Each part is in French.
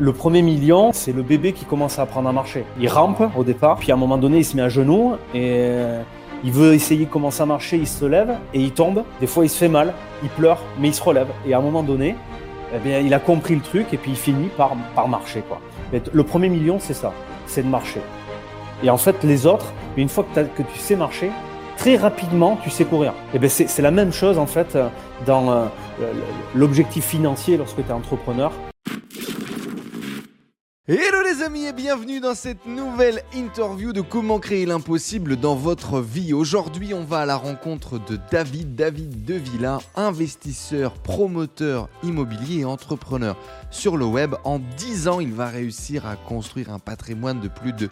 Le premier million, c'est le bébé qui commence à apprendre à marcher. Il rampe au départ, puis à un moment donné, il se met à genoux et euh, il veut essayer de commencer à marcher, il se lève et il tombe. Des fois, il se fait mal, il pleure, mais il se relève. Et à un moment donné, eh bien, il a compris le truc et puis il finit par, marcher. Quoi. le premier million, c'est ça, c'est de marcher. Et en fait, les autres, une fois que, tu sais marcher, très rapidement, tu sais courir. Et bien, c'est la même chose en fait dans euh, l'objectif financier lorsque tu es entrepreneur. Hello les amis et bienvenue dans cette nouvelle interview de comment créer l'impossible dans votre vie. Aujourd'hui on va à la rencontre de David, David Devilla, investisseur, promoteur immobilier et entrepreneur sur le web. En 10 ans il va réussir à construire un patrimoine de plus de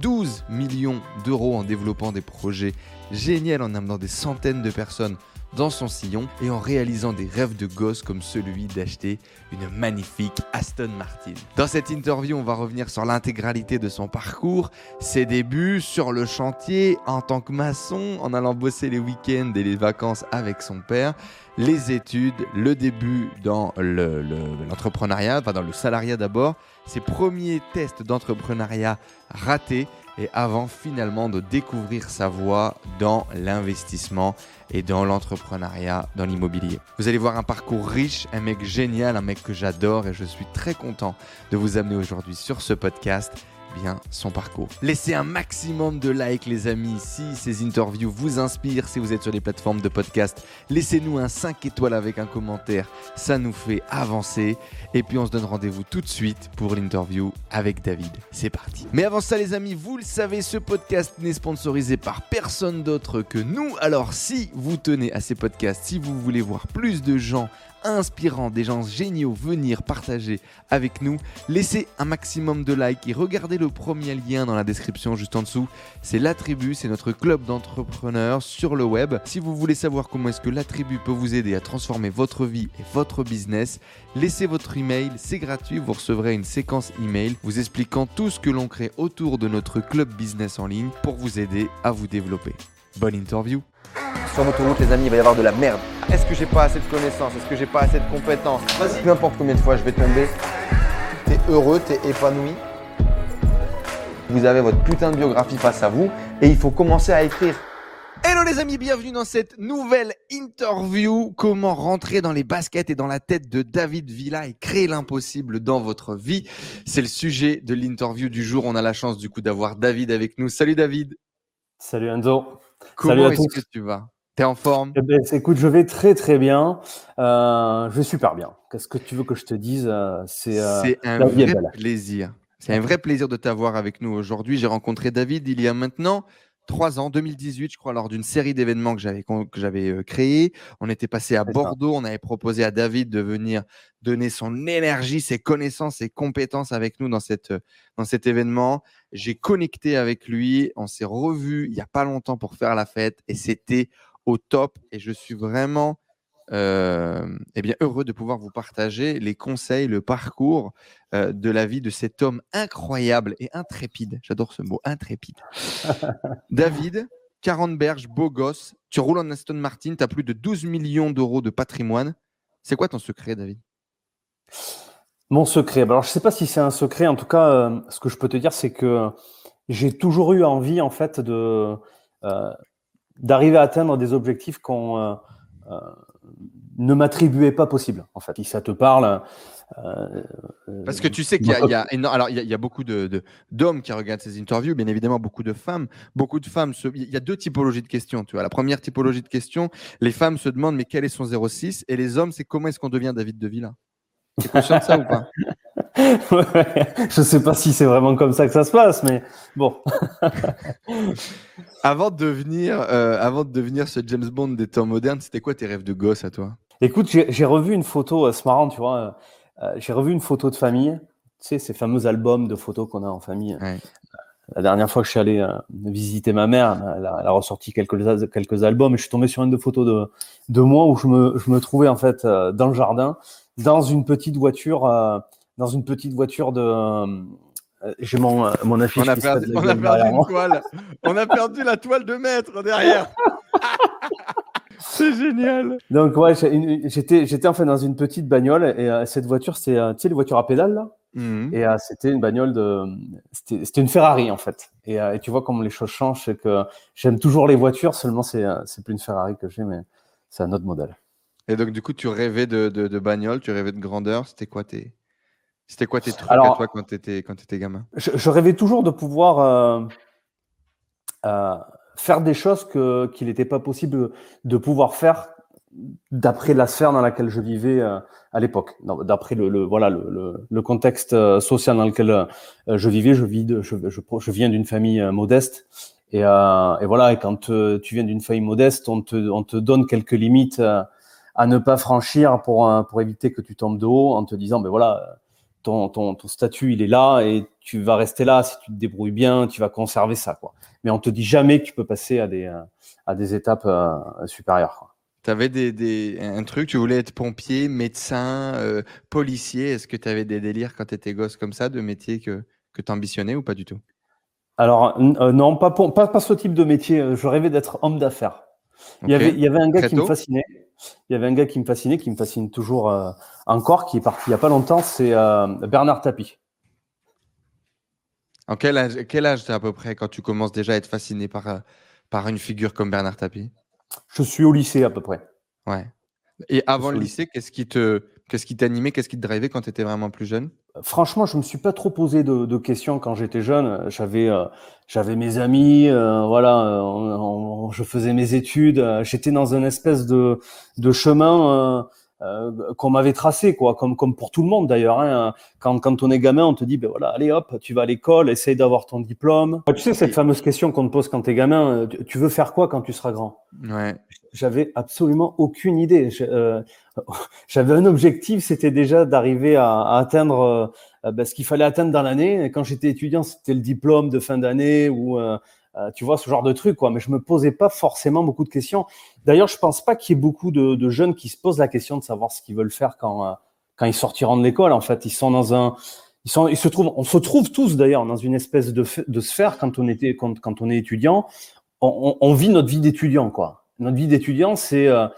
12 millions d'euros en développant des projets géniaux, en amenant des centaines de personnes dans son sillon et en réalisant des rêves de gosse comme celui d'acheter une magnifique Aston Martin. Dans cette interview, on va revenir sur l'intégralité de son parcours, ses débuts sur le chantier en tant que maçon, en allant bosser les week-ends et les vacances avec son père, les études, le début dans l'entrepreneuriat, enfin dans le salariat d'abord, ses premiers tests d'entrepreneuriat ratés et avant finalement de découvrir sa voie dans l'investissement et dans l'entrepreneuriat, dans l'immobilier. Vous allez voir un parcours riche, un mec génial, un mec que j'adore et je suis très content de vous amener aujourd'hui sur ce podcast bien son parcours. Laissez un maximum de likes les amis si ces interviews vous inspirent, si vous êtes sur les plateformes de podcast, laissez-nous un 5 étoiles avec un commentaire, ça nous fait avancer et puis on se donne rendez-vous tout de suite pour l'interview avec David. C'est parti. Mais avant ça les amis, vous le savez, ce podcast n'est sponsorisé par personne d'autre que nous. Alors si vous tenez à ces podcasts, si vous voulez voir plus de gens inspirant, des gens géniaux venir partager avec nous. Laissez un maximum de likes et regardez le premier lien dans la description juste en dessous. C'est la c'est notre club d'entrepreneurs sur le web. Si vous voulez savoir comment est-ce que la peut vous aider à transformer votre vie et votre business, laissez votre email, c'est gratuit, vous recevrez une séquence email vous expliquant tout ce que l'on crée autour de notre club business en ligne pour vous aider à vous développer. Bonne interview sur l'autoroute, les amis, il va y avoir de la merde. Est-ce que j'ai pas assez de connaissances? Est-ce que j'ai pas assez de compétences? Peu importe combien de fois je vais tomber, t'es heureux, t'es épanoui. Vous avez votre putain de biographie face à vous et il faut commencer à écrire. Hello les amis, bienvenue dans cette nouvelle interview. Comment rentrer dans les baskets et dans la tête de David Villa et créer l'impossible dans votre vie? C'est le sujet de l'interview du jour. On a la chance du coup d'avoir David avec nous. Salut David. Salut Enzo. Comment est-ce que tu vas? T'es en forme? Eh ben, Écoute, je vais très très bien. Euh, je vais super bien. Qu'est-ce que tu veux que je te dise euh, C'est euh, un vrai plaisir. C'est un vrai plaisir de t'avoir avec nous aujourd'hui. J'ai rencontré David il y a maintenant trois ans, 2018, je crois, lors d'une série d'événements que j'avais que j'avais créé. On était passé à Bordeaux. On avait proposé à David de venir donner son énergie, ses connaissances, ses compétences avec nous dans cette dans cet événement. J'ai connecté avec lui. On s'est revu il y a pas longtemps pour faire la fête et c'était au top et je suis vraiment euh, eh bien, heureux de pouvoir vous partager les conseils, le parcours euh, de la vie de cet homme incroyable et intrépide. J'adore ce mot, intrépide. David, 40 berges, beau gosse, tu roules en Aston Martin, tu as plus de 12 millions d'euros de patrimoine. C'est quoi ton secret, David? Mon secret, alors je ne sais pas si c'est un secret, en tout cas, euh, ce que je peux te dire, c'est que j'ai toujours eu envie, en fait, de d'arriver à atteindre des objectifs qu'on euh, euh, ne m'attribuait pas possible. En fait, si ça te parle. Euh, Parce que tu sais qu'il y, a, alors il y, a beaucoup de, d'hommes qui regardent ces interviews, bien évidemment beaucoup de femmes. Beaucoup de femmes, il y a deux typologies de questions. Tu vois, la première typologie de questions, les femmes se demandent mais quel est son 06 et les hommes, c'est comment est-ce qu'on devient David de Villa? Tu es conscient de ça ou pas? Je sais pas si c'est vraiment comme ça que ça se passe, mais bon. avant, de devenir, euh, avant de devenir ce James Bond des temps modernes, c'était quoi tes rêves de gosse à toi? Écoute, j'ai revu une photo, euh, c'est marrant, tu vois. Euh, j'ai revu une photo de famille, tu sais, ces fameux albums de photos qu'on a en famille. La dernière fois que je suis allé visiter ma mère, elle a, ressorti quelques, quelques albums et je suis tombé sur une de photos de, de moi où je me, je me trouvais en fait dans le jardin, dans une petite voiture dans une petite voiture de. Euh, j'ai mon, euh, mon affiche. On a perdu, on a perdu une toile. on a perdu la toile de maître derrière. C'est génial. Donc ouais, j'étais j'étais en fait dans une petite bagnole et euh, cette voiture c'est tu sais les voitures à pédales là? Mmh. Et c'était une bagnole de. C'était une Ferrari, en fait. Et, et, tu vois comment les choses changent. C'est que j'aime toujours les voitures, seulement c'est plus une Ferrari que j'ai, mais c'est un autre modèle. Et donc, du coup, tu rêvais de, de, bagnole, tu rêvais de grandeur. C'était quoi tes, c'était quoi tes trucs à toi quand tu étais, quand étais gamin? je, rêvais toujours de pouvoir euh, euh, faire des choses que, qu'il n'était pas possible de pouvoir faire d'après la sphère dans laquelle je vivais euh, à l'époque, d'après le, voilà le, le, contexte social dans lequel je vivais. Je, vis je, je, viens d'une famille modeste et, et, voilà. Et quand tu viens d'une famille modeste, on te, on te donne quelques limites à ne pas franchir pour, pour éviter que tu tombes de haut en te disant, ben voilà, ton, ton, ton, statut, il est là et tu vas rester là. Si tu te débrouilles bien, tu vas conserver ça. Quoi. Mais on te dit jamais que tu peux passer à des, à des étapes euh, supérieures. Tu avais des, des, un truc, tu voulais être pompier, médecin, euh, policier. Est-ce que tu avais des délires quand tu étais gosse comme ça, de métier que, que tu ambitionnais ou pas du tout? Alors, euh, non, pas, pas, pas ce type de métier. Je rêvais d'être homme d'affaires. Il, y avait, il y avait un gars qui me fascinait. Il y avait un gars qui me fascinait, qui me fascine toujours euh, encore, qui est parti il n'y a pas longtemps, c'est euh, Bernard Tapie. En quel âge, quel âge à peu près quand tu commences déjà à être fasciné par, euh, par une figure comme Bernard Tapie? Je suis au lycée à peu près. Ouais. Et avant le lycée, qu'est-ce qui te, qu'est-ce qui t'animait, qu'est-ce qui te drivait quand tu étais vraiment plus jeune? Franchement, je me suis pas trop posé de, questions quand j'étais jeune. J'avais, euh, j'avais mes amis, euh, voilà, euh, je faisais mes études. J'étais dans une espèce de, de chemin euh, qu'on m'avait tracé, quoi, comme, comme pour tout le monde d'ailleurs. Hein. Quand, quand on est gamin, on te dit, ben voilà, allez hop, tu vas à l'école, essaye d'avoir ton diplôme. Tu sais, cette fameuse question qu'on te pose quand tu es gamin, tu veux faire quoi quand tu seras grand? Ouais. J'avais absolument aucune idée. j'avais un objectif, c'était déjà d'arriver à, atteindre ben, ce qu'il fallait atteindre dans l'année. Quand j'étais étudiant, c'était le diplôme de fin d'année ou euh, tu vois, ce genre de truc. Mais je me posais pas forcément beaucoup de questions. D'ailleurs, je pense pas qu'il y ait beaucoup de, jeunes qui se posent la question de savoir ce qu'ils veulent faire quand, euh, ils sortiront de l'école. En fait, ils se trouvent, on se trouve tous d'ailleurs dans une espèce de, sphère quand on est étudiant. On, vit notre vie d'étudiant. Notre vie d'étudiant, c'est euh, euh,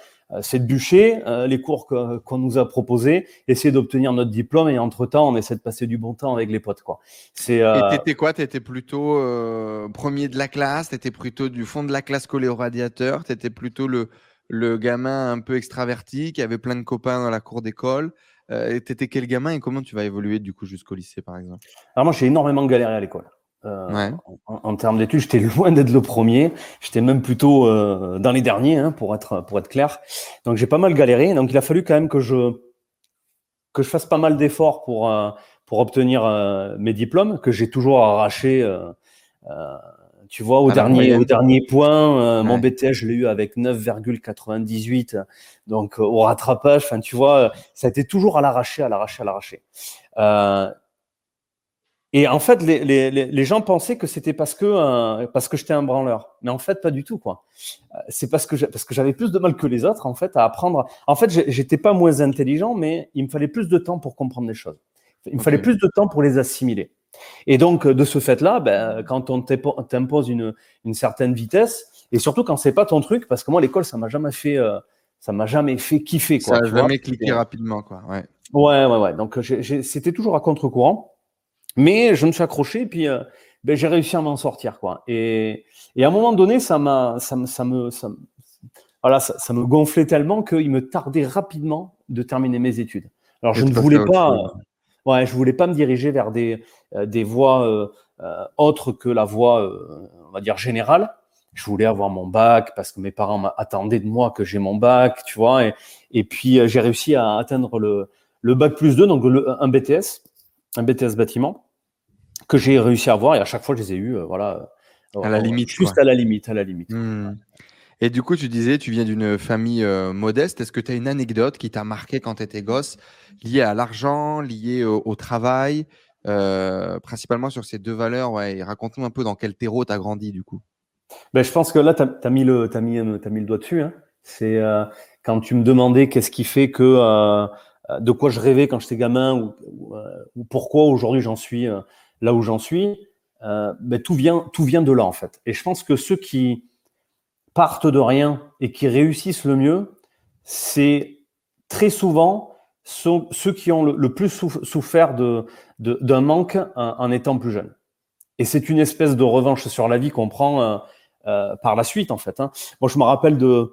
c'est de bûcher euh, les cours qu'on nous a proposés, essayer d'obtenir notre diplôme et entre-temps, on essaie de passer du bon temps avec les potes. Quoi. C'est, euh... Et t'étais quoi? T'étais plutôt euh, premier de la classe? T'étais plutôt du fond de la classe collé au radiateur? T'étais plutôt le, le gamin un peu extraverti qui avait plein de copains dans la cour d'école? Euh, T'étais quel gamin et comment tu vas évoluer du coup jusqu'au lycée par exemple? Alors moi j'ai énormément galéré à l'école. Euh, en, termes d'études, j'étais loin d'être le premier. J'étais même plutôt euh, dans les derniers, hein, pour être pour être clair. Donc j'ai pas mal galéré. Donc il a fallu quand même que je que je fasse pas mal d'efforts pour euh, pour obtenir mes diplômes que j'ai toujours arraché. tu vois, au dernier au dernier point, mon BTS je l'ai eu avec 9,98. Donc au rattrapage, enfin tu vois, ça a été toujours à l'arraché, à l'arraché, à l'arraché. Et en fait, les, les, les gens pensaient que c'était parce que euh, parce que j'étais un branleur, mais en fait pas du tout quoi. Euh, c'est parce que parce que j'avais plus de mal que les autres en fait à apprendre. En fait, j'étais pas moins intelligent, mais il me fallait plus de temps pour comprendre les choses. Il me fallait plus de temps pour les assimiler. Et donc de ce fait-là, ben, quand on t'impose une, une certaine vitesse, et surtout quand c'est pas ton truc, parce que moi l'école ça m'a jamais fait euh, ça m'a jamais fait kiffer quoi. Ça a jamais cliqué rapidement quoi. Ouais. Ouais ouais ouais. Donc c'était toujours à contre-courant. Mais je me suis accroché et puis euh, ben, j'ai réussi à m'en sortir. Quoi. Et, et, à un moment donné, ça, m'a, ça, me, ça, me, ça, voilà, ça, ça, me gonflait tellement qu'il me tardait rapidement de terminer mes études. Alors je ne voulais pas, euh, ouais, je voulais pas me diriger vers des, euh, des voies euh, autres que la voie, on va dire générale. Je voulais avoir mon bac parce que mes parents attendaient de moi que j'ai mon bac, tu vois. Et, et puis j'ai réussi à atteindre le, le bac plus 2, donc le, un BTS un BTS bâtiment que j'ai réussi à avoir et à chaque fois je les ai eu, euh, voilà. À la limite. Juste à la limite, à la limite. Hmm. Et du coup, tu disais, tu viens d'une famille euh, modeste. Est-ce que tu as une anecdote qui t'a marqué quand tu étais gosse, liée à l'argent, liée au, travail, euh, principalement sur ces deux valeurs? Ouais, Raconte-nous un peu dans quel terreau tu as grandi du coup. Ben, je pense que là, tu as, mis, le, as mis, as mis le doigt dessus. Hein. C'est quand tu me demandais qu'est-ce qui fait que euh, de quoi je rêvais quand j'étais gamin ou, euh, ou, pourquoi aujourd'hui j'en suis euh, là où j'en suis, ben, tout, vient, tout vient de là en fait. Et je pense que ceux qui partent de rien et qui réussissent le mieux, c'est très souvent ceux qui ont le, plus souffert d'un manque en, étant plus jeunes. Et c'est une espèce de revanche sur la vie qu'on prend euh, euh, par la suite, en fait. Hein. Moi, je me rappelle de,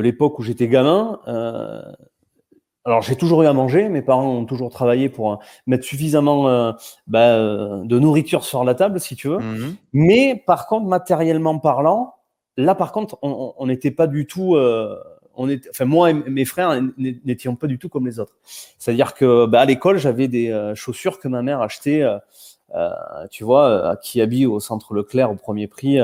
l'époque où j'étais gamin. Euh, alors, j'ai toujours eu à manger. Mes parents ont toujours travaillé pour mettre suffisamment euh, bah, de nourriture sur la table, si tu veux. Mmh Mais par contre, matériellement parlant, là, par contre, on n'était pas du tout on est, enfin moi et mes frères n'étions pas du tout comme les autres. C'est-à-dire que bah, à l'école, j'avais des euh, chaussures que ma mère achetait, euh, euh, tu vois, à Kiabi au centre Leclerc au premier prix,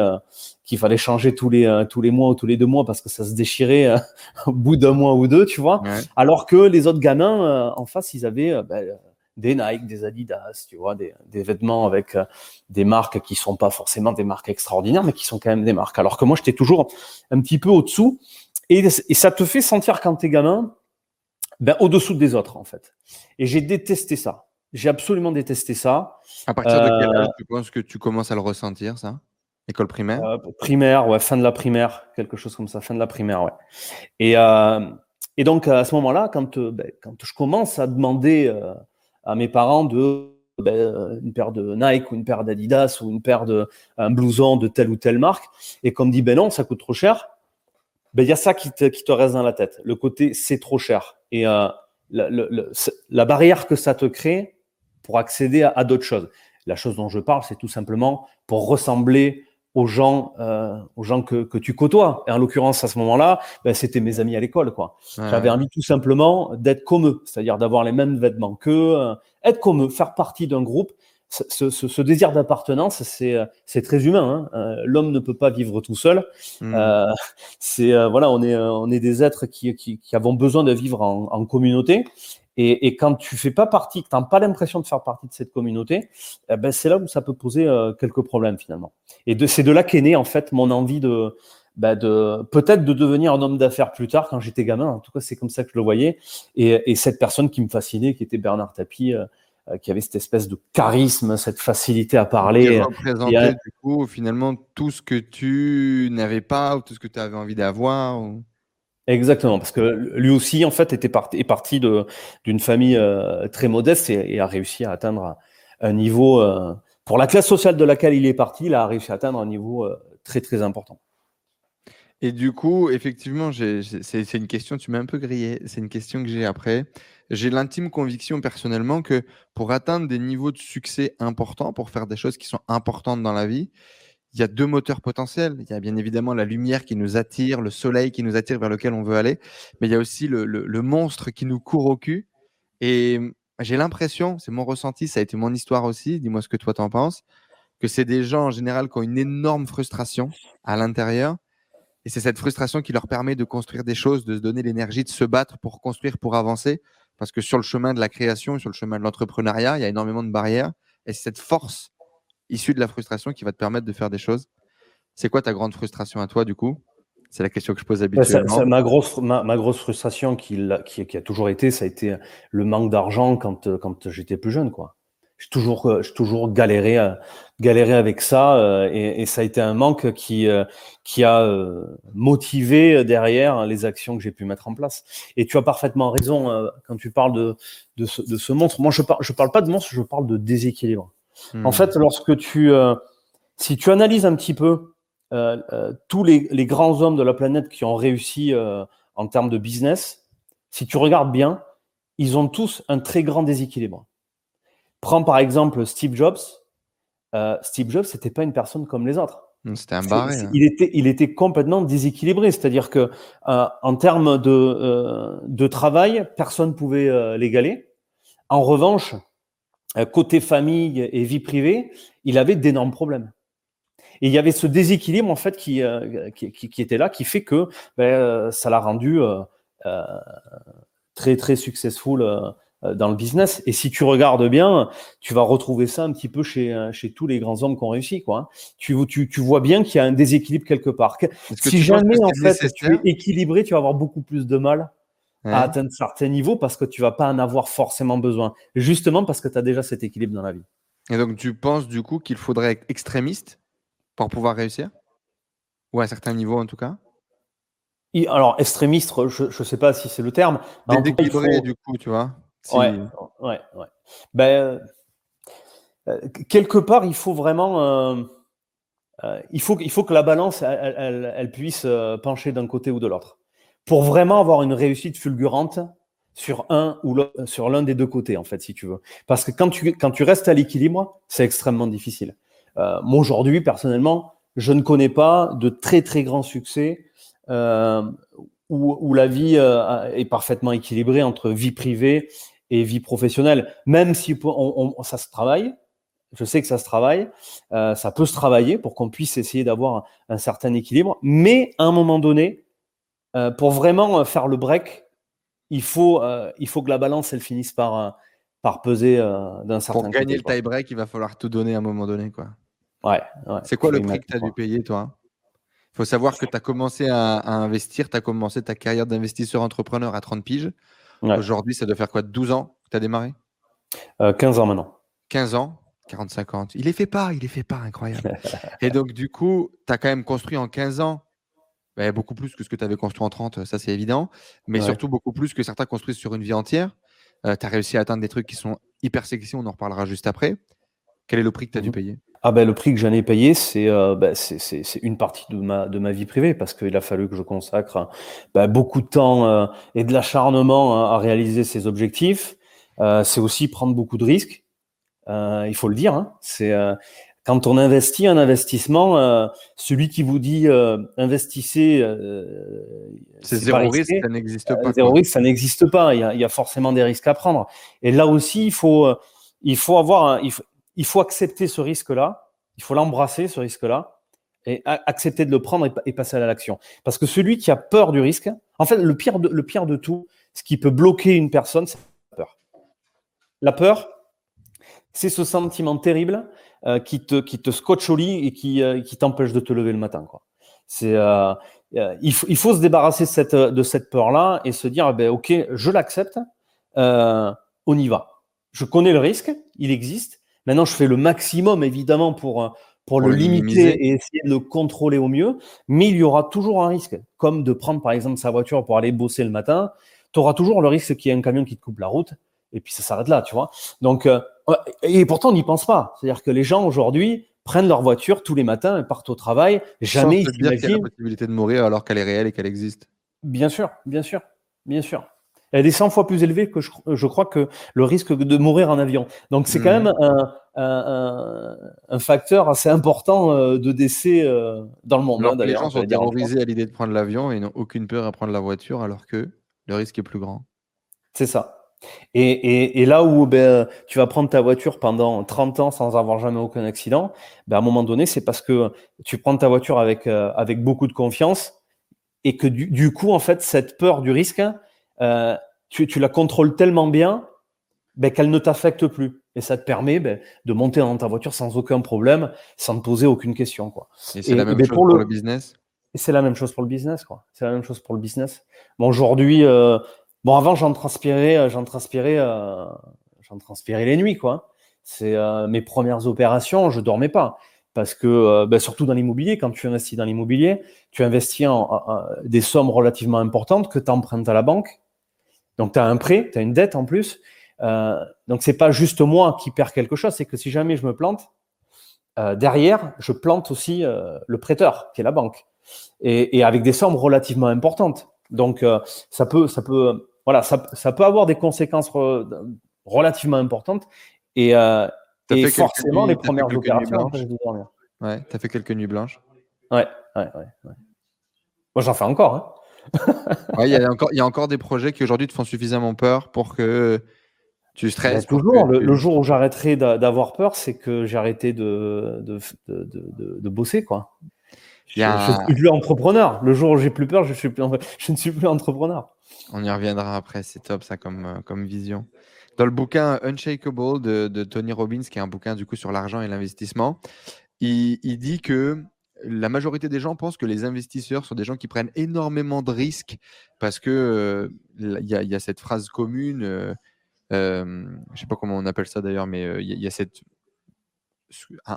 qu'il fallait changer tous les tous les mois ou tous les deux mois parce que ça se déchirait au bout d'un mois ou deux, tu vois. Alors que les autres gamins en face, ils avaient bah, des Nike, des Adidas, tu vois, des, des vêtements avec des marques qui sont pas forcément des marques extraordinaires, mais qui sont quand même des marques. Alors que moi, j'étais toujours un petit peu au-dessous. Et, ça te fait sentir quand t'es gamin, ben, au-dessous des autres, en fait. Et j'ai détesté ça. J'ai absolument détesté ça. À partir de quel âge euh, tu penses que tu commences à le ressentir, ça? École primaire? Euh, Primaire, ouais, fin de la primaire, quelque chose comme ça, fin de la primaire, ouais. Et, euh, et donc, à ce moment-là, quand, ben, quand je commence à demander à mes parents de ben, une paire de Nike ou une paire d'Adidas ou une paire de un blouson de telle ou telle marque, et qu'on me dit, ben non, ça coûte trop cher, ben, il y a ça qui te, qui te reste dans la tête. Le côté c'est trop cher. Et euh, la, la, barrière que ça te crée pour accéder à, d'autres choses. La chose dont je parle, c'est tout simplement pour ressembler aux gens, euh, aux gens que, que, tu côtoies. Et en l'occurrence, à ce moment-là, ben, c'était mes amis à l'école. quoi. J'avais envie tout simplement d'être comme eux, c'est-à-dire d'avoir les mêmes vêtements qu'eux, euh, être comme eux, faire partie d'un groupe ce, ce, ce, désir d'appartenance, c'est c'est très humain. Hein. Euh, l'homme ne peut pas vivre tout seul. Mmh. Euh, c'est euh, voilà, on est on est des êtres qui, qui, qui avons besoin de vivre en, en communauté. Et, et, quand tu fais pas partie, que t'as pas l'impression de faire partie de cette communauté, eh ben c'est là où ça peut poser euh, quelques problèmes finalement. Et c'est de là qu'est né en fait mon envie de bah de peut-être de devenir un homme d'affaires plus tard quand j'étais gamin. En tout cas, c'est comme ça que je le voyais. Et, et cette personne qui me fascinait, qui était Bernard Tapie euh, qui avait cette espèce de charisme, cette facilité à parler. Représenter du coup finalement tout ce que tu n'avais pas ou tout ce que tu avais envie d'avoir. Exactement, parce que lui aussi en fait était parti, est parti d'une famille euh, très modeste et, a réussi à atteindre un niveau euh, pour la classe sociale de laquelle il est parti, il a réussi à atteindre un niveau très très important. Et du coup, effectivement, c'est une question, tu m'as un peu grillé, c'est une question que j'ai après. J'ai l'intime conviction personnellement que pour atteindre des niveaux de succès importants, pour faire des choses qui sont importantes dans la vie, il y a deux moteurs potentiels. Il y a bien évidemment la lumière qui nous attire, le soleil qui nous attire vers lequel on veut aller, mais il y a aussi le, le monstre qui nous court au cul. Et j'ai l'impression, c'est mon ressenti, ça a été mon histoire aussi, dis-moi ce que toi t'en penses, que c'est des gens en général qui ont une énorme frustration à l'intérieur et c'est cette frustration qui leur permet de construire des choses, de se donner l'énergie de se battre pour construire, pour avancer. Parce que sur le chemin de la création, sur le chemin de l'entrepreneuriat, il y a énormément de barrières. Et cette force issue de la frustration qui va te permettre de faire des choses. C'est quoi ta grande frustration à toi, du coup? C'est la question que je pose habituellement. ma, grosse, ma, grosse frustration qui, qui, qui, a toujours été, ça a été le manque d'argent quand, quand j'étais plus jeune. quoi j'ai toujours, euh, toujours galéré, euh, galéré avec ça, euh, et, et, ça a été un manque qui, qui a motivé derrière les actions que j'ai pu mettre en place. Et tu as parfaitement raison quand tu parles de, de, ce, de ce monstre. Moi, je parle, je parle pas de monstre, je parle de déséquilibre. En hmm. fait, lorsque tu, si tu analyses un petit peu tous les, les, grands hommes de la planète qui ont réussi en termes de business, si tu regardes bien, ils ont tous un très grand déséquilibre. Prends par exemple Steve Jobs. Euh, Steve Jobs, c'était pas une personne comme les autres. C'était un barré. Hein. Il était, il était complètement déséquilibré. C'est-à-dire que euh, en termes de, euh, de travail, personne pouvait l'égaler. En revanche, côté famille et vie privée, il avait d'énormes problèmes. Et il y avait ce déséquilibre en fait qui, qui, qui, était là, qui fait que ben, ça l'a rendu très très successful euh, dans le business. Et si tu regardes bien, tu vas retrouver ça un petit peu chez, euh, chez tous les grands hommes qui ont réussi. Quoi. Hein. Tu, tu, tu vois bien qu'il y a un déséquilibre quelque part. Si jamais en fait tu es équilibré, tu vas avoir beaucoup plus de mal à atteindre certains niveaux parce que tu vas pas en avoir forcément besoin. Justement parce que tu as déjà cet équilibre dans la vie. Et donc tu penses du coup qu'il faudrait être extrémiste pour pouvoir réussir? Ou à un certain niveau en tout cas? Alors, extrémiste, je ne sais pas si c'est le terme. Déséquilibré, du coup, tu vois. Ouais, ouais, ouais. Ben, euh, quelque part, il faut vraiment. Euh, euh, il, faut, il faut que la balance, elle, elle, puisse pencher d'un côté ou de l'autre. Pour vraiment avoir une réussite fulgurante sur un ou sur l'un des deux côtés, en fait, si tu veux. Parce que quand tu, quand tu restes à l'équilibre, c'est extrêmement difficile. moi, aujourd'hui, personnellement, je ne connais pas de très, très grand succès euh, où, la vie est parfaitement équilibrée entre vie privée et vie professionnelle. Même si ça se travaille, je sais que ça se travaille, euh, ça peut se travailler pour qu'on puisse essayer d'avoir un, certain équilibre, mais à un moment donné, euh, pour vraiment faire le break, il faut, euh, il faut que la balance, elle finisse par, par peser d'un certain Pour gagner le tie break, il va falloir tout donner à un moment donné. Quoi. Ouais, C'est quoi le prix que tu as dû payer, toi? Il faut savoir que tu as commencé à, à investir, tu as commencé ta carrière d'investisseur entrepreneur à 30 piges. Aujourd'hui, ça doit faire quoi 12 ans que tu as démarré 15 ans maintenant. 15 ans? 40-50. Il les fait pas, il les fait pas, incroyable. et donc, du coup, tu as quand même construit en 15 ans bah, beaucoup plus que ce que tu avais construit en 30, ça c'est évident, mais surtout beaucoup plus que certains construisent sur une vie entière. Euh, tu as réussi à atteindre des trucs qui sont hyper sexy, on en reparlera juste après. Quel est le prix que tu as dû mmh. payer? Ah ben, Le prix que j'en ai payé, euh, ben, c'est une partie de ma, de ma vie privée, parce qu'il a fallu que je consacre ben, beaucoup de temps euh, et de l'acharnement à, à, réaliser ces objectifs. c'est aussi prendre beaucoup de risques. Il faut le dire. Hein. C'est quand on investit un investissement, euh, celui qui vous dit investissez, c'est zéro risque, ça n'existe pas. Zéro risque, ça n'existe pas. Il y, a, il y, a, forcément des risques à prendre. Et là aussi, il faut, il faut avoir, il, faut, il, faut, accepter ce risque-là. Il faut l'embrasser, ce risque-là, et accepter de le prendre et, passer à l'action. Parce que celui qui a peur du risque, en fait, le pire de, le pire de tout, ce qui peut bloquer une personne, c'est la peur. La peur, c'est ce sentiment terrible euh, qui, te, qui te scotche au lit et qui, euh, qui t'empêche de te lever le matin. Quoi. C'est, euh, il, faut, il faut se débarrasser de cette, de cette peur-là et se dire, ben, OK, je l'accepte, on y va. Je connais le risque, il existe. Maintenant, je fais le maximum, évidemment, pour, pour, le, limiter et essayer de le contrôler au mieux. Mais il y aura toujours un risque, comme de prendre, par exemple, sa voiture pour aller bosser le matin. Tu auras toujours le risque qu'il y ait un camion qui te coupe la route et puis ça s'arrête là, tu vois. Donc, et pourtant, on n'y pense pas. C'est-à-dire que les gens aujourd'hui prennent leur voiture tous les matins et partent au travail. Jamais ils qu'il y a la possibilité de mourir alors qu'elle est réelle et qu'elle existe. Bien sûr, bien sûr, bien sûr. Elle est 100 fois plus élevée que je, crois que le risque de mourir en avion. Donc c'est quand hmm. même un, facteur assez important euh, de décès euh, dans le monde. Hein, les gens sont terrorisés à l'idée de prendre l'avion et n'ont aucune peur à prendre la voiture alors que le risque est plus grand. C'est ça. Et, là où ben, tu vas prendre ta voiture pendant 30 ans sans avoir jamais aucun accident, ben, à un moment donné, c'est parce que tu prends ta voiture avec, euh, avec beaucoup de confiance et que du, coup, en fait, cette peur du risque, euh, tu, la contrôles tellement bien ben, qu'elle ne t'affecte plus. Et ça te permet de monter dans ta voiture sans aucun problème, sans te poser aucune question. Quoi. Et c'est la même chose pour le, business? C'est la même chose pour le business. quoi. C'est la même chose pour le business. Bon, aujourd'hui, euh, Bon, avant, j'en transpirais, euh, j'en transpirais, euh, j'en transpirais les nuits, quoi. C'est euh, mes premières opérations, je dormais pas. Parce que, ben, surtout dans l'immobilier, quand tu investis dans l'immobilier, tu investis en, des sommes relativement importantes que tu empruntes à la banque. Donc, tu as un prêt, tu as une dette en plus. Donc, c'est pas juste moi qui perds quelque chose, c'est que si jamais je me plante, derrière, je plante aussi le prêteur, qui est la banque. Et, et, avec des sommes relativement importantes. Donc, ça peut, ça peut voilà, ça, peut avoir des conséquences relativement importantes. Et, euh, forcément, les premières opérations, Ouais, tu as fait quelques nuits blanches. Ouais, ouais, ouais. Moi, j'en fais encore. Hein. il y, a encore, y a encore des projets qui aujourd'hui te font suffisamment peur pour que tu stresses. toujours, le, jour où j'arrêterai d'avoir peur, c'est que j'ai arrêté de, de, de, bosser. Quoi. Je, ne suis plus entrepreneur. Le jour où j'ai plus peur, je, suis plus, je ne suis plus entrepreneur. On y reviendra après, c'est top ça comme, euh, comme vision. Dans le bouquin Unshakable de, Tony Robbins, qui est un bouquin du coup sur l'argent et l'investissement, il, il, dit que la majorité des gens pensent que les investisseurs sont des gens qui prennent énormément de risques parce que euh, il y, a cette phrase commune, euh, euh, je sais pas comment on appelle ça d'ailleurs, mais il y, a cette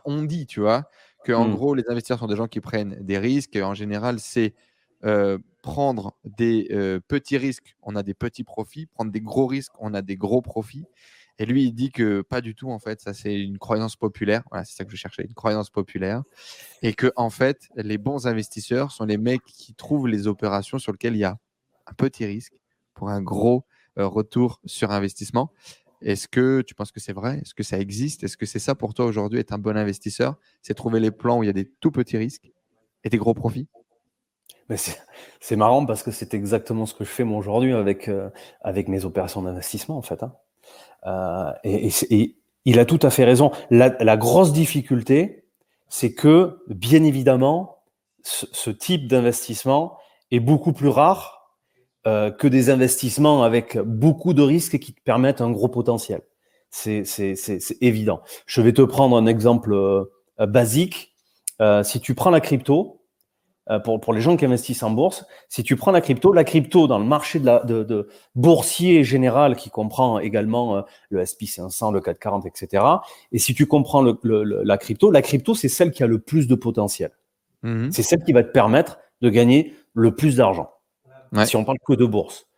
on dit, tu vois, que en mmh. gros les investisseurs sont des gens qui prennent des risques. Et en général, c'est prendre des euh, petits risques, on a des petits profits, prendre des gros risques, on a des gros profits. Et lui, il dit que pas du tout, en fait, ça c'est une croyance populaire. Voilà, c'est ça que je cherchais, une croyance populaire. Et que, en fait, les bons investisseurs sont les mecs qui trouvent les opérations sur lesquelles il y a un petit risque pour un gros euh, retour sur investissement. Est-ce que tu penses que c'est vrai? Est-ce que ça existe? Est-ce que c'est ça pour toi aujourd'hui, être un bon investisseur? C'est trouver les plans où il y a des tout petits risques et des gros profits? c'est marrant parce que c'est exactement ce que je fais moi aujourd'hui avec, euh, avec mes opérations d'investissement en fait. Hein. Euh, et, il a tout à fait raison. La, grosse difficulté, c'est que bien évidemment, ce, type d'investissement est beaucoup plus rare euh, que des investissements avec beaucoup de risques qui te permettent un gros potentiel. C'est évident. Je vais te prendre un exemple basique. si tu prends la crypto, euh, pour, pour, les gens qui investissent en bourse, si tu prends la crypto, la crypto dans le marché de, la, de, de boursier général qui comprend également euh, le SP 500, le 440, etc. Et si tu comprends le, le, la crypto, la crypto, c'est celle qui a le plus de potentiel. Mhm. C'est celle qui va te permettre de gagner le plus d'argent. Si on parle que de bourse.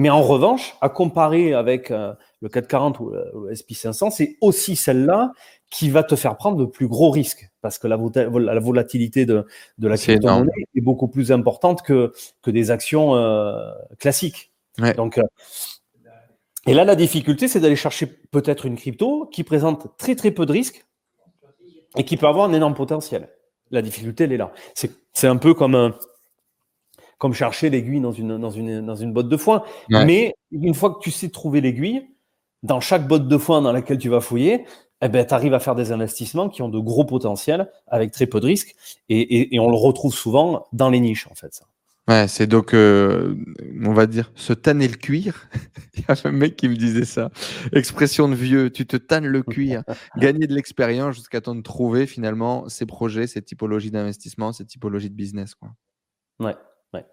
Mais en revanche, à comparer avec euh, le 440 ou le, le SP 500, c'est aussi celle-là qui va te faire prendre de plus gros risques parce que la, la volatilité de, de la crypto-monnaie est beaucoup plus importante que, que des actions euh, classiques. Donc, euh, et là, la difficulté, c'est d'aller chercher peut-être une crypto qui présente très très peu de risques et qui peut avoir un énorme potentiel. La difficulté, elle est là. C'est un peu comme un, comme chercher l'aiguille dans une, dans, une, dans une botte de foin. Mais une fois que tu sais trouver l'aiguille, dans chaque botte de foin dans laquelle tu vas fouiller, eh ben, tu arrives à faire des investissements qui ont de gros potentiels avec très peu de risques. Et, on le retrouve souvent dans les niches, en fait. Ça. Ouais, c'est donc, euh, on va dire, se tanner le cuir. Il y a un mec qui me disait ça. Expression de vieux, tu te tannes le cuir, gagner de l'expérience jusqu'à temps de trouver finalement ces projets, ces typologies d'investissement, ces typologies de business. Quoi. Ouais, ouais.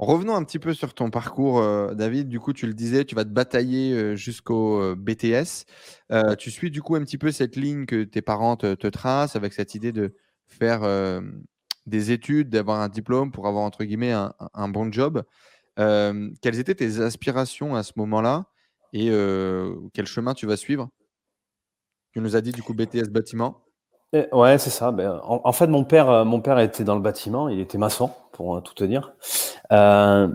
Revenons un petit peu sur ton parcours, euh, David. Du coup, tu le disais, tu vas te batailler euh, jusqu'au euh, BTS. tu suis du coup un petit peu cette ligne que tes parents te, tracent avec cette idée de faire des études, d'avoir un diplôme pour avoir entre guillemets un, bon job. quelles étaient tes aspirations à ce moment-là et quel chemin tu vas suivre? Tu nous as dit du coup BTS bâtiment. ouais, c'est ça. Ben, en, fait, mon père, mon père était dans le bâtiment, il était maçon pour euh, tout te dire. Euh,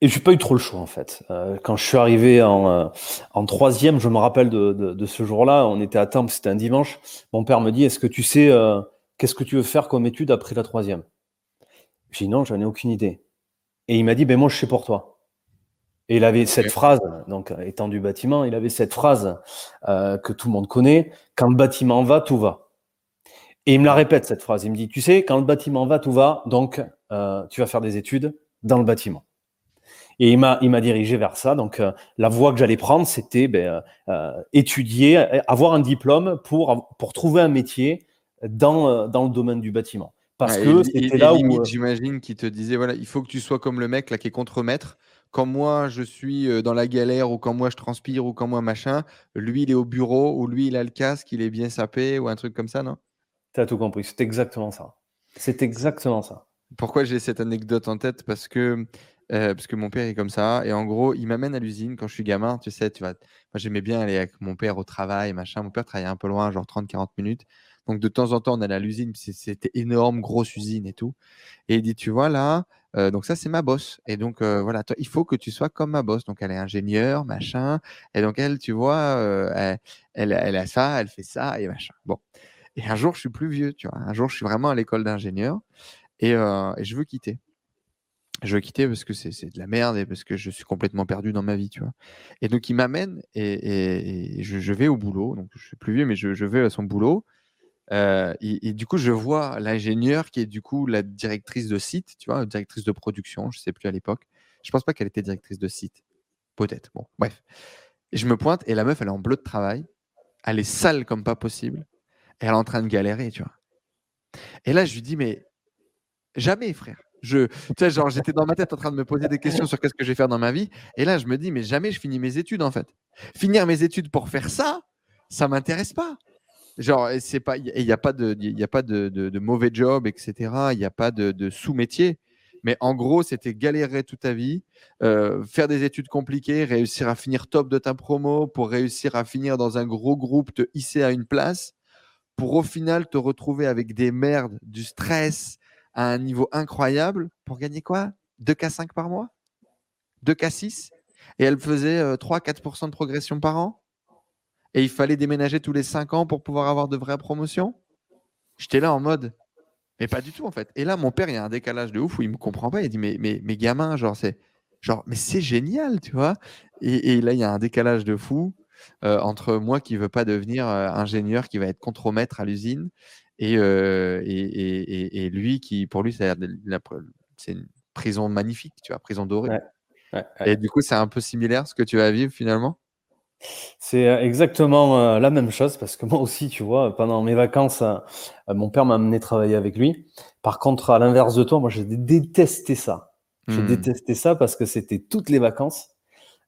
et j'ai pas eu trop le choix en fait. Euh, quand je suis arrivé en, en troisième, je me rappelle de, de, ce jour-là, on était à Temple, c'était un dimanche. Mon père me dit Est-ce que tu sais qu'est-ce que tu veux faire comme étude après la troisième? J'ai dit non, j'en ai aucune idée. Et il m'a dit Ben moi, je sais pour toi. Et il avait cette phrase, donc étant du bâtiment, il avait cette phrase que tout le monde connaît Quand le bâtiment va, tout va. Et il me la répète, cette phrase. Il me dit, tu sais, quand le bâtiment va, tout va, donc euh, tu vas faire des études dans le bâtiment. Et il m'a, il m'a dirigé vers ça. Donc, euh, la voie que j'allais prendre, c'était ben, euh, étudier, avoir un diplôme pour, pour trouver un métier dans, dans le domaine du bâtiment. Parce que c'était là où. J'imagine qu'il te disait, voilà, il faut que tu sois comme le mec là qui est contre-maître. Quand moi, je suis dans la galère, ou quand moi, je transpire, ou quand moi, machin, lui, il est au bureau, ou lui, il a le casque, il est bien sapé, ou un truc comme ça, non? Tu as tout compris. C'est exactement ça. C'est exactement ça. Pourquoi j'ai cette anecdote en tête? Parce que, euh, parce que mon père est comme ça. Et en gros, il m'amène à l'usine quand je suis gamin. Tu sais, tu vas... moi, j'aimais bien aller avec mon père au travail, machin. Mon père travaillait un peu loin, genre 30-40 minutes. Donc, de temps en temps, on allait à l'usine. C'était énorme, grosse usine et tout. Et il dit, tu vois, là, euh, donc ça, c'est ma boss. Et donc, euh, voilà, il faut que tu sois comme ma boss. Donc, elle est ingénieure, machin. Et donc, elle, tu vois, elle, elle, elle, a ça, elle fait ça et machin. Bon. Et un jour, je suis plus vieux, tu vois. Un jour, je suis vraiment à l'école d'ingénieur et, euh, je veux quitter. Je veux quitter parce que c'est de la merde et parce que je suis complètement perdu dans ma vie, tu vois. Et donc, il m'amène et, je, vais au boulot. Donc, je suis plus vieux, mais je, vais à son boulot. Euh, et, du coup, je vois l'ingénieur qui est du coup la directrice de site, tu vois, directrice de production, je sais plus à l'époque. Je pense pas qu'elle était directrice de site. Peut-être. Bon, bref. Et je me pointe et la meuf, elle est en bleu de travail. Elle est sale comme pas possible elle est en train de galérer, tu vois. Et là, je lui dis, mais jamais, frère. Je, tu sais, genre, j'étais dans ma tête en train de me poser des questions sur qu'est-ce que je vais faire dans ma vie. Et là, je me dis, mais jamais je finis mes études, en fait. Finir mes études pour faire ça, ça m'intéresse pas. Genre, c'est pas, il n'y a pas de, il a pas de, de, mauvais job, etc. Il n'y a pas de, de sous-métier. Mais en gros, c'était galérer toute ta vie, euh, faire des études compliquées, réussir à finir top de ta promo pour réussir à finir dans un gros groupe, te hisser à une place, pour au final te retrouver avec des merdes, du stress à un niveau incroyable pour gagner quoi? 2K5 par mois? 2K6 Et elle faisait 3-4% euh, de progression par an? Et il fallait déménager tous les 5 ans pour pouvoir avoir de vraies promotions? J'étais là en mode, mais pas du tout en fait. Et là, mon père, il y a un décalage de ouf où il me comprend pas. Il dit, mais, mais, gamin, genre, c'est genre, mais c'est génial, tu vois? Et, là, il y a un décalage de fou euh, entre moi qui veux pas devenir euh, ingénieur, qui va être contremaître à l'usine, euh, et, et, et, lui qui, pour lui, c'est une prison magnifique, tu vois, prison dorée. Et du coup, c'est un peu similaire ce que tu vas vivre finalement? C'est euh, exactement euh, la même chose parce que moi aussi, tu vois, pendant mes vacances, mon père m'a amené travailler avec lui. Par contre, à l'inverse de toi, moi, j'ai détesté ça. J'ai hmm. détesté ça parce que c'était toutes les vacances.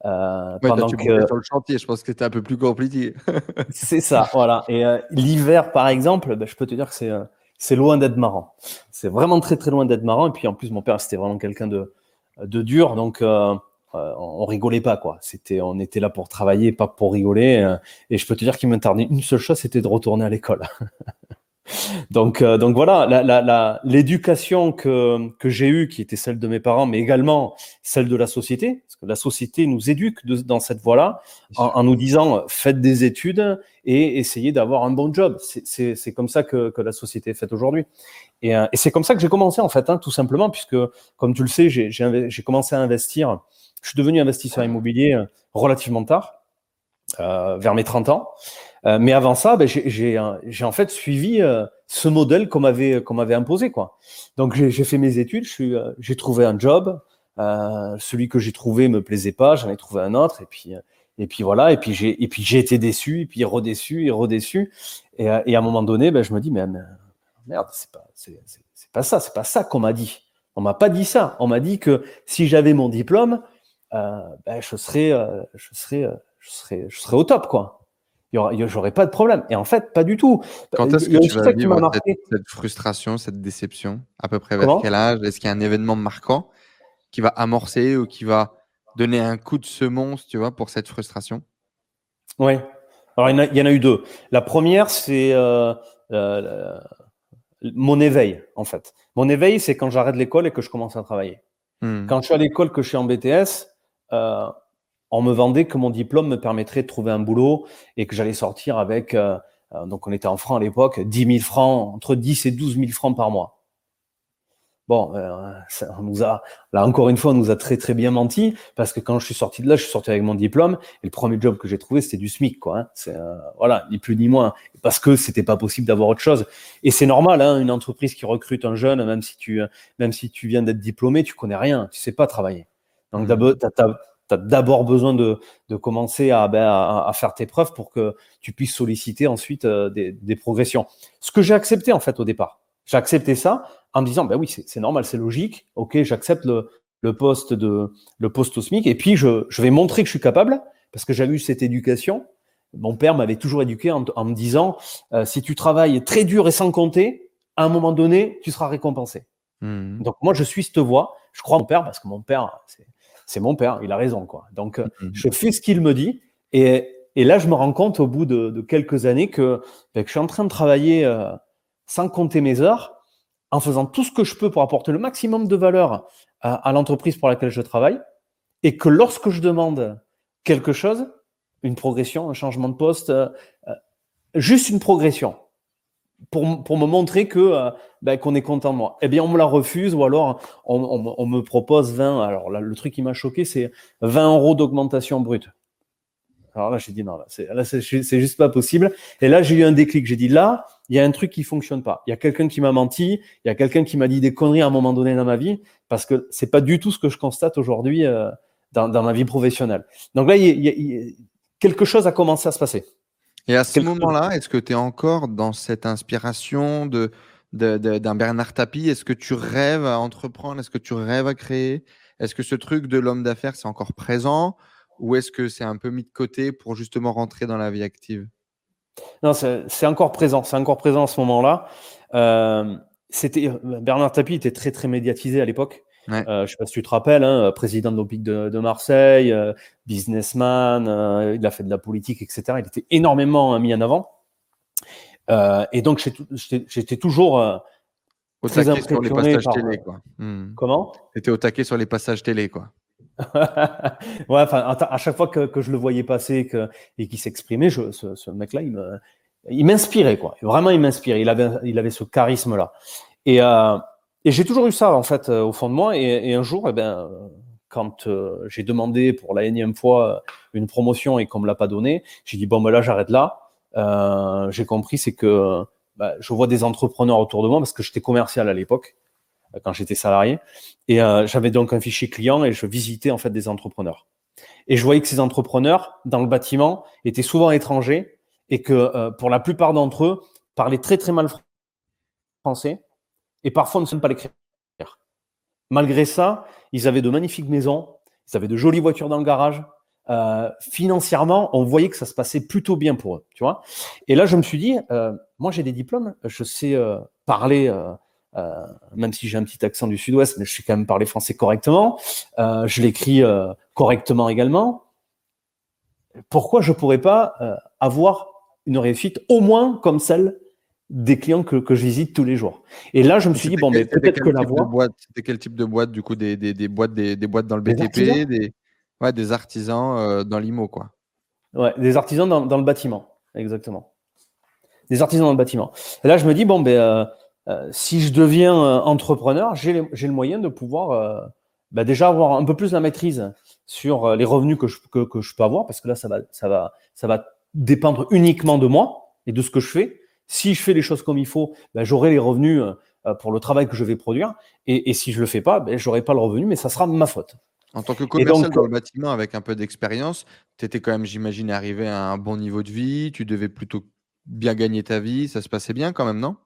Pendant tu que... sur le chantier, je pense que c'était un peu plus compliqué. c'est ça, voilà. Et l'hiver, par exemple, ben, je peux te dire que c'est c'est loin d'être marrant. C'est vraiment très très loin d'être marrant. Et puis en plus, mon père, c'était vraiment quelqu'un de, de dur. Donc, euh, on rigolait pas quoi. C'était, on était là pour travailler, pas pour rigoler. Euh, et je peux te dire qu'il m'interdit une seule chose, c'était de retourner à l'école. donc, euh, donc voilà, la, l'éducation que, que j'ai eue, qui était celle de mes parents, mais également celle de la société, parce que la société nous éduque dans cette voie-là, en, nous disant faites des études et essayez d'avoir un bon job. C'est, c'est, comme ça que, que la société est faite aujourd'hui. Et, et c'est comme ça que j'ai commencé en fait, hein, tout simplement, puisque comme tu le sais, j'ai commencé à investir je suis devenu investisseur immobilier euh, relativement tard, euh, vers mes 30 ans. Euh, mais avant ça, ben, j'ai en fait suivi ce modèle qu'on m'avait qu'on imposé quoi. Donc j'ai fait mes études, j'ai trouvé un job, celui que j'ai trouvé me plaisait pas, j'en ai trouvé un autre et puis et puis voilà et puis j'ai été déçu et puis redéçu et redéçu et, et à un moment donné, ben, je me dis mais, merde c'est pas pas ça, c'est pas ça qu'on m'a dit. On m'a pas dit ça. On m'a dit que si j'avais mon diplôme, euh, ben, je serais, euh, je serais, euh, je serais, je serais au top, quoi. J'aurais pas de problème. Et en fait, pas du tout. Quand est-ce que tu vas vivre cette, frustration, cette déception? À peu près vers quel âge? Est-ce qu'il y a un événement marquant qui va amorcer ou qui va donner un coup de semonce, tu vois, pour cette frustration? Oui. Alors, il y, en a, eu deux. La première, c'est euh, mon éveil, en fait. Mon éveil, c'est quand j'arrête l'école et que je commence à travailler. Hmm. Quand je suis à l'école, que je suis en BTS, euh, on me vendait que mon diplôme me permettrait de trouver un boulot et que j'allais sortir avec, euh, euh, donc on était en francs à l'époque, 10 000 francs, entre 10 et 12 000 francs par mois. Bon, on nous a, là encore une fois, on nous a très très bien menti parce que quand je suis sorti de là, je suis sorti avec mon diplôme et le premier job que j'ai trouvé, c'était du SMIC, quoi. Hein. C'est voilà, ni plus ni moins, parce que c'était pas possible d'avoir autre chose. Et c'est normal, hein, une entreprise qui recrute un jeune, même si tu, même si tu viens d'être diplômé, tu connais rien, tu sais pas travailler. Donc mmh. d'abord, tu as d'abord besoin de, de commencer à, ben, à, à, faire tes preuves pour que tu puisses solliciter ensuite euh, des, des, progressions. Ce que j'ai accepté en fait au départ. J'ai accepté ça en me disant, ben oui, c'est normal, c'est logique. Ok, j'accepte le, le poste de le poste au SMIC et puis je, je vais montrer que je suis capable parce que j'avais eu cette éducation. Mon père m'avait toujours éduqué en, en me disant, euh, si tu travailles très dur et sans compter, à un moment donné, tu seras récompensé. Mmh. Donc moi, je suis cette voie. Je crois mon père parce que mon père, c'est c'est mon père, il a raison. Quoi. Donc, euh, mm-hmm. je fais ce qu'il me dit. Et, et, là, je me rends compte au bout de, de quelques années que, ben, que, je suis en train de travailler euh, sans compter mes heures, en faisant tout ce que je peux pour apporter le maximum de valeur à, à l'entreprise pour laquelle je travaille. Et que lorsque je demande quelque chose, une progression, un changement de poste, euh, juste une progression, pour, pour me montrer que euh, ben, qu'on est content de moi. Eh bien, on me la refuse ou alors on, me propose 20. Alors là, le truc qui m'a choqué, c'est 20 euros d'augmentation brute. Alors là, j'ai dit non, là, c'est, juste pas possible. Et là, j'ai eu un déclic. J'ai dit là, il y a un truc qui fonctionne pas. Il y a quelqu'un qui m'a menti. Il y a quelqu'un qui m'a dit des conneries à un moment donné dans ma vie parce que c'est pas du tout ce que je constate aujourd'hui euh, dans, dans ma vie professionnelle. Donc là, il y a, y a, quelque chose a commencé à se passer. Et à ce moment-là, est-ce que tu es encore dans cette inspiration de, d'un Bernard Tapie? Est-ce que tu rêves à entreprendre? Est-ce que tu rêves à créer? Est-ce que ce truc de l'homme d'affaires, c'est encore présent? Ou est-ce que c'est un peu mis de côté pour justement rentrer dans la vie active? Non, c'est encore présent. C'est encore présent à ce moment-là. Euh, c'était Bernard Tapie était très très médiatisé à l'époque. Ouais. Euh, je sais pas si tu te rappelles, hein, président de l'Olympique de, de, Marseille, euh, businessman, euh, il a fait de la politique, etc. Il était énormément mis en avant. et donc j'étais toujours au taquet sur les passages télé, quoi. Hmm. Comment? C'était au taquet sur les passages télé, quoi. ouais, enfin, à chaque fois que, que, je le voyais passer que, et qu'il s'exprimait, ce, ce mec-là, il m'inspirait, quoi. Vraiment, il m'inspirait. Il avait, il avait ce charisme-là. Et, euh, et j'ai toujours eu ça, en fait, euh, au fond de moi. Et, et un jour, eh ben, quand euh, j'ai demandé pour la énième fois une promotion et qu'on me l'a pas donné, j'ai dit bon, ben là, j'arrête là. Euh, j'ai compris, c'est que bah, je vois des entrepreneurs autour de moi parce que j'étais commercial à l'époque quand j'étais salarié et j'avais donc un fichier client et je visitais en fait des entrepreneurs. Et je voyais que ces entrepreneurs dans le bâtiment étaient souvent étrangers et que euh, pour la plupart d'entre eux, parlaient très très mal français et parfois ne savent pas l'écrire. Malgré ça, ils avaient de magnifiques maisons, ils avaient de jolies voitures dans le garage. Euh, financièrement, on voyait que ça se passait plutôt bien pour eux, tu vois. Et là, je me suis dit, euh, moi j'ai des diplômes, je sais euh, parler, même si j'ai un petit accent du sud-ouest, mais je sais quand même parler français correctement. je l'écris correctement également. Pourquoi je pourrais pas avoir une réussite au moins comme celle des clients que, que je visite tous les jours. Et là, je me suis dit, bon, mais peut-être que la voie. C'était quel type de boîte, du coup, des, des, des boîtes, des, des, boîtes dans le BTP, des, ouais, des artisans euh, dans l'IMO, quoi. Ouais, des artisans dans, dans, le bâtiment, exactement. Des artisans dans le bâtiment. Et là, je me dis, bon, ben, euh, euh, si je deviens entrepreneur, j'ai le moyen de pouvoir ben, déjà avoir un peu plus la maîtrise sur les revenus que je, que, que je peux avoir, parce que là, ça va, ça va, ça va dépendre uniquement de moi et de ce que je fais. Si je fais les choses comme il faut, ben, j'aurai les revenus euh, pour le travail que je vais produire. Et, et si je le fais pas, ben, j'aurai pas le revenu, mais ça sera ma faute. En tant que commercial dans le bâtiment avec un peu d'expérience, tu étais quand même, j'imagine, arrivé à un bon niveau de vie, tu devais plutôt bien gagner ta vie, ça se passait bien quand même, non?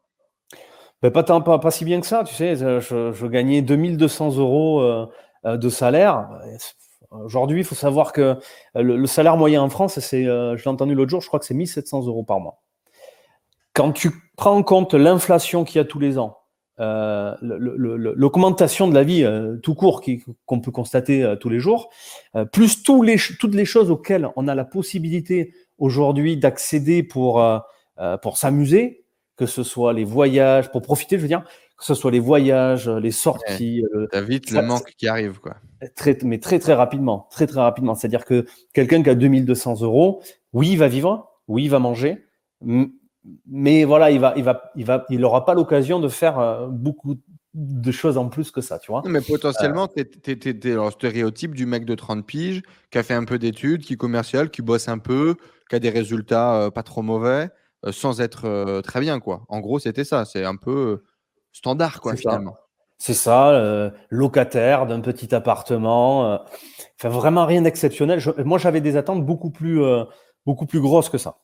Ben, pas, pas, pas, si bien que ça, tu sais, je, je gagnais 2200 euros euh, euh, de salaire. Aujourd'hui, il faut savoir que euh, le, salaire moyen en France, c'est, euh, je l'ai entendu l'autre jour, je crois que c'est 1700 euros par mois. Quand tu prends en compte l'inflation qu'il y a tous les ans, euh, l'augmentation de la vie tout court qu'on peut constater tous les jours, plus tous les, toutes les choses auxquelles on a la possibilité aujourd'hui d'accéder pour, pour s'amuser, que ce soit les voyages, pour profiter, je veux dire, que ce soit les voyages, les sorties. Ouais, T'as vite le manque qui arrive, quoi. Très, mais très très rapidement, très très rapidement. C'est-à-dire que quelqu'un qui a 2200 euros, oui, il va vivre, oui, il va manger, mais voilà, il va, il va, il va, il aura pas l'occasion de faire euh, beaucoup de choses en plus que ça, tu vois. Mais potentiellement, euh, tu es, le stéréotype du mec de 30 piges qui a fait un peu d'études, qui est commercial, qui bosse un peu, qui a des résultats euh, pas trop mauvais, sans être très bien, quoi. En gros, c'était ça. C'est un peu standard, quoi, finalement. C'est ça, euh, locataire d'un petit appartement. Euh, enfin, vraiment rien d'exceptionnel. Moi, j'avais des attentes beaucoup plus, euh, beaucoup plus grosses que ça.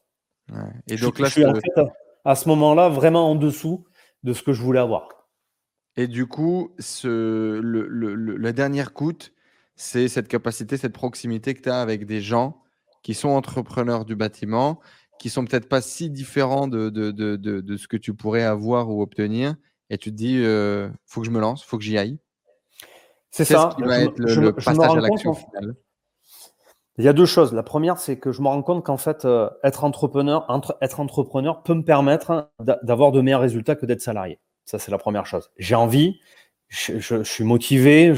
Et donc là, je suis en fait, à ce moment-là vraiment en dessous de ce que je voulais avoir. Et du coup, ce, le, le, la dernière coûte, c'est cette capacité, cette proximité que tu as avec des gens qui sont entrepreneurs du bâtiment, qui sont peut-être pas si différents de, de, de, de, ce que tu pourrais avoir ou obtenir, et tu te dis, euh, faut que je me lance, faut que j'y aille. C'est ça. Ce qui va être le, passage à l'action finale? Il y a deux choses. La première, c'est que je me rends compte qu'en fait, euh, être entrepreneur, être entrepreneur peut me permettre d'avoir de meilleurs résultats que d'être salarié. Ça, c'est la première chose. J'ai envie, je, je, suis motivé,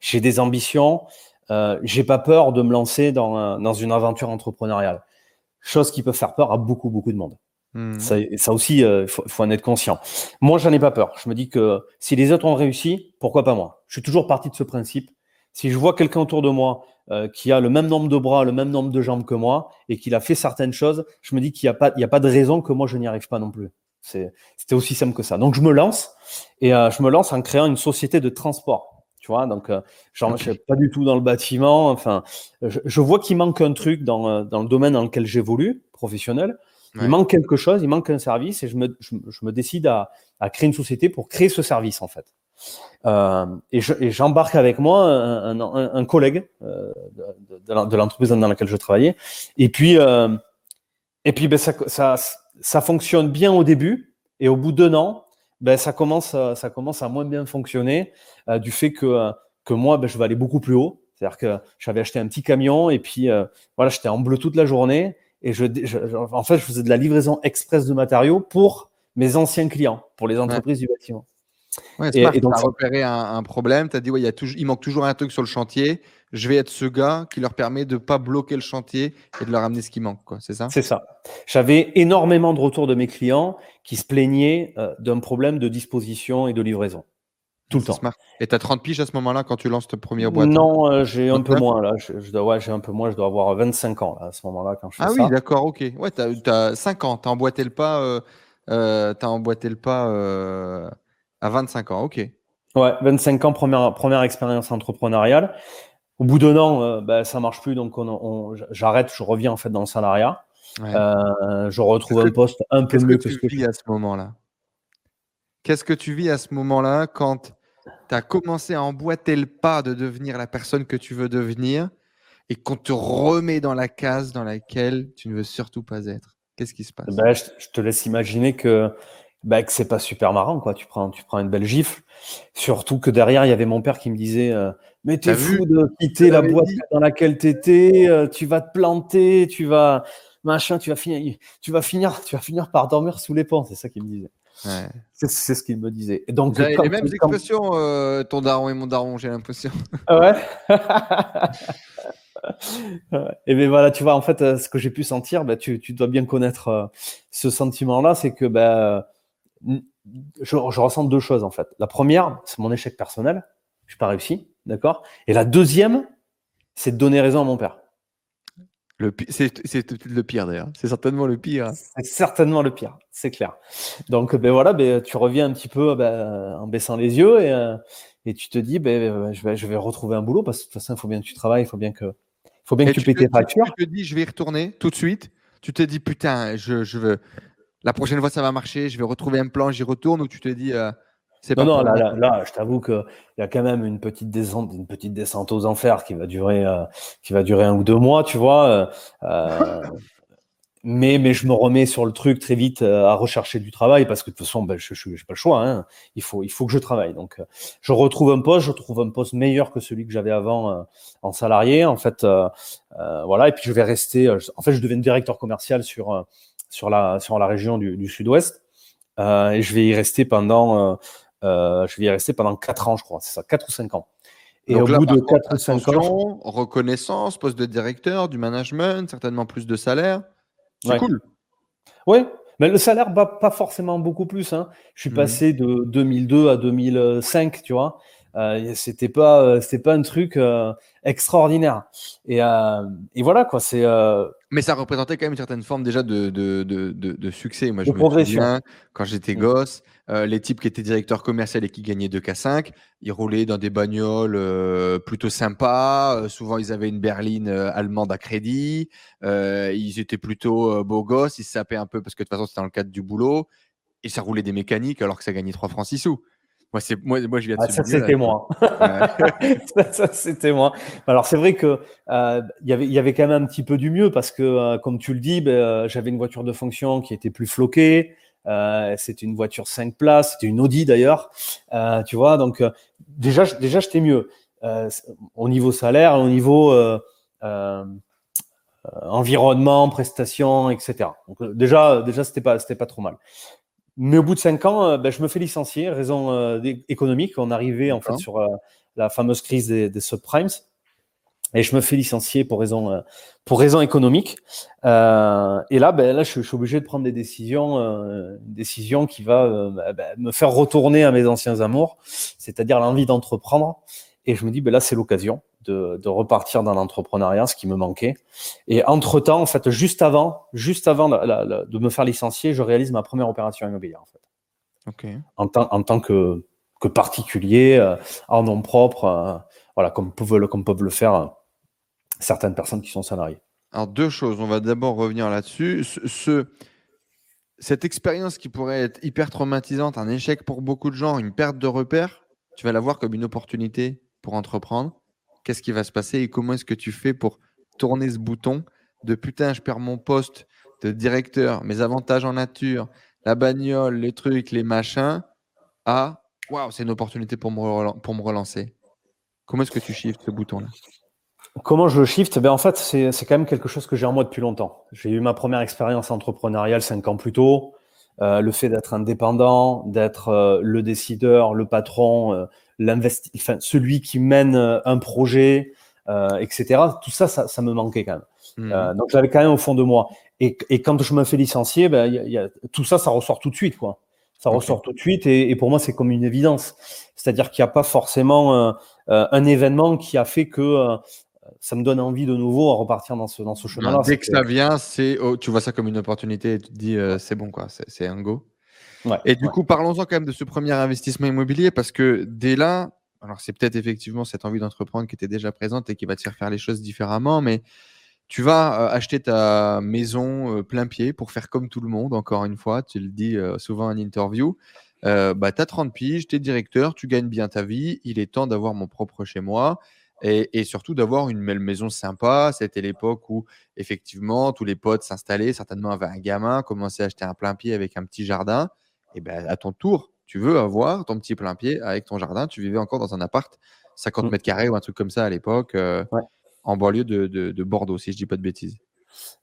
j'ai des ambitions, euh, j'ai pas peur de me lancer dans, dans une aventure entrepreneuriale. Chose qui peut faire peur à beaucoup, beaucoup de monde. Hmm. Ça, ça, aussi, il euh, faut, faut, en être conscient. Moi, j'en ai pas peur. Je me dis que si les autres ont réussi, pourquoi pas moi? Je suis toujours parti de ce principe. Si je vois quelqu'un autour de moi euh, qui a le même nombre de bras, le même nombre de jambes que moi, et qu'il a fait certaines choses, je me dis qu'il n'y a pas, il y a pas de raison que moi je n'y arrive pas non plus. C'était aussi simple que ça. Donc je me lance et euh, je me lance en créant une société de transport. Tu vois, donc euh, genre, okay. je suis pas du tout dans le bâtiment. Enfin, je, je vois qu'il manque un truc dans, euh, dans le domaine dans lequel j'évolue, professionnel. Il manque quelque chose, il manque un service et je me, je, je me décide à, à, créer une société pour créer ce service en fait. Euh, et j'embarque avec moi un, un, un collègue euh, de, de l'entreprise dans laquelle je travaillais. Et puis, euh, et puis ben, ça, ça, ça fonctionne bien au début et au bout d'un an, ben, ça, commence, ça commence à moins bien fonctionner du fait que, que moi, ben, je vais aller beaucoup plus haut. C'est-à-dire que j'avais acheté un petit camion et puis voilà, j'étais en bleu toute la journée et je, en fait, je faisais de la livraison express de matériaux pour mes anciens clients, pour les entreprises du bâtiment. Ouais, et, donc, tu as repéré un, problème, tu as dit, ouais, il, y a toujours, il manque toujours un truc sur le chantier, je vais être ce gars qui leur permet de ne pas bloquer le chantier et de leur amener ce qui manque, c'est ça? C'est ça. J'avais énormément de retours de mes clients qui se plaignaient euh, d'un problème de disposition et de livraison. Tout le temps. Et tu as 30 piges à ce moment-là quand tu lances ton premier boîte? Non, euh, j'ai un peu moins là. Je, dois, ouais, j'ai un peu moins. Je dois avoir 25 ans à ce moment-là quand je fais ah ça. Ah oui, d'accord, ok. Ouais, tu as, 5 ans. Tu as emboîté le pas, euh, as emboîté le pas à 25 ans, ok. Ouais, 25 ans, première, première expérience entrepreneuriale. Au bout d'un an, euh, bah, ça marche plus, donc on, j'arrête, je reviens en fait dans le salariat. je retrouve un poste un peu mieux que, ce que je vis à ce moment-là? Qu'est-ce que tu vis à ce moment-là quand tu as commencé à emboîter le pas de devenir la personne que tu veux devenir et qu'on te remet dans la case dans laquelle tu ne veux surtout pas être? Qu'est-ce qui se passe? Ben, je, te laisse imaginer que, bah, que c'est pas super marrant. Quoi. Tu, prends, tu prends une belle gifle. Surtout que derrière, il y avait mon père qui me disait euh, Mais t'es fou de quitter la boîte dans laquelle tu étais, euh, tu vas te planter, tu vas machin, tu vas finir, tu vas finir, tu vas finir par dormir sous les ponts. C'est ça qu'il me disait. C'est ce qu'il me disait. donc, les mêmes expressions, euh, ton daron et mon daron, j'ai l'impression. Ah ouais? et bien voilà, tu vois, en fait, euh, ce que j'ai pu sentir, bah, tu, dois bien connaître euh, ce sentiment-là, c'est que bah, je, ressens deux choses en fait. La première, c'est mon échec personnel, je n'ai pas réussi, d'accord? Et la deuxième, c'est de donner raison à mon père. C'est le pire d'ailleurs. C'est certainement le pire. C'est certainement le pire, c'est clair. Donc ben voilà, ben, tu reviens un petit peu ben, en baissant les yeux et, euh, et tu te dis ben, je, vais, je vais retrouver un boulot parce que de toute façon, il faut bien que tu travailles, il faut bien que, faut bien que tu, payes tes factures. Tu te dis je vais y retourner tout de suite. Tu te dis putain, je, je veux. La prochaine fois, ça va marcher, je vais retrouver un plan, j'y retourne ou tu te dis. Euh, non, non, là, là, je t'avoue qu'il y a quand même une petite descente, une petite descente aux enfers qui va durer, euh, qui va durer un ou deux mois, tu vois. Euh, mais, mais je me remets sur le truc très vite à rechercher du travail parce que de toute façon, ben, je n'ai pas le choix. Hein. Il, faut, il faut que je travaille. Donc, je retrouve un poste, je trouve un poste meilleur que celui que j'avais avant en salarié. En fait, voilà. Et puis, je vais rester. en fait, je deviens directeur commercial sur, sur, la, sur la région du, du Sud-Ouest. et je vais y rester pendant euh, je vais y rester pendant 4 ans, je crois. C'est ça, 4 ou 5 ans. Et au bout de 4 ou 5 ans. Reconnaissance, poste de directeur, du management, certainement plus de salaire. C'est cool. Oui, mais le salaire, va pas forcément beaucoup plus. Hein. Je suis mmh. passé de 2002 à 2005, tu vois. Euh, c'était pas, euh, c'était pas un truc euh, extraordinaire. Et, et, voilà quoi. C'est. Mais ça représentait quand même une certaine forme déjà de, de, de, de succès. Moi, je me souviens quand j'étais mmh. gosse, les types qui étaient directeurs commerciaux et qui gagnaient 2K5, ils roulaient dans des bagnoles plutôt sympas. souvent, ils avaient une berline allemande à crédit. ils étaient plutôt beaux gosses. Ils se sapaient un peu parce que de toute façon, c'était dans le cadre du boulot. Et ça roulait des mécaniques alors que ça gagnait 3 francs 6 sous. Moi, c'est moi, moi, je viens de ah, ça, c'était moi. ça, c'était moi. Alors, c'est vrai que euh, y il y avait quand même un petit peu du mieux parce que, euh, comme tu le dis, ben, euh, j'avais une voiture de fonction qui était plus floquée. Euh, c'était une voiture 5 places, c'était une Audi d'ailleurs. tu vois, donc déjà, déjà, j'étais mieux au niveau salaire, au niveau environnement, prestations, etc. Donc déjà, déjà, c'était pas, c'était pas trop mal. Mais au bout de cinq ans, euh, ben, je me fais licencier, raison euh, économique. On arrivait en fait sur euh, la fameuse crise des, subprimes. Et je me fais licencier pour raison, pour raison économique. et là, ben, là je, suis obligé de prendre des décisions, une décision qui va ben, me faire retourner à mes anciens amours, c'est-à-dire l'envie d'entreprendre. Et je me dis, ben là, c'est l'occasion de, repartir dans l'entrepreneuriat, ce qui me manquait. Et entre-temps, en fait, juste avant, juste avant de me faire licencier, je réalise ma première opération immobilière, en fait. En, en tant que, que particulier, euh, en nom propre, euh, voilà, comme peuvent, le, comme peuvent le faire euh, certaines personnes qui sont salariées. Alors, deux choses. On va d'abord revenir là-dessus. Ce, cette expérience qui pourrait être hyper traumatisante, un échec pour beaucoup de gens, une perte de repères, tu vas la voir comme une opportunité pour entreprendre qu'est-ce qui va se passer et comment est-ce que tu fais pour tourner ce bouton de putain, je perds mon poste de directeur, mes avantages en nature, la bagnole, les trucs, les machins. à waouh, c'est une opportunité pour me, relancer Comment est-ce que tu shifts ce bouton-là? Comment je shift? Ben En fait, c'est quand même quelque chose que j'ai en moi depuis longtemps. J'ai eu ma première expérience entrepreneuriale cinq ans plus tôt. Euh, le fait d'être indépendant, d'être euh, le décideur, le patron, euh, enfin, celui qui mène euh, un projet, etc. Tout ça, ça, ça, me manquait quand même. Mmh. donc j'avais quand même au fond de moi. Et, et quand je me fais licencier, ben, y a, y a, tout ça, ça ressort tout de suite. quoi. Ça ressort tout de suite et, et pour moi, c'est comme une évidence. C'est-à-dire qu'il n'y a pas forcément un événement qui a fait que ça me donne envie de nouveau à repartir dans ce, dans ce chemin-là. Dès que ça vient, c'est, oh, tu vois ça comme une opportunité et tu te dis euh, c'est bon, quoi, c'est, un go. Et du coup, parlons-en quand même de ce premier investissement immobilier parce que dès là, alors c'est peut-être effectivement cette envie d'entreprendre qui était déjà présente et qui va te faire faire les choses différemment, mais tu vas euh, acheter ta maison euh, plein pied pour faire comme tout le monde, encore une fois, tu le dis souvent en interview. bah, tu as 30 piges, tu es directeur, tu gagnes bien ta vie, il est temps d'avoir mon propre chez moi et, surtout d'avoir une belle maison sympa. C'était l'époque où effectivement tous les potes s'installaient, certainement avaient un gamin, commençaient à acheter un plein pied avec un petit jardin. Et ben à ton tour, tu veux avoir ton petit plein pied avec ton jardin. Tu vivais encore dans un appart 50 mmh. mètres carrés ou un truc comme ça à l'époque, euh, en banlieue de, Bordeaux, si je dis pas de bêtises.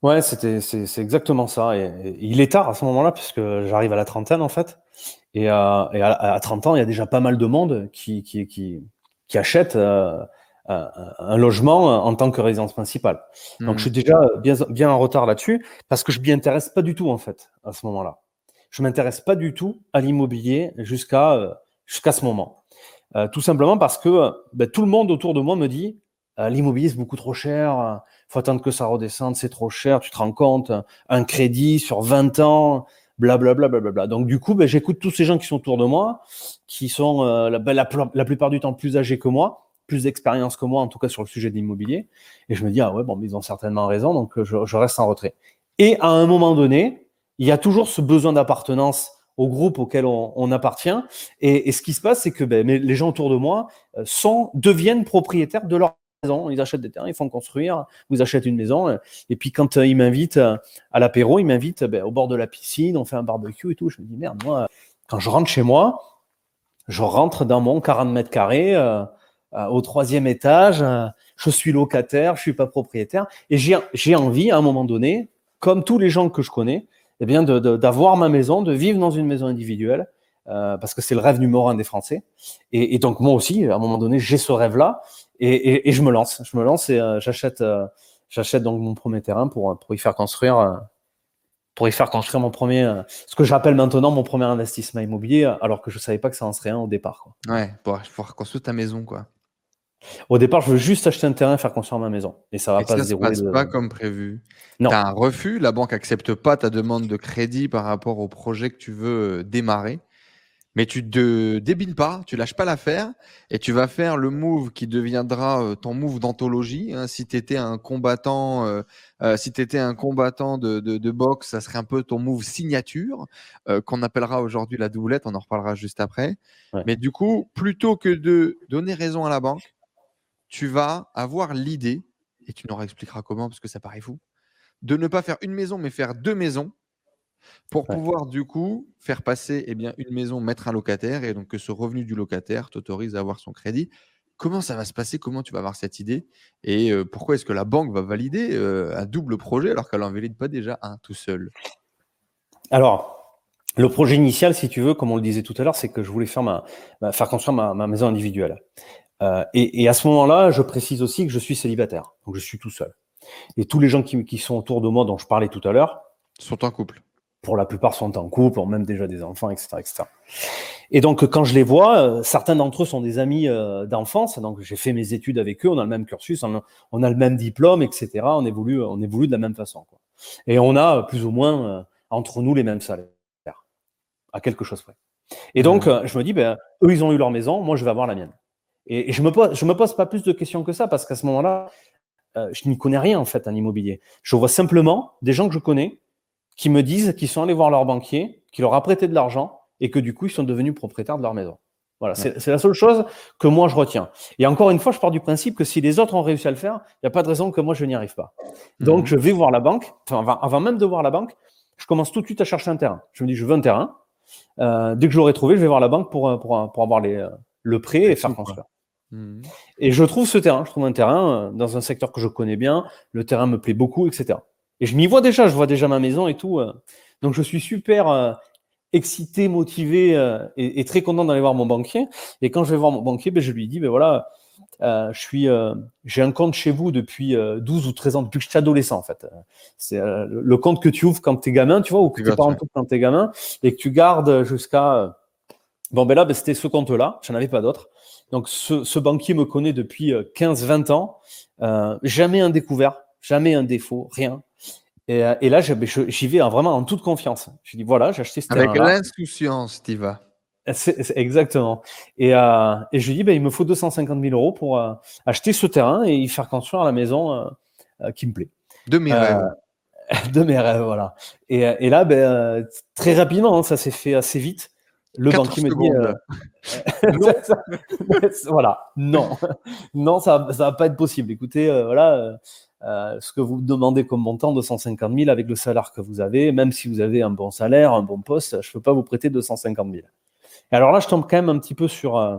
Ouais, c'était c'est exactement ça. Et, il est tard à ce moment-là puisque j'arrive à la trentaine en fait. Et, euh, à, 30 ans, il y a déjà pas mal de monde qui qui, qui, qui achète. Euh, un logement en tant que résidence principale. Donc je suis déjà bien, bien en retard là-dessus parce que je m'y intéresse pas du tout en fait à ce moment-là. Je m'intéresse pas du tout à l'immobilier jusqu'à euh, jusqu'à ce moment. Euh, tout simplement parce que ben, tout le monde autour de moi me dit euh, l'immobilier c'est beaucoup trop cher, faut attendre que ça redescende, c'est trop cher, tu te rends compte, un crédit sur 20 ans, blablabla. Bla, bla, bla, Donc du coup, ben, j'écoute tous ces gens qui sont autour de moi, qui sont la, ben, la, plupart du temps plus âgés que moi, plus d'expérience que moi, en tout cas sur le sujet de l'immobilier. Et je me dis, ah ouais, bon, ils ont certainement raison, donc euh, je, reste en retrait. Et à un moment donné, il y a toujours ce besoin d'appartenance au groupe auquel on, appartient. Et, ce qui se passe, c'est que ben, les gens autour de moi euh, sont, deviennent propriétaires de leur maison. Ils achètent des terrains, ils font construire, vous achetez une maison. Et puis quand euh, ils m'invitent à l'apéro, ils m'invitent ben, au bord de la piscine, on fait un barbecue et tout. Je me dis, merde, moi, quand je rentre chez moi, je rentre dans mon 40 mètres carrés. Euh, au troisième étage, euh, je suis locataire, je suis pas propriétaire, et j'ai envie à un moment donné, comme tous les gens que je connais, eh bien d'avoir ma maison, de vivre dans une maison individuelle, euh, parce que c'est le rêve numéro un des Français. Et, donc moi aussi, à un moment donné, j'ai ce rêve-là, et, et, je me lance, je me lance et j'achète, j'achète donc mon premier terrain pour pour y faire construire. pour y faire construire mon premier, ce que j'appelle maintenant mon premier investissement immobilier, alors que je savais pas que ça en serait un au départ. Quoi. Ouais, pour, pour construire ta maison, quoi. Au départ, je veux juste acheter un terrain et faire construire ma maison. Et ça va pas se dérouler. passe pas comme prévu. Tu as un refus, la banque accepte pas ta demande de crédit par rapport au projet que tu veux euh, démarrer. Mais tu te débines pas, tu lâches pas l'affaire et tu vas faire le move qui deviendra euh, ton move d'anthologie. Hein. Si tu étais un combattant, euh, si un combattant de, de, boxe, ça serait un peu ton move signature qu'on appellera aujourd'hui la doublette. On en reparlera juste après. Mais du coup, plutôt que de donner raison à la banque, tu vas avoir l'idée, et tu nous expliqueras comment parce que ça paraît fou, de ne pas faire une maison mais faire deux maisons pour pouvoir du coup faire passer eh bien, une maison, mettre un locataire et donc que ce revenu du locataire t'autorise à avoir son crédit. Comment ça va se passer? Comment tu vas avoir cette idée? Et euh, pourquoi est-ce que la banque va valider euh, un double projet alors qu'elle n'en valide pas déjà un tout seul? Alors, le projet initial, si tu veux, comme on le disait tout à l'heure, c'est que je voulais faire, ma, faire construire ma, maison individuelle. Euh, et, à ce moment-là, je précise aussi que je suis célibataire, donc je suis tout seul. Et tous les gens qui, sont autour de moi, dont je parlais tout à l'heure, sont en couple. Pour la plupart sont en couple, ont même déjà des enfants, etc., etc. Et donc quand je les vois, euh, certains d'entre eux sont des amis euh, d'enfance. Donc j'ai fait mes études avec eux, on a le même cursus, on a, le même diplôme, etc. On évolue, on évolue de la même façon. Quoi. Et on a plus ou moins entre nous les mêmes salaires, à quelque chose près. Et donc mmh. je me dis, ben, eux ils ont eu leur maison, moi je vais avoir la mienne. Et, je me pose, je me pose pas plus de questions que ça parce qu'à ce moment-là, euh, je n'y connais rien en fait en immobilier. Je vois simplement des gens que je connais qui me disent qu'ils sont allés voir leur banquier, qui leur a prêté de l'argent et que du coup ils sont devenus propriétaires de leur maison. Voilà, c'est la seule chose que moi je retiens. Et encore une fois, je pars du principe que si les autres ont réussi à le faire, il n'y a pas de raison que moi je n'y arrive pas. Donc mhm. je vais voir la banque, enfin, avant, avant, même de voir la banque, je commence tout de suite à chercher un terrain. Je me dis, je veux un terrain. dès que je l'aurai trouvé, je vais voir la banque pour, pour, pour avoir les, le prêt et faire construire. Mmh. Et je trouve ce terrain, je trouve un terrain dans un secteur que je connais bien, le terrain me plaît beaucoup, etc. Et je m'y vois déjà, je vois déjà ma maison et tout. donc je suis super excité, motivé et, très content d'aller voir mon banquier. Et quand je vais voir mon banquier, ben, je lui dis, ben voilà, euh, je suis, euh, j'ai un compte chez vous depuis 12 euh, ou 13 ans, depuis que je suis adolescent en fait. C'est le compte que tu ouvres quand tu es gamin, tu vois, ou que tes parents quand tu es gamin, et que tu gardes jusqu'à. Bon, ben là, ben, c'était ce compte-là, j'en avais pas d'autre. Donc ce, ce, banquier me connaît depuis 15-20 ans, jamais un découvert, jamais un défaut, rien. Et, et là, j'y vais vraiment en toute confiance. Je dis voilà, j'ai acheté ce Avec l'insouciance, tu vas. exactement. Et, euh, et, je lui dis, ben, il me faut 250 000 euros pour euh, acheter ce terrain et y faire construire la maison euh, euh qui me plaît. De mes rêves. De mes rêves, voilà. Et, et là, ben, très rapidement, hein, ça s'est fait assez vite. Le banquier me dit, non. voilà, non, non, ça, ça va pas être possible. Écoutez, voilà, ce que vous demandez comme montant, 250 000 avec le salaire que vous avez, même si vous avez un bon salaire, un bon poste, je peux pas vous prêter 250 000. Et alors là, je tombe quand même un petit peu sur, euh,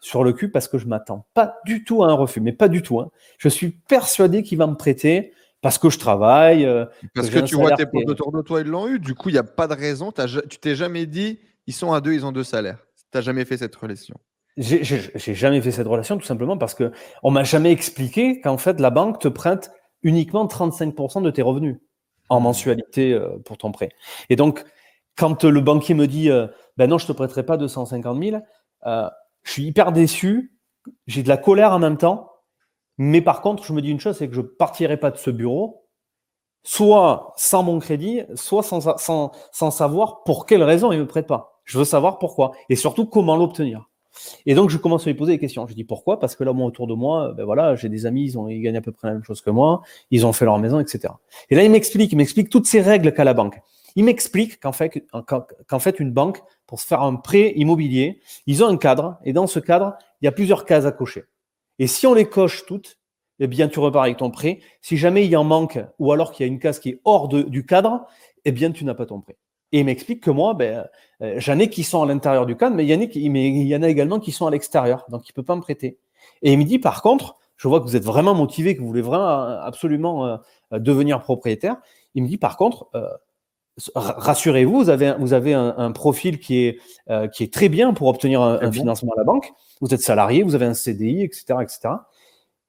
sur le cul parce que je m'attends pas du tout à un refus, mais pas du tout. Hein. Je suis persuadé qu'il va me prêter parce que je travaille. Euh, parce que, tu vois tes potes autour de toi, ils l'ont eu. Du coup, il n'y a pas de raison. tu t'es jamais dit, ils sont à deux, ils ont deux salaires. Tu n'as jamais fait cette relation. J'ai jamais fait cette relation tout simplement parce que on m'a jamais expliqué qu'en fait la banque te prête uniquement 35% de tes revenus en mensualité euh, pour ton prêt. Et donc, quand le banquier me dit ben non, je te prêterai pas 250 000. Euh, je suis hyper déçu, j'ai de la colère en même temps, mais par contre, je me dis une chose, c'est que je partirai pas de ce bureau, soit sans mon crédit, soit sans savoir pour quelle raison il me prête pas. Je veux savoir pourquoi et surtout comment l'obtenir. Et donc, je commence à lui poser des questions. Je dis pourquoi? Parce que là, moi, autour de moi, ben voilà, j'ai des amis, ils, ont, ils gagnent à peu près la même chose que moi, ils ont fait leur maison, etc. Et là, il m'explique, il m'explique toutes ces règles qu'a la banque. Il m'explique qu'en fait, qu'en fait, une banque, pour se faire un prêt immobilier, ils ont un cadre, et dans ce cadre, il y a plusieurs cases à cocher. Et si on les coche toutes, eh bien, tu repars avec ton prêt. Si jamais il y en manque, ou alors qu'il y a une case qui est hors du cadre, eh bien, tu n'as pas ton prêt. Et il m'explique que moi, ben, euh, j'en ai qui sont à l'intérieur du cadre, mais il, y en a qui, mais il y en a également qui sont à l'extérieur, donc il peut pas me prêter. Et il me dit, par contre, je vois que vous êtes vraiment motivé, que vous voulez vraiment euh, absolument euh, devenir propriétaire. Il me dit, par contre, rassurez-vous, vous avez, vous avez un, profil qui est, euh, qui est très bien pour obtenir un, financement à la banque. Vous êtes salarié, vous avez un CDI, etc. etc.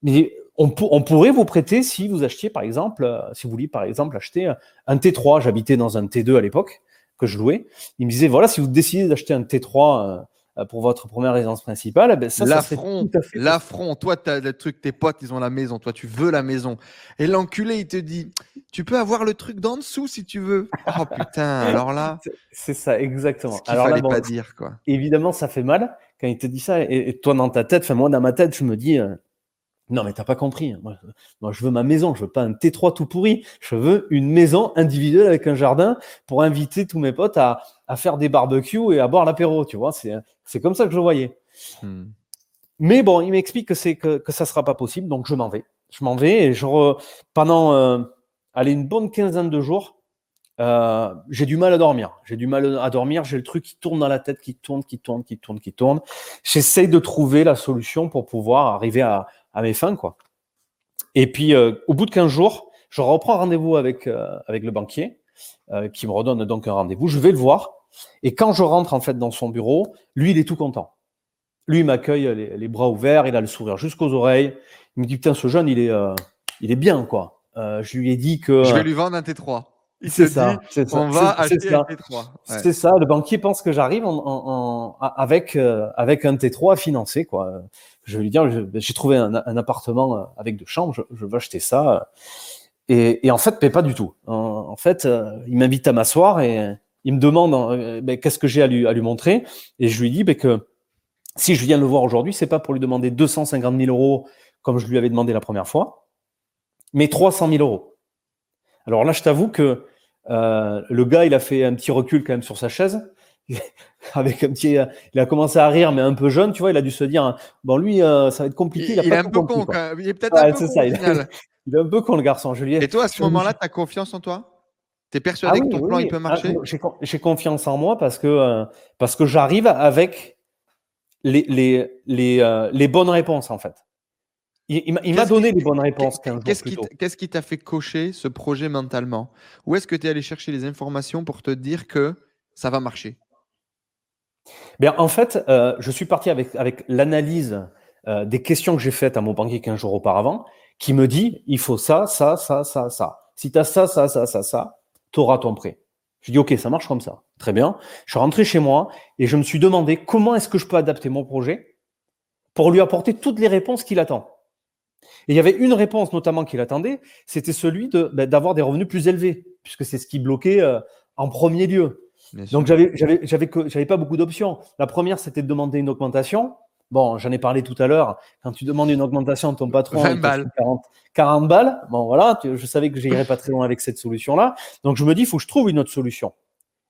Mais on, on pourrait vous prêter si vous achetiez, par exemple, si vous vouliez, par exemple, acheter un T3. J'habitais dans un T2 à l'époque que je louais. Il me disait, voilà, si vous décidez d'acheter un T3 euh, pour votre première résidence principale, eh ben ça, l'affront, l'affront. Toi, tu as le truc, tes potes, ils ont la maison. Toi, tu veux la maison. Et l'enculé, il te dit, tu peux avoir le truc d'en dessous si tu veux. Oh putain, alors là. C'est ça, exactement. Ce alors là, pas dire, quoi. Évidemment, ça fait mal quand il te dit ça. Et, toi, dans ta tête, enfin, moi, dans ma tête, je me dis, euh, non, mais t'as pas compris. Moi, moi, je veux ma maison. Je veux pas un T3 tout pourri. Je veux une maison individuelle avec un jardin pour inviter tous mes potes à, à faire des barbecues et à boire l'apéro. Tu vois, c'est, comme ça que je le voyais. Hmm. Mais bon, il m'explique que c'est que, que ça sera pas possible, donc je m'en vais. Je m'en vais et je pendant euh, allez, une bonne quinzaine de jours, euh, j'ai du mal à dormir. J'ai du mal à dormir. J'ai le truc qui tourne dans la tête, qui tourne, qui tourne, qui tourne, qui tourne. J'essaye de trouver la solution pour pouvoir arriver à, à mes fins, quoi. Et puis, euh, au bout de 15 jours, je reprends rendez-vous avec, euh, avec le banquier, euh, qui me redonne donc un rendez-vous. Je vais le voir. Et quand je rentre, en fait, dans son bureau, lui, il est tout content. Lui, il m'accueille les, bras ouverts, il a le sourire jusqu'aux oreilles. Il me dit, putain, ce jeune, il est, il est bien, quoi. je lui ai dit que. Je vais lui vendre un T3. C'est ça. C'est ça. On va acheter un T3. C'est ça. Le banquier pense que j'arrive en, avec, avec un T3 à financer, quoi je vais lui dire, j'ai trouvé un, appartement euh, avec deux chambres, je, veux acheter ça. Et, en fait, mais pas du tout. En, fait, euh, il m'invite à m'asseoir et il me demande euh, ben, qu'est-ce que j'ai à lui, à lui montrer. Et je lui dis ben, que si je viens le voir aujourd'hui, c'est pas pour lui demander 250 000 euros comme je lui avais demandé la première fois, mais 300 000 euros. Alors là, je t'avoue que le gars, il a fait un petit recul quand même sur sa chaise. avec un petit, il a commencé à rire, mais un peu jeune, tu vois, il a dû se dire, bon, lui, euh, ça va être compliqué. Il, il est un peu con, il est peut-être un peu con. Ça, il, est, un peu con, le garçon, Julien. Et toi, à ce moment-là, tu as confiance en toi? Tu es persuadé ah que ton plan il peut marcher? ah, J'ai confiance en moi parce que, euh, parce que j'arrive avec les, les, les, euh, les, bonnes réponses en fait. Il, il m'a donné les bonnes réponses. Qu'est-ce qui t'a fait cocher ce projet mentalement? Où est-ce que tu es allé chercher les informations pour te dire que ça va marcher? Bien, en fait, euh, je suis parti avec, avec l'analyse des questions que j'ai faites à mon banquier 15 jours auparavant, qui me dit il faut ça, ça, ça, ça, ça. Si tu as ça, ça, ça, ça, ça, tu auras ton prêt. Je dis, OK, ça marche comme ça. Très bien. Je suis rentré chez moi et je me suis demandé comment est-ce que je peux adapter mon projet pour lui apporter toutes les réponses qu'il attend. Et il y avait une réponse notamment qu'il attendait, c'était celui de, ben, d'avoir des revenus plus élevés, puisque c'est ce qui bloquait euh, en premier lieu. Donc j'avais, pas beaucoup d'options. La première, c'était de demander une augmentation. Bon, j'en ai parlé tout à l'heure. Quand tu demandes une augmentation de ton patron, 20 balles. 40, balles. Bon, voilà, je savais que j'irais pas très loin avec cette solution-là. Donc, je me dis, il faut que je trouve une autre solution.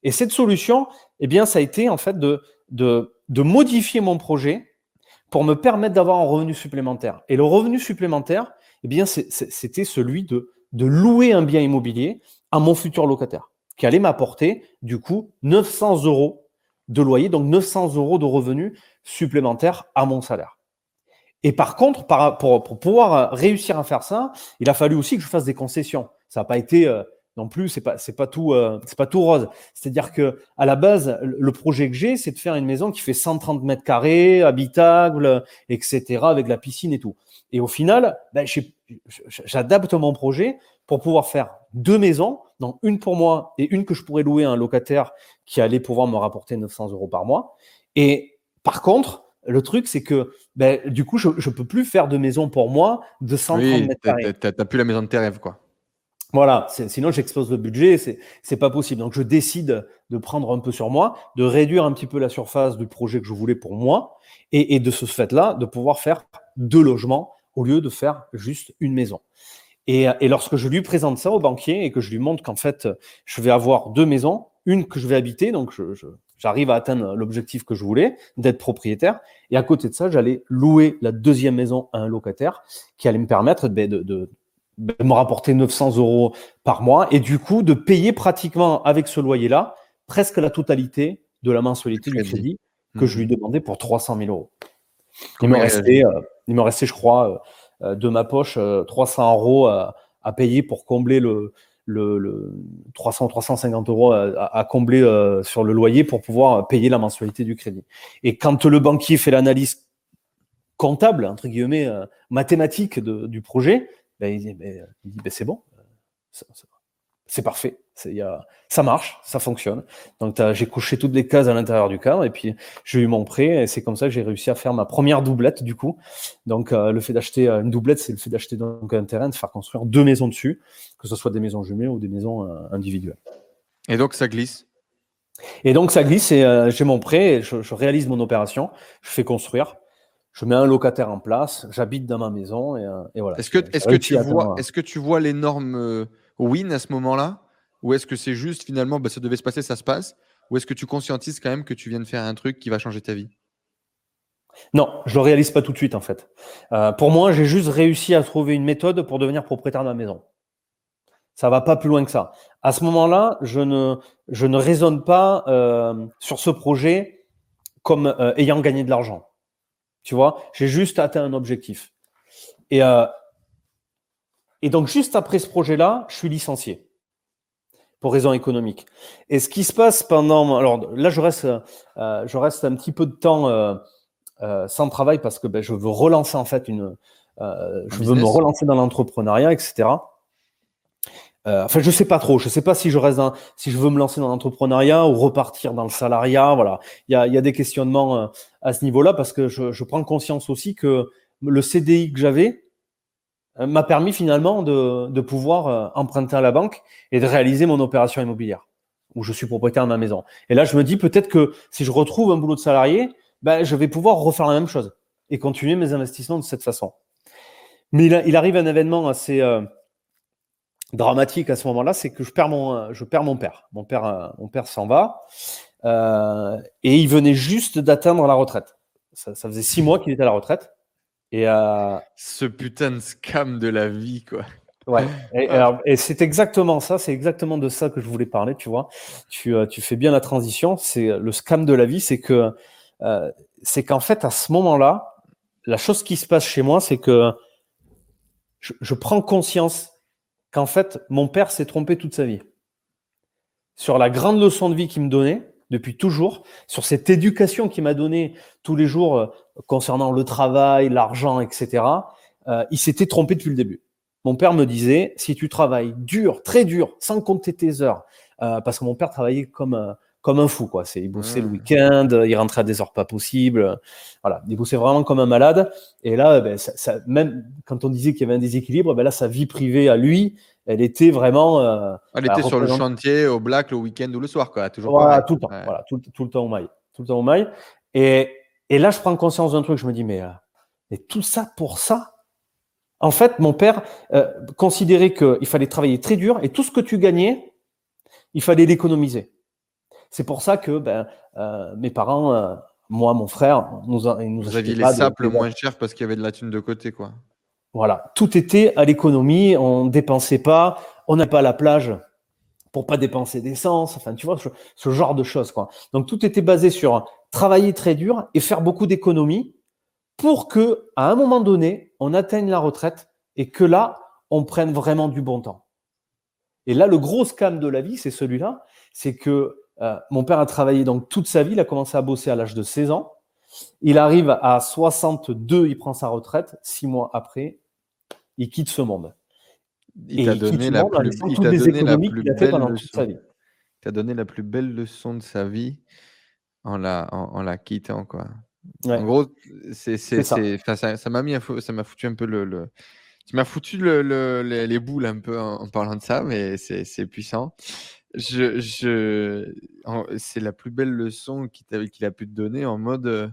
Et cette solution, eh bien, ça a été en fait de, de, de modifier mon projet pour me permettre d'avoir un revenu supplémentaire. Et le revenu supplémentaire, eh bien, c'était celui de, louer un bien immobilier à mon futur locataire, qui allait m'apporter, du coup, 900 euros de loyer, donc 900 euros de revenus supplémentaires à mon salaire. Et par contre, pour, pouvoir réussir à faire ça, il a fallu aussi que je fasse des concessions. Ça n'a pas été euh, non plus, c'est pas c'est pas tout euh, c'est pas tout rose. C'est-à-dire que à la base, le projet que j'ai, c'est de faire une maison qui fait 130 mètres carrés, habitable, etc., avec la piscine et tout. Et au final, ben, j'adapte mon projet pour pouvoir faire deux maisons, donc une pour moi et une que je pourrais louer à un locataire qui allait pouvoir me rapporter 900 euros par mois. Et par contre, le truc, c'est que ben, du coup, je ne peux plus faire de maison pour moi de 130 mètres carrés. Tu n'as plus la maison de tes rêves, quoi. Voilà, sinon j'explose le budget, c'est pas possible. Donc je décide de prendre un peu sur moi, de réduire un petit peu la surface du projet que je voulais pour moi, et, de ce fait-là, de pouvoir faire deux logements au lieu de faire juste une maison. Et, lorsque je lui présente ça au banquier et que je lui montre qu'en fait, je vais avoir deux maisons, une que je vais habiter, donc j'arrive à atteindre l'objectif que je voulais, d'être propriétaire, et à côté de ça, j'allais louer la deuxième maison à un locataire qui allait me permettre de, de, me rapporter 900 euros par mois et du coup de payer pratiquement avec ce loyer-là presque la totalité de la mensualité du crédit que je lui mmh. demandais pour 300 000 euros. Il me restait, euh, il me restait, je crois, euh, de ma poche 300 euh, euros à, payer pour combler le, le, 300 350 euros à, combler sur le loyer pour pouvoir payer la mensualité du crédit. Et quand le banquier fait l'analyse comptable, entre guillemets, mathématique du projet, ben, il dit, ben, ben, c'est bon, c'est parfait. Y a, ça marche, ça fonctionne. Donc j'ai couché toutes les cases à l'intérieur du cadre et puis j'ai eu mon prêt et c'est comme ça que j'ai réussi à faire ma première doublette du coup. Donc euh, le fait d'acheter euh, une doublette, c'est le fait d'acheter donc un terrain, de faire construire deux maisons dessus, que ce soit des maisons jumelles ou des maisons euh, individuelles. Et donc ça glisse? Et donc ça glisse et j'ai mon prêt, je, je, réalise mon opération, je fais construire je mets un locataire en place, j'habite dans ma maison et, voilà. Est-ce que, tu vois, est-ce que tu vois l'énorme win à ce moment-là? Ou est-ce que c'est juste finalement, bah, ça devait se passer, ça se passe? Ou est-ce que tu conscientises quand même que tu viens de faire un truc qui va changer ta vie? Non, je ne le réalise pas tout de suite en fait. Euh, pour moi, j'ai juste réussi à trouver une méthode pour devenir propriétaire de ma maison. Ça va pas plus loin que ça. À ce moment-là, je ne, je ne raisonne pas euh, sur ce projet comme euh, ayant gagné de l'argent. Tu vois, j'ai juste atteint un objectif. Et, et donc, juste après ce projet-là, je suis licencié pour raison économique. Et ce qui se passe pendant, alors là, je reste, euh, je reste un petit peu de temps euh, euh, sans travail parce que ben, je veux relancer en fait une, je veux me relancer dans l'entrepreneuriat, etc. enfin, je sais pas trop. Je sais pas si je reste dans, si je veux me lancer dans l'entrepreneuriat ou repartir dans le salariat. Voilà, il y a, y a, des questionnements à ce niveau-là parce que je, je prends conscience aussi que le CDI que j'avais, euh, m'a permis finalement de, de, pouvoir euh, emprunter à la banque et de réaliser mon opération immobilière où je suis propriétaire de ma maison. Et là, je me dis peut-être que si je retrouve un boulot de salarié, ben, je vais pouvoir refaire la même chose et continuer mes investissements de cette façon. Mais il, il arrive un événement assez euh, dramatique à ce moment-là, c'est que je perds mon, je perds mon père. Mon père, mon père s'en va euh, et il venait juste d'atteindre la retraite. Ça, ça faisait six mois qu'il était à la retraite. Et Ce putain de scam de la vie, quoi. Ouais. Et, c'est exactement ça, c'est exactement de ça que je voulais parler, tu vois. Tu, euh, tu fais bien la transition. C'est le scam de la vie, c'est que euh, c'est qu'en fait, à ce moment-là, la chose qui se passe chez moi, c'est que je, je, prends conscience qu'en fait, mon père s'est trompé toute sa vie. Sur la grande leçon de vie qu'il me donnait, depuis toujours, sur cette éducation qu'il m'a donnée tous les jours euh, concernant le travail, l'argent, etc., euh, il s'était trompé depuis le début. Mon père me disait, si tu travailles dur, très dur, sans compter tes heures, euh, parce que mon père travaillait comme comme un fou, quoi. C'est, il bossait le mmh. week-end, il rentrait à des heures pas possibles. Voilà, il bossait vraiment comme un malade. Et là, ben, ça, même quand on disait qu'il y avait un déséquilibre, ben là, sa vie privée à lui, elle était vraiment. Euh, elle était sur le chantier, au black, le week-end ou le soir, quoi. Toujours voilà, tout le temps. Voilà, tout, tout, le temps au mail. Tout le temps au mail. Et, et là, je prends conscience d'un truc. Je me dis, mais, euh, mais tout ça pour ça? En fait, mon père euh, considérait qu'il fallait travailler très dur et tout ce que tu gagnais, il fallait l'économiser. C'est pour ça que ben, euh, mes parents, euh, moi, mon frère, nous, nous Vous aviez les sapes le moins cher parce qu'il y avait de la thune de côté, quoi. Voilà, tout était à l'économie, on ne dépensait pas, on n'a pas la plage pour pas dépenser d'essence, enfin tu vois, ce, ce, genre de choses quoi. Donc tout était basé sur travailler très dur et faire beaucoup d'économies pour que, à un moment donné, on atteigne la retraite et que là, on prenne vraiment du bon temps. Et là, le gros scam de la vie, c'est celui-là, c'est que euh, mon père a travaillé donc toute sa vie, il a commencé à bosser à l'âge de 16 ans. Il arrive à 62, il prend sa retraite. Six mois après, il quitte ce monde. Il t'a donné, la plus, il donné la plus belle leçon. Il donné la plus belle leçon de sa vie en la, en, en la quittant, quoi. En gros, c'est, ça. ça, m'a mis ça m'a foutu un peu le, le tu m'as foutu le, les, boules un peu en, parlant de ça, mais c'est puissant. C'est la plus belle leçon qu'il, a pu te donner en mode euh,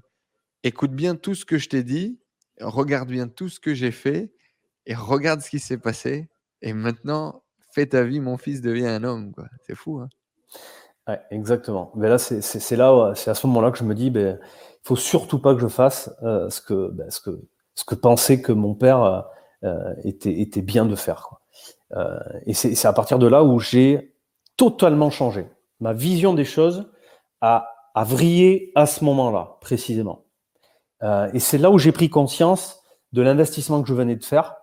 écoute bien tout ce que je t'ai dit, regarde bien tout ce que j'ai fait et regarde ce qui s'est passé. Et maintenant, fais ta vie, mon fils devient un homme. C'est fou. Hein exactement. Mais là, c'est, là, c'est à ce moment-là que je me dis, ben, faut surtout pas que je fasse euh, ce, que, ben, ce, que, ce que pensait que mon père euh, était, était bien de faire. Quoi. et c'est à partir de là où j'ai totalement changé. Ma vision des choses a, a vrillé à ce moment-là, précisément. et c'est là où j'ai pris conscience de l'investissement que je venais de faire.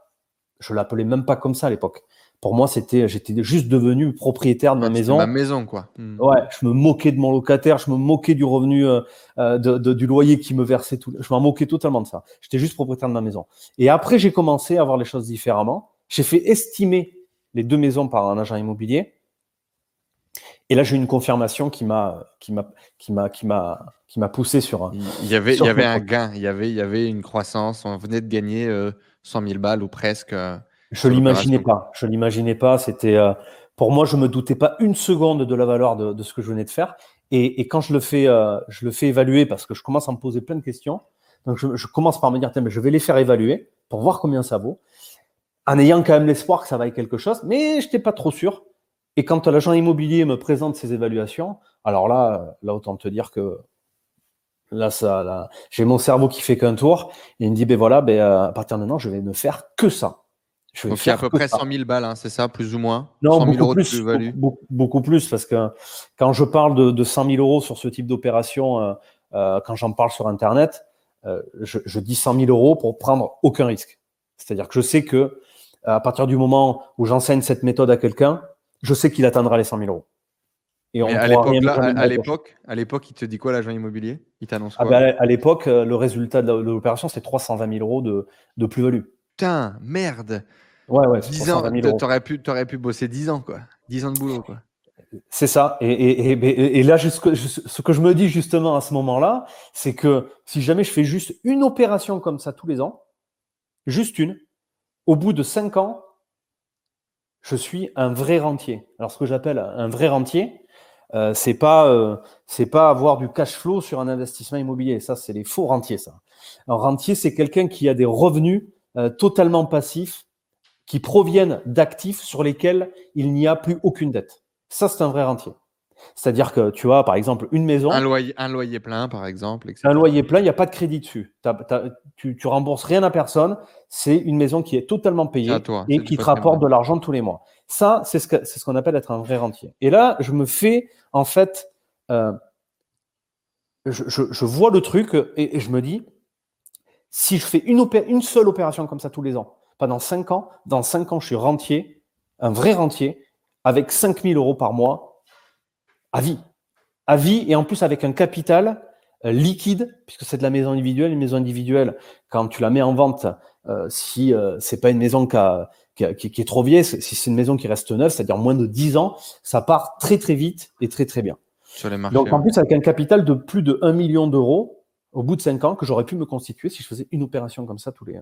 Je l'appelais même pas comme ça à l'époque pour moi, c'était, j'étais juste devenu propriétaire de ma maison. Ma maison, quoi. Hmm. Ouais, je me moquais de mon locataire, je me moquais du revenu euh, euh de, du loyer qui me versait tout. Je m'en moquais totalement de ça. J'étais juste propriétaire de ma maison. Et après, j'ai commencé à voir les choses différemment. J'ai fait estimer les deux maisons par un agent immobilier. Et là, j'ai eu une confirmation qui m'a, qui m'a, qui m'a, qui m'a, qui m'a poussé sur. Il y avait, il y avait un gain. Il y avait, il y avait une croissance. On venait de gagner 100 euh, 000 balles ou presque. Euh, je l'imaginais pas. Je l'imaginais pas. C'était euh, pour moi, je me doutais pas une seconde de la valeur de, de ce que je venais de faire. Et, et quand je le fais, je le fais évaluer parce que je commence à me poser plein de questions. Donc je, je commence par me dire, mais je vais les faire évaluer pour voir combien ça vaut, en ayant quand même l'espoir que ça vaille quelque chose. Mais je n'étais pas trop sûr. Et quand l'agent immobilier me présente ses évaluations, alors là, là autant te dire que Là, ça, là, j'ai mon cerveau qui fait qu'un tour et il me dit, ben voilà, ben, euh, à partir de maintenant, je vais ne faire que ça. Je Donc, il y a à peu près 100 000 balles, hein, c'est ça, plus ou moins? Non, 100 000 beaucoup, euros plus, de plus beaucoup, beaucoup, plus, parce que quand je parle de, de 100 000 euros sur ce type d'opération, euh, euh, quand j'en parle sur Internet, euh, je, je, dis 100 000 euros pour prendre aucun risque. C'est-à-dire que je sais que à partir du moment où j'enseigne cette méthode à quelqu'un, je sais qu'il atteindra les 100 000 euros. Et on à l'époque, à, l'époque, à l'époque, il te dit quoi l'agent immobilier? Il t'annonce ah quoi? ah ben, À l'époque, le résultat de l'opération, c'est 320 000 euros de, de plus-value. Putain, merde Ouais, ouais. 10 ans, t'aurais pu, aurais pu bosser 10 ans, quoi. 10 ans de boulot, quoi. C'est ça. Et, et, et, et là, ce que je me dis justement à ce moment-là, c'est que si jamais je fais juste une opération comme ça tous les ans, juste une, au bout de 5 ans, je suis un vrai rentier. Alors, ce que j'appelle un vrai rentier, euh, c'est pas euh, c'est pas avoir du cash flow sur un investissement immobilier. Ça, c'est les faux rentiers. Ça. Un rentier, c'est quelqu'un qui a des revenus euh, totalement passifs qui proviennent d'actifs sur lesquels il n'y a plus aucune dette. Ça, c'est un vrai rentier. C'est-à-dire que tu vois, par exemple, une maison. Un loyer, un loyer plein, par exemple. Etc. Un loyer plein, il n'y a pas de crédit dessus. tu, tu rembourses rien à personne. C'est une maison qui est totalement payée et qui te rapporte de l'argent tous les mois. Ça, c'est ce ce qu'on appelle être un vrai rentier. Et là, je me fais, en fait, euh, je, je, vois le truc et, je me dis, si je fais une, une seule opération comme ça tous les ans, pendant 5 ans, dans 5 ans, je suis rentier, un vrai rentier, avec 5000 euros par mois, à vie. À vie, et en plus avec un capital euh, liquide, puisque c'est de la maison individuelle. Une maison individuelle, quand tu la mets en vente, euh, si euh, c'est pas une maison qui, qui, qui, est trop vieille, si c'est une maison qui reste neuve, c'est-à-dire moins de 10 ans, ça part très très vite et très très bien. Sur les marchés, Donc en plus avec un capital de plus de 1 million d'euros au bout de 5 ans que j'aurais pu me constituer si je faisais une opération comme ça tous les,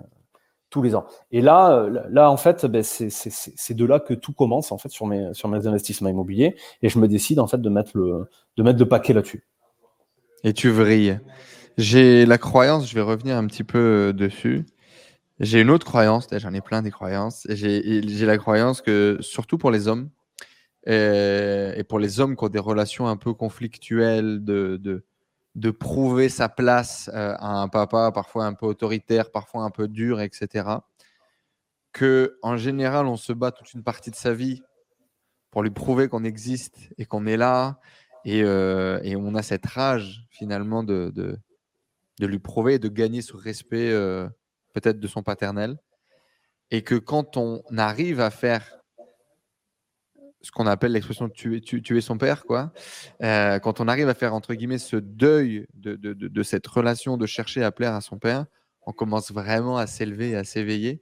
tous les ans. Et là, euh, là en fait, ben, c'est de là que tout commence en fait sur mes, sur mes investissements immobiliers et je me décide en fait de mettre le, de mettre le paquet là-dessus. Et tu vrilles. J'ai la croyance, je vais revenir un petit peu euh, dessus. J'ai une autre croyance, j'en ai plein des croyances. J'ai la croyance que, surtout pour les hommes, euh, et, pour les hommes qui ont des relations un peu conflictuelles, de, de, de prouver sa place euh, à un papa, parfois un peu autoritaire, parfois un peu dur, etc. Que en général, on se bat toute une partie de sa vie pour lui prouver qu'on existe et qu'on est là, et, euh, et, on a cette rage finalement de, de, lui prouver et de gagner ce respect euh, peut-être de son paternel, et que quand on arrive à faire ce qu'on appelle l'expression tuer, tuer, son père, quoi. Euh, quand on arrive à faire entre guillemets ce deuil de, de, de, cette relation de chercher à plaire à son père, on commence vraiment à s'élever, à s'éveiller.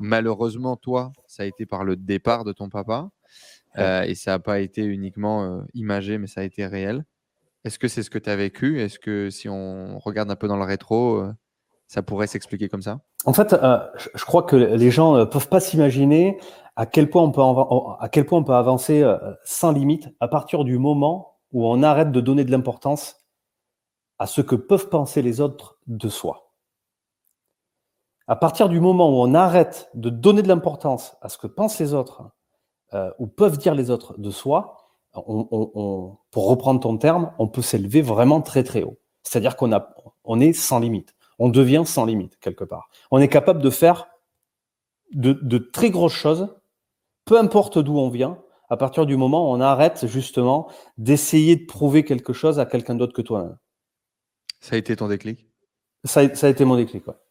Malheureusement, toi, ça a été par le départ de ton papa, euh, et ça n'a pas été uniquement euh, imagé, mais ça a été réel. Est-ce que c'est ce que tu as vécu? Est-ce que si on regarde un peu dans le rétro, ça pourrait s'expliquer comme ça? En fait, je crois que les gens ne peuvent pas s'imaginer à quel point on peut, avancer euh, sans limite à partir du moment où on arrête de donner de l'importance à ce que peuvent penser les autres de soi. À partir du moment où on arrête de donner de l'importance à ce que pensent les autres euh, ou peuvent dire les autres de soi, pour reprendre ton terme, on peut s'élever vraiment très très haut. C'est-à-dire qu'on est sans limite. On devient sans limite quelque part. On est capable de faire de très grosses choses peu importe d'où on vient, à partir du moment où on arrête justement d'essayer de prouver quelque chose à quelqu'un d'autre que toi. Ça a été ton déclic? Ça a, été mon déclic, quoi.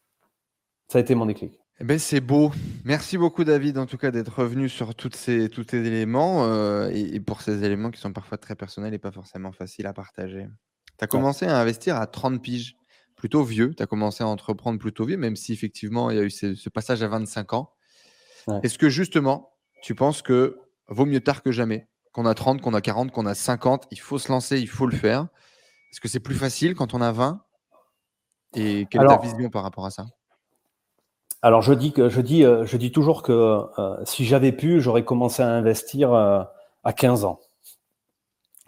Ça a été mon déclic. Eh ben, c'est beau. Merci beaucoup, David, en tout cas, d'être revenu sur toutes ces, tous ces éléments euh, et, pour ces éléments qui sont parfois très personnels et pas forcément faciles à partager. Tu as commencé à investir à 30 piges, plutôt vieux. Tu as commencé à entreprendre plutôt vieux, même si effectivement, il y a eu ce, passage à 25 ans. Est-ce que justement, tu penses que vaut mieux tard que jamais? Qu'on a 30, qu'on a 40, qu'on a 50, il faut se lancer, il faut le faire. Est-ce que c'est plus facile quand on a 20 Et quelle est ta vision par rapport à ça? Alors je dis que je dis euh, je dis toujours que euh, si j'avais pu, j'aurais commencé à investir euh, à 15 ans.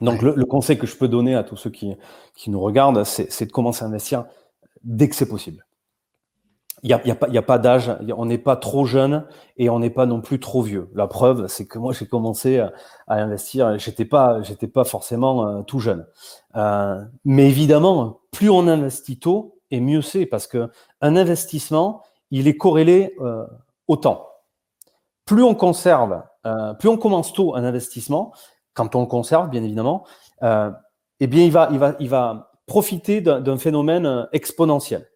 Donc le, conseil que je peux donner à tous ceux qui, qui nous regardent, c'est de commencer à investir dès que c'est possible il n'y a, y a, pas, d'âge, on n'est pas trop jeune et on n'est pas non plus trop vieux. La preuve, c'est que moi j'ai commencé à, investir, j'étais pas, pas forcément euh, tout jeune. Euh, mais évidemment, plus on investit tôt, et mieux c'est, parce que un investissement, il est corrélé euh, au temps. Plus on conserve, plus on commence tôt un investissement, quand on le conserve, bien évidemment, eh bien il va, il va, il va profiter d'un phénomène exponentiel.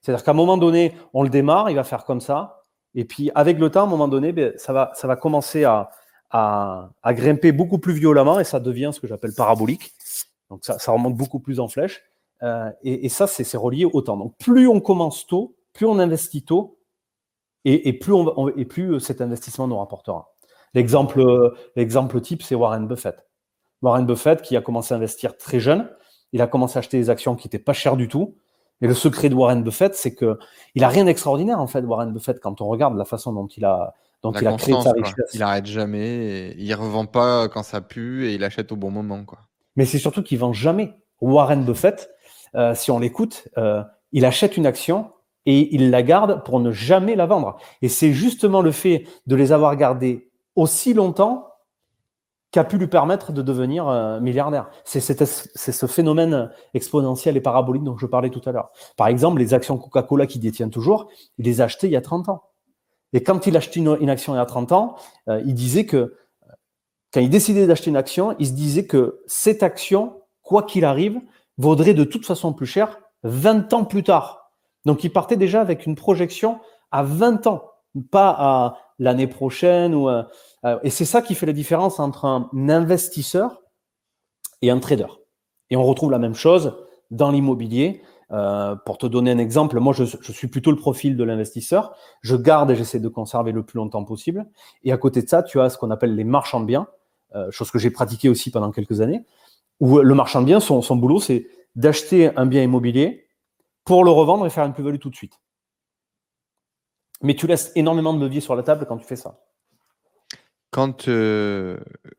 C'est-à-dire qu'à un moment donné, on le démarre, il va faire comme ça. Et puis, avec le temps, à un moment donné, ben, ça, va, ça va commencer à, à, à, grimper beaucoup plus violemment et ça devient ce que j'appelle parabolique. Donc, ça, ça, remonte beaucoup plus en flèche. Euh, et, et, ça, c'est relié au temps. Donc, plus on commence tôt, plus on investit tôt, et, et plus, on, et plus cet investissement nous rapportera. L'exemple, l'exemple type, c'est Warren Buffett. Warren Buffett qui a commencé à investir très jeune. Il a commencé à acheter des actions qui n'étaient pas chères du tout. Et le secret de Warren Buffett, c'est que il a rien d'extraordinaire en fait, Warren Buffett, quand on regarde la façon dont il a, dont il a créé sa richesse. Il arrête jamais, il revend pas quand ça pue et il achète au bon moment, quoi. Mais c'est surtout qu'il vend jamais. Warren Buffett, euh, si on l'écoute, euh, il achète une action et il la garde pour ne jamais la vendre. Et c'est justement le fait de les avoir gardés aussi longtemps qui a pu lui permettre de devenir euh, milliardaire. C'est ce phénomène exponentiel et parabolique dont je parlais tout à l'heure. Par exemple, les actions Coca-Cola qu'il détient toujours, il les a achetées il y a 30 ans. Et quand il achetait une, une action il y a 30 ans, euh, il disait que, quand il décidait d'acheter une action, il se disait que cette action, quoi qu'il arrive, vaudrait de toute façon plus cher 20 ans plus tard. Donc il partait déjà avec une projection à 20 ans, pas à l'année prochaine ou à, et c'est ça qui fait la différence entre un investisseur et un trader. Et on retrouve la même chose dans l'immobilier. Euh, pour te donner un exemple, moi je, suis plutôt le profil de l'investisseur. Je garde et j'essaie de conserver le plus longtemps possible. Et à côté de ça, tu as ce qu'on appelle les marchands de biens, euh, chose que j'ai pratiqué aussi pendant quelques années, où le marchand de biens, son, son boulot, c'est d'acheter un bien immobilier pour le revendre et faire une plus-value tout de suite. Mais tu laisses énormément de levier sur la table quand tu fais ça. Quand, euh,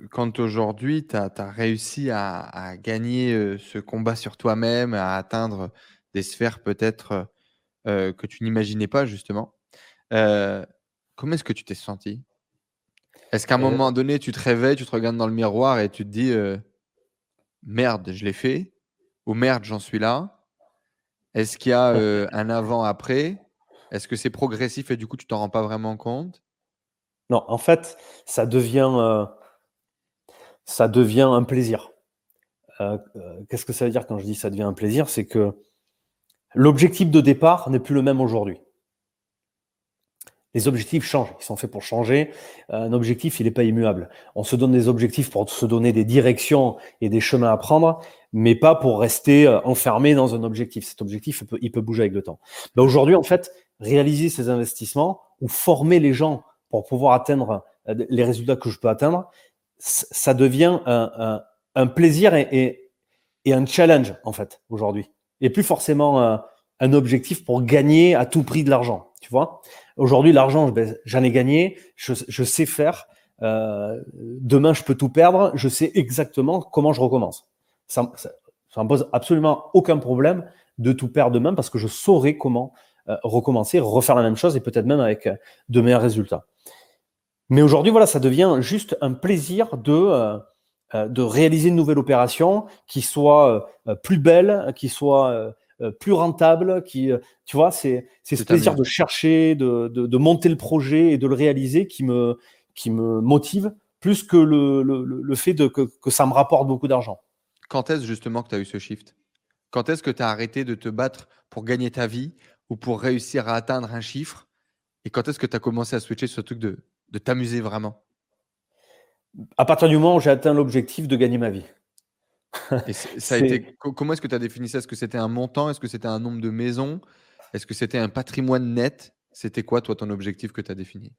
quand aujourd'hui, tu as, réussi à, gagner euh, ce combat sur toi-même, à atteindre des sphères peut-être euh, que tu n'imaginais pas, justement, comment est-ce que tu t'es senti? Est-ce qu'à un moment donné, tu te réveilles, tu te regardes dans le miroir et tu te dis merde, je l'ai fait ou merde, j'en suis là? Est-ce qu'il y a un avant-après? Est-ce que c'est progressif et du coup, tu t'en rends pas vraiment compte? Non, en fait, ça devient, euh, un plaisir. Euh, euh, qu'est-ce que ça veut dire quand je dis ça devient un plaisir? C'est que l'objectif de départ n'est plus le même aujourd'hui. Les objectifs changent, ils sont faits pour changer. Un objectif, il n'est pas immuable. On se donne des objectifs pour se donner des directions et des chemins à prendre, mais pas pour rester enfermé dans un objectif. Cet objectif, il peut, bouger avec le temps. Ben, aujourd'hui, en fait, réaliser ces investissements ou former les gens pour pouvoir atteindre euh, les résultats que je peux atteindre, ça devient un, plaisir et, un challenge, en fait, aujourd'hui. Et plus forcément euh, un, objectif pour gagner à tout prix de l'argent, tu vois. Aujourd'hui, l'argent, ben, j'en ai gagné, je, sais faire. Euh, demain, je peux tout perdre, je sais exactement comment je recommence. Ça, ça, me pose absolument aucun problème de tout perdre demain parce que je saurai comment recommencer, refaire la même chose et peut-être même avec de meilleurs résultats. Mais aujourd'hui, voilà, ça devient juste un plaisir de, euh, euh, de réaliser une nouvelle opération qui soit euh, plus belle, qui soit plus rentable, qui, tu vois, c'est ce plaisir de chercher, de, de, monter le projet et de le réaliser qui me, qui me motive plus que le, le, le fait de, que, que ça me rapporte beaucoup d'argent. Quand est-ce justement que tu as eu ce shift? Quand est-ce que tu as arrêté de te battre pour gagner ta vie ou pour réussir à atteindre un chiffre? Et quand est-ce que tu as commencé à switcher ce truc de de t'amuser vraiment? À partir du moment où j'ai atteint l'objectif de gagner ma vie. ça a été, comment est-ce que tu as défini ça? Est-ce que c'était un montant? Est-ce que c'était un nombre de maisons? Est-ce que c'était un patrimoine net? C'était quoi, toi, ton objectif que tu as défini?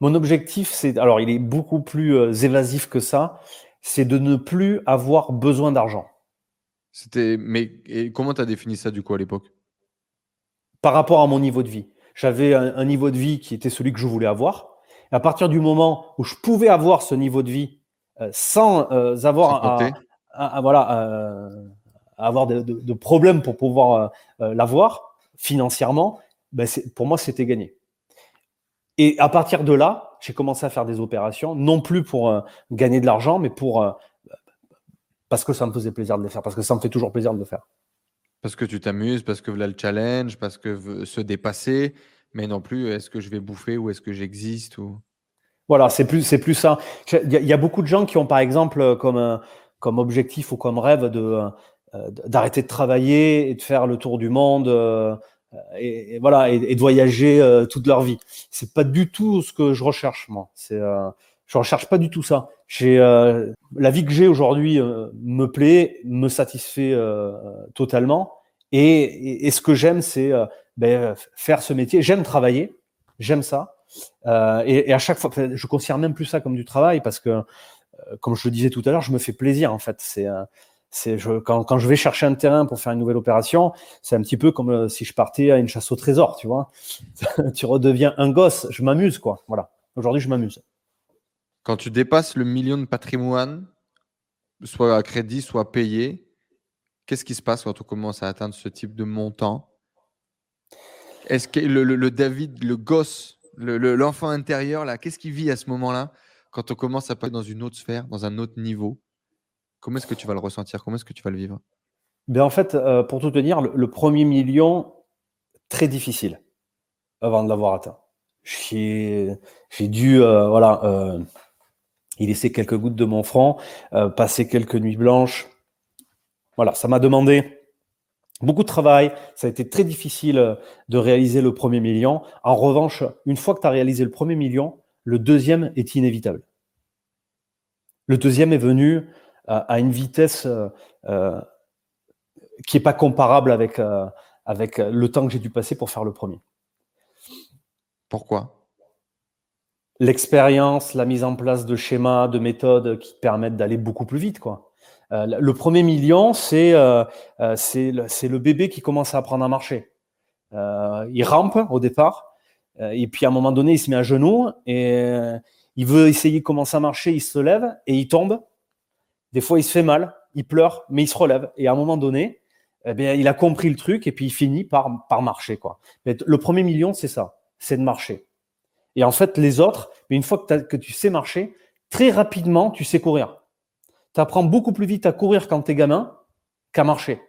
Mon objectif, c'est. Alors, il est beaucoup plus euh, évasif que ça. C'est de ne plus avoir besoin d'argent. C'était. Mais et comment tu as défini ça, du coup, à l'époque? Par rapport à mon niveau de vie. J'avais un, niveau de vie qui était celui que je voulais avoir à partir du moment où je pouvais avoir ce niveau de vie euh, sans euh, avoir à, voilà, euh, avoir de, problèmes pour pouvoir l'avoir financièrement, ben pour moi, c'était gagné. Et à partir de là, j'ai commencé à faire des opérations, non plus pour gagner de l'argent, mais pour parce que ça me faisait plaisir de les faire, parce que ça me fait toujours plaisir de le faire. Parce que tu t'amuses, parce que là le challenge, parce que se dépasser, mais non plus est-ce que je vais bouffer ou est-ce que j'existe ou... Voilà, c'est plus, c'est plus ça. Il y, a beaucoup de gens qui ont par exemple comme, comme objectif ou comme rêve de, euh, d'arrêter de travailler et de faire le tour du monde euh, et, voilà et, de voyager euh, toute leur vie. C'est pas du tout ce que je recherche moi. C'est je recherche pas du tout ça. J'ai la vie que j'ai aujourd'hui me plaît, me satisfait totalement et, et, ce que j'aime c'est ben, faire ce métier. J'aime travailler, j'aime ça. Euh, et, à chaque fois, je considère même plus ça comme du travail parce que, euh, comme je le disais tout à l'heure, je me fais plaisir en fait. C'est euh, quand, quand, je vais chercher un terrain pour faire une nouvelle opération, c'est un petit peu comme si je partais à une chasse au trésor, tu vois. tu redeviens un gosse, je m'amuse quoi. Voilà. Aujourd'hui, je m'amuse. Quand tu dépasses le million de patrimoine, soit à crédit, soit payé, qu'est-ce qui se passe quand on commence à atteindre ce type de montant? Est-ce que le, David, le gosse, l'enfant intérieur, là, qu'est-ce qu'il vit à ce moment-là quand on commence à passer dans une autre sphère, dans un autre niveau, comment est-ce que tu vas le ressentir? Comment est-ce que tu vas le vivre? Ben En fait, euh, pour tout te dire, le, premier million, très difficile avant de l'avoir atteint. J'ai dû euh, voilà, euh, y laisser quelques gouttes de mon front, passer quelques nuits blanches. Voilà, ça m'a demandé beaucoup de travail. Ça a été très difficile de réaliser le premier million. En revanche, une fois que tu as réalisé le premier million, le deuxième est inévitable. Le deuxième est venu à, une vitesse euh, euh, qui n'est pas comparable avec, euh, avec le temps que j'ai dû passer pour faire le premier. Pourquoi? L'expérience, la mise en place de schémas, de méthodes qui permettent d'aller beaucoup plus vite. Quoi. Le premier million, c'est c'est le, bébé qui commence à apprendre à marcher. il rampe au départ, et puis à un moment donné, il se met à genoux et il veut essayer de commencer à marcher, il se lève et il tombe. Des fois, il se fait mal, il pleure, mais il se relève. Et à un moment donné, eh bien, il a compris le truc et puis il finit par, marcher. Quoi. Le premier million, c'est ça, c'est de marcher. Et en fait, les autres, une fois que tu sais marcher, très rapidement, tu sais courir. Tu apprends beaucoup plus vite à courir quand tu es gamin qu'à marcher.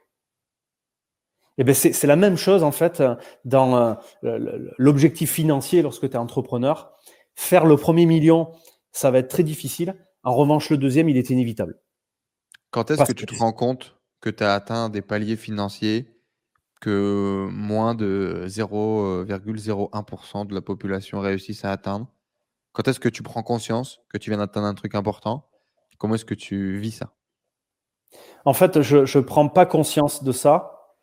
Et ben c'est la même chose en fait dans euh, l'objectif financier lorsque tu es entrepreneur. Faire le premier million, ça va être très difficile. En revanche, le deuxième, il est inévitable. Quand est-ce que tu te rends compte que tu as atteint des paliers financiers que moins de 0,01% de la population réussissent à atteindre? Quand est-ce que tu prends conscience que tu viens d'atteindre un truc important? Comment est-ce que tu vis ça? En fait, je ne prends pas conscience de ça,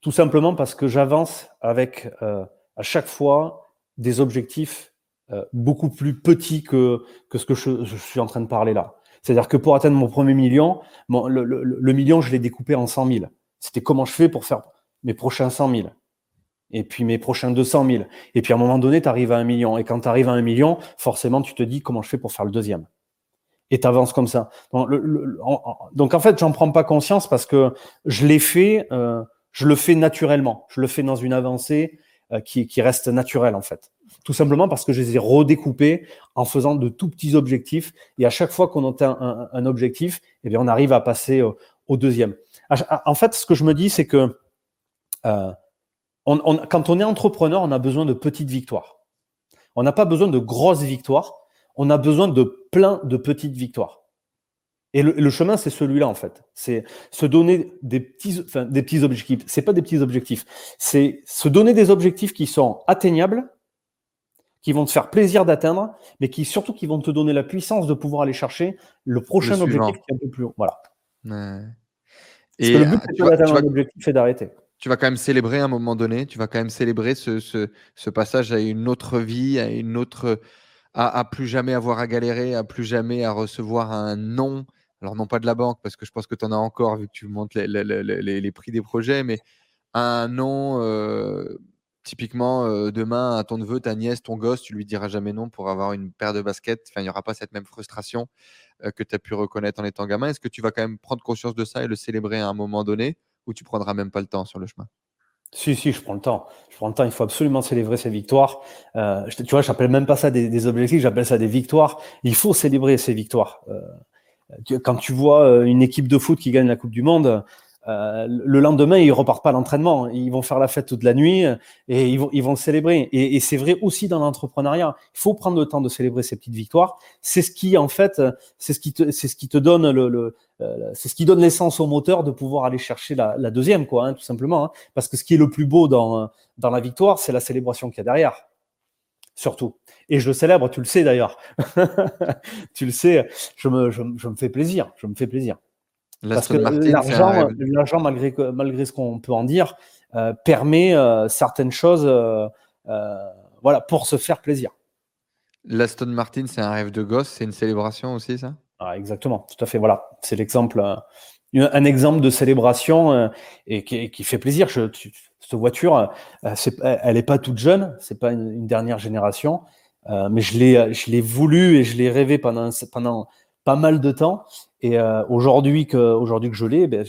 tout simplement parce que j'avance avec euh, à chaque fois des objectifs euh, beaucoup plus petits que, que ce que je, suis en train de parler là. C'est-à-dire que pour atteindre mon premier million, le, million, je l'ai découpé en 100 000. C'était comment je fais pour faire mes prochains 100 000. Et puis mes prochains 200 000. Et puis à un moment donné, tu arrives à un million. Et quand tu arrives à un million, forcément, tu te dis comment je fais pour faire le deuxième? Et tu avances comme ça. Donc, en, fait, j'en prends pas conscience parce que je l'ai fait, euh, je le fais naturellement. Je le fais dans une avancée euh, qui, qui reste naturelle en fait. Tout simplement parce que je les ai redécoupés en faisant de tout petits objectifs. Et à chaque fois qu'on atteint un, objectif, eh bien, on arrive à passer au, deuxième. En fait, ce que je me dis, c'est que euh, quand on est entrepreneur, on a besoin de petites victoires. On n'a pas besoin de grosses victoires. On a besoin de plein de petites victoires. Et le, chemin, c'est celui-là, en fait. C'est se donner des petits, enfin, des petits objectifs. C'est pas des petits objectifs. C'est se donner des objectifs qui sont atteignables qui vont te faire plaisir d'atteindre, mais qui surtout qui vont te donner la puissance de pouvoir aller chercher le prochain objectif qui est un peu plus haut. Voilà. Et le but, c'est d'atteindre un objectif et d'arrêter. Tu vas quand même célébrer à un moment donné, tu vas quand même célébrer ce, ce, passage à une autre vie, à une autre, à, plus jamais avoir à galérer, à plus jamais à recevoir un non. Alors non pas de la banque, parce que je pense que tu en as encore vu que tu montes les, prix des projets, mais un non euh, Typiquement, euh, demain, à ton neveu, ta nièce, ton gosse, tu lui diras jamais non pour avoir une paire de baskets. Il n'y aura pas cette même frustration euh, que tu as pu reconnaître en étant gamin. Est-ce que tu vas quand même prendre conscience de ça et le célébrer à un moment donné ou tu prendras même pas le temps sur le chemin? Si, si, je prends le temps. Je prends le temps. Il faut absolument célébrer ces victoires. Euh, tu vois, j'appelle même pas ça des, objectifs, j'appelle ça des victoires. Il faut célébrer ces victoires. quand tu vois une équipe de foot qui gagne la Coupe du Monde, euh, le lendemain, ils repartent pas à l'entraînement. Ils vont faire la fête toute la nuit et ils vont, ils vont célébrer. Et, c'est vrai aussi dans l'entrepreneuriat. Il faut prendre le temps de célébrer ces petites victoires. C'est ce qui, en fait, c'est ce qui te, c'est ce qui te donne le, euh, c'est ce qui donne l'essence au moteur de pouvoir aller chercher la, deuxième, quoi, hein, tout simplement. Hein. Parce que ce qui est le plus beau dans, dans la victoire, c'est la célébration qu'il y a derrière. Surtout. Et je le célèbre, tu le sais d'ailleurs. tu le sais, je me, je me fais plaisir. Je me fais plaisir. Parce que l'argent, malgré, malgré ce qu'on peut en dire, euh, permet euh, certaines choses euh, voilà, pour se faire plaisir. L'Aston Martin, c'est un rêve de gosse, c'est une célébration aussi, ça? Ah, Exactement, tout à fait. Voilà, c'est l'exemple, un exemple de célébration et qui, fait plaisir. Je, cette voiture, elle n'est pas toute jeune, c'est pas une, dernière génération, mais je l'ai, je l'ai voulu et je l'ai rêvé pendant, pendant pas mal de temps. Et euh, aujourd'hui que aujourd'hui que je l'ai, ben,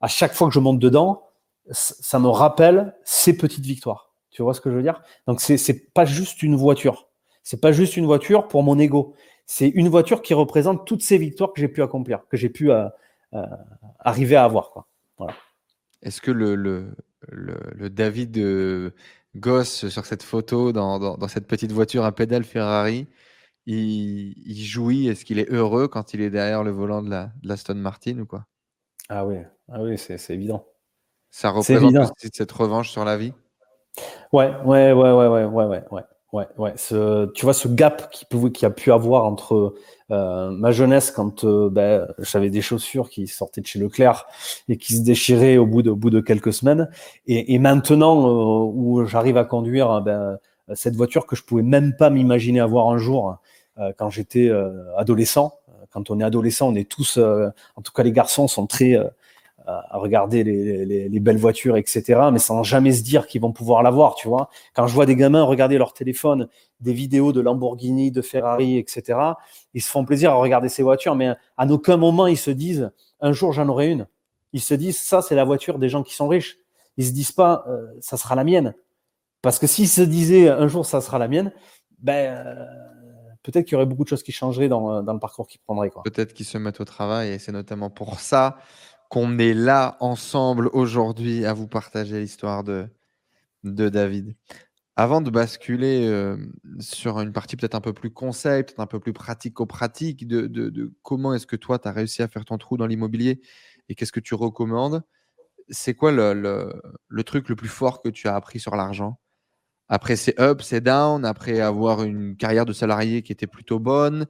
à chaque fois que je monte dedans, ça me rappelle ces petites victoires. Tu vois ce que je veux dire? Donc c'est c'est pas juste une voiture, C'est pas juste une voiture pour mon ego. C'est une voiture qui représente toutes ces victoires que j'ai pu accomplir, que j'ai pu euh, euh, arriver à avoir. Est-ce que le, David Gosse sur cette photo, dans, dans, cette petite voiture à pédale Ferrari, il, il jouit Est-ce qu'il est heureux quand il est derrière le volant de la, de Stone Martin ou quoi? Ah oui, ah oui c'est évident. Ça représente aussi cette revanche sur la vie? Ouais, ouais, ouais, ouais, ouais, ouais, ouais, ouais. Ouais, ouais. Ce, tu vois ce gap qui, pouvait, qui a pu avoir entre euh, ma jeunesse quand euh, ben, j'avais des chaussures qui sortaient de chez Leclerc et qui se déchiraient au bout de, au bout de quelques semaines, et, et maintenant euh, où j'arrive à conduire ben, cette voiture que je pouvais même pas m'imaginer avoir un jour quand j'étais adolescent. Quand on est adolescent, on est tous, en tout cas les garçons sont très à regarder les, les, les, belles voitures, etc., mais sans jamais se dire qu'ils vont pouvoir l'avoir, tu vois. Quand je vois des gamins regarder leur téléphone, des vidéos de Lamborghini, de Ferrari, etc., ils se font plaisir à regarder ces voitures, mais à aucun moment ils se disent un jour j'en aurai une. Ils se disent ça c'est la voiture des gens qui sont riches. Ils se disent pas euh, ça sera la mienne, parce que s'ils se disaient un jour ça sera la mienne, ben euh, peut-être qu'il y aurait beaucoup de choses qui changeraient dans, dans le parcours qu'ils prendraient. Peut-être qu'ils se mettent au travail et c'est notamment pour ça qu'on est là ensemble aujourd'hui à vous partager l'histoire de, David. Avant de basculer euh, sur une partie peut-être un peu plus concept, un peu plus pratico-pratique de, de, comment est-ce que toi, tu as réussi à faire ton trou dans l'immobilier et qu'est-ce que tu recommandes, c'est quoi le, truc le plus fort que tu as appris sur l'argent? Après ces ups, ces downs, après avoir une carrière de salarié qui était plutôt bonne,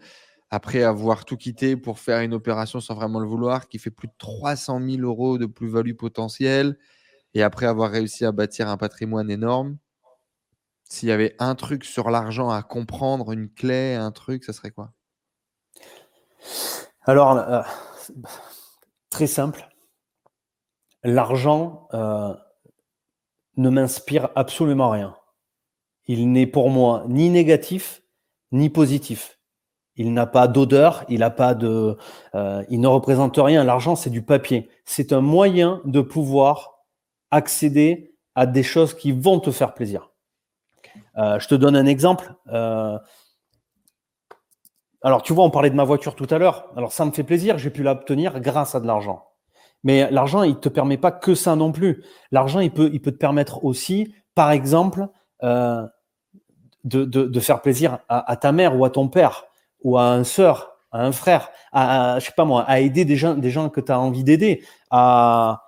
après avoir tout quitté pour faire une opération sans vraiment le vouloir, qui fait plus de 300 000 euros de plus-value potentielle, et après avoir réussi à bâtir un patrimoine énorme, s'il y avait un truc sur l'argent à comprendre, une clé, un truc, ça serait quoi? Alors, euh, très simple. L'argent euh, ne m'inspire absolument rien. Il n'est pour moi ni négatif ni positif. Il n'a pas d'odeur, il n'a pas de, euh, il ne représente rien. L'argent, c'est du papier. C'est un moyen de pouvoir accéder à des choses qui vont te faire plaisir. Euh, je te donne un exemple. Euh, alors, tu vois, on parlait de ma voiture tout à l'heure. Alors, ça me fait plaisir, j'ai pu l'obtenir grâce à de l'argent. Mais l'argent, il ne te permet pas que ça non plus. L'argent, il peut, il peut te permettre aussi, par exemple, de, de, faire plaisir à, à, ta mère ou à ton père ou à un sœur, à un frère, à, je sais pas moi, à aider des gens, des gens que tu as envie d'aider, à,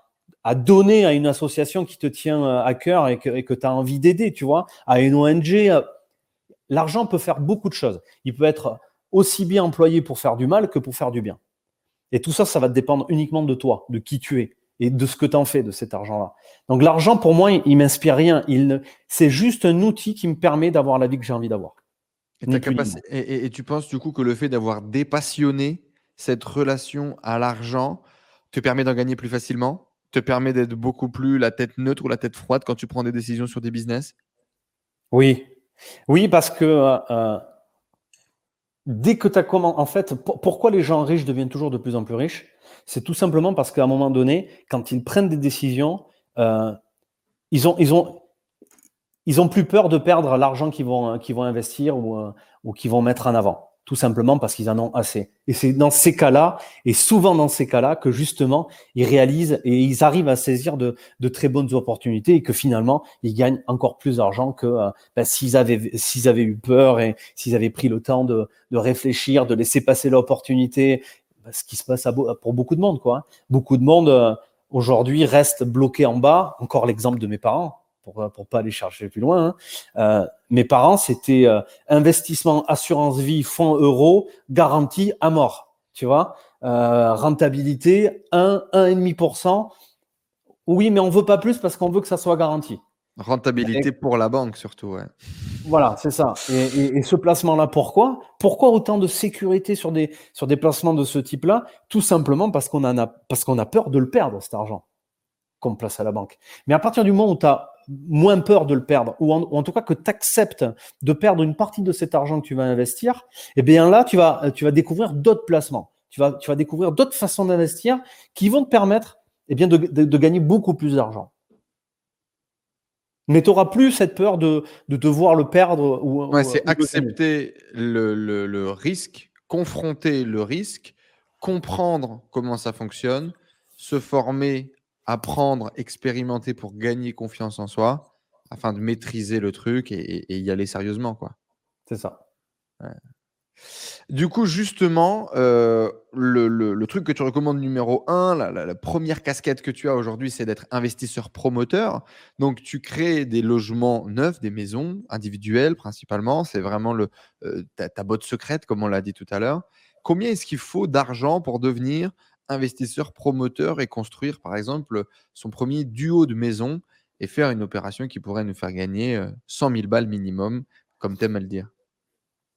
à donner à une association qui te tient euh, à cœur et que, tu as envie d'aider, tu vois, à une ONG. Euh, l'argent peut faire beaucoup de choses. Il peut être aussi bien employé pour faire du mal que pour faire du bien. Et tout ça, ça va dépendre uniquement de toi, de qui tu es et de ce que tu en fais de cet argent-là. Donc l'argent, pour moi, il, il m'inspire rien. Il, c'est juste un outil qui me permet d'avoir la vie que j'ai envie d'avoir. Et, tu penses du coup que le fait d'avoir dépassionné cette relation à l'argent te permet d'en gagner plus facilement? Te permet d'être beaucoup plus la tête neutre ou la tête froide quand tu prends des décisions sur des business? Oui. Oui, parce que euh, euh, dès que tu as comment. En fait, pourquoi les gens riches deviennent toujours de plus en plus riches? C'est tout simplement parce qu'à un moment donné, quand ils prennent des décisions, euh, ils ont. Plus peur de perdre l'argent qu'ils vont, vont investir ou, euh, ou qu'ils vont mettre en avant, tout simplement parce qu'ils en ont assez. Et c'est dans ces cas-là, et souvent dans ces cas-là, que justement, ils réalisent et ils arrivent à saisir de, très bonnes opportunités et que finalement, ils gagnent encore plus d'argent que euh, ben, s'ils avaient, eu peur et s'ils avaient pris le temps de, réfléchir, de laisser passer l'opportunité, ce qui se passe pour beaucoup de monde. Quoi. Beaucoup de monde, euh, aujourd'hui, reste bloqué en bas. Encore l'exemple de mes parents pour ne pas aller chercher plus loin. Hein. Euh, mes parents, c'était euh, investissement, assurance vie, fonds euros, garantie à mort. Tu vois, euh, rentabilité 1, 1,5%. Oui, mais on veut pas plus parce qu'on veut que ça soit garanti. Rentabilité pour la banque surtout, ouais. Voilà, c'est ça. Et, ce placement-là, pourquoi? Pourquoi autant de sécurité sur des, sur des placements de ce type-là? Tout simplement parce qu'on a, parce qu'on a peur de le perdre, cet argent qu'on place à la banque. Mais à partir du moment où tu as moins peur de le perdre, ou en, tout cas que tu acceptes de perdre une partie de cet argent que tu vas investir, et eh bien là, tu vas, tu vas découvrir d'autres placements. Tu vas, tu vas découvrir d'autres façons d'investir qui vont te permettre eh bien, de, de, gagner beaucoup plus d'argent. Mais tu n'auras plus cette peur de, de, devoir le perdre. Ou, ouais, c'est accepter le, le, le, risque, confronter le risque, comprendre comment ça fonctionne, se former, apprendre, expérimenter pour gagner confiance en soi, afin de maîtriser le truc et, y aller sérieusement. quoi. C'est ça. Du coup, justement, euh, le, truc que tu recommandes numéro un, la, première casquette que tu as aujourd'hui, c'est d'être investisseur promoteur. Donc, tu crées des logements neufs, des maisons individuelles principalement. C'est vraiment euh, ta, botte secrète, comme on l'a dit tout à l'heure. Combien est-ce qu'il faut d'argent pour devenir investisseur promoteur et construire, par exemple, son premier duo de maisons et faire une opération qui pourrait nous faire gagner 100 euh, 000 balles minimum, comme tu aimes à le dire?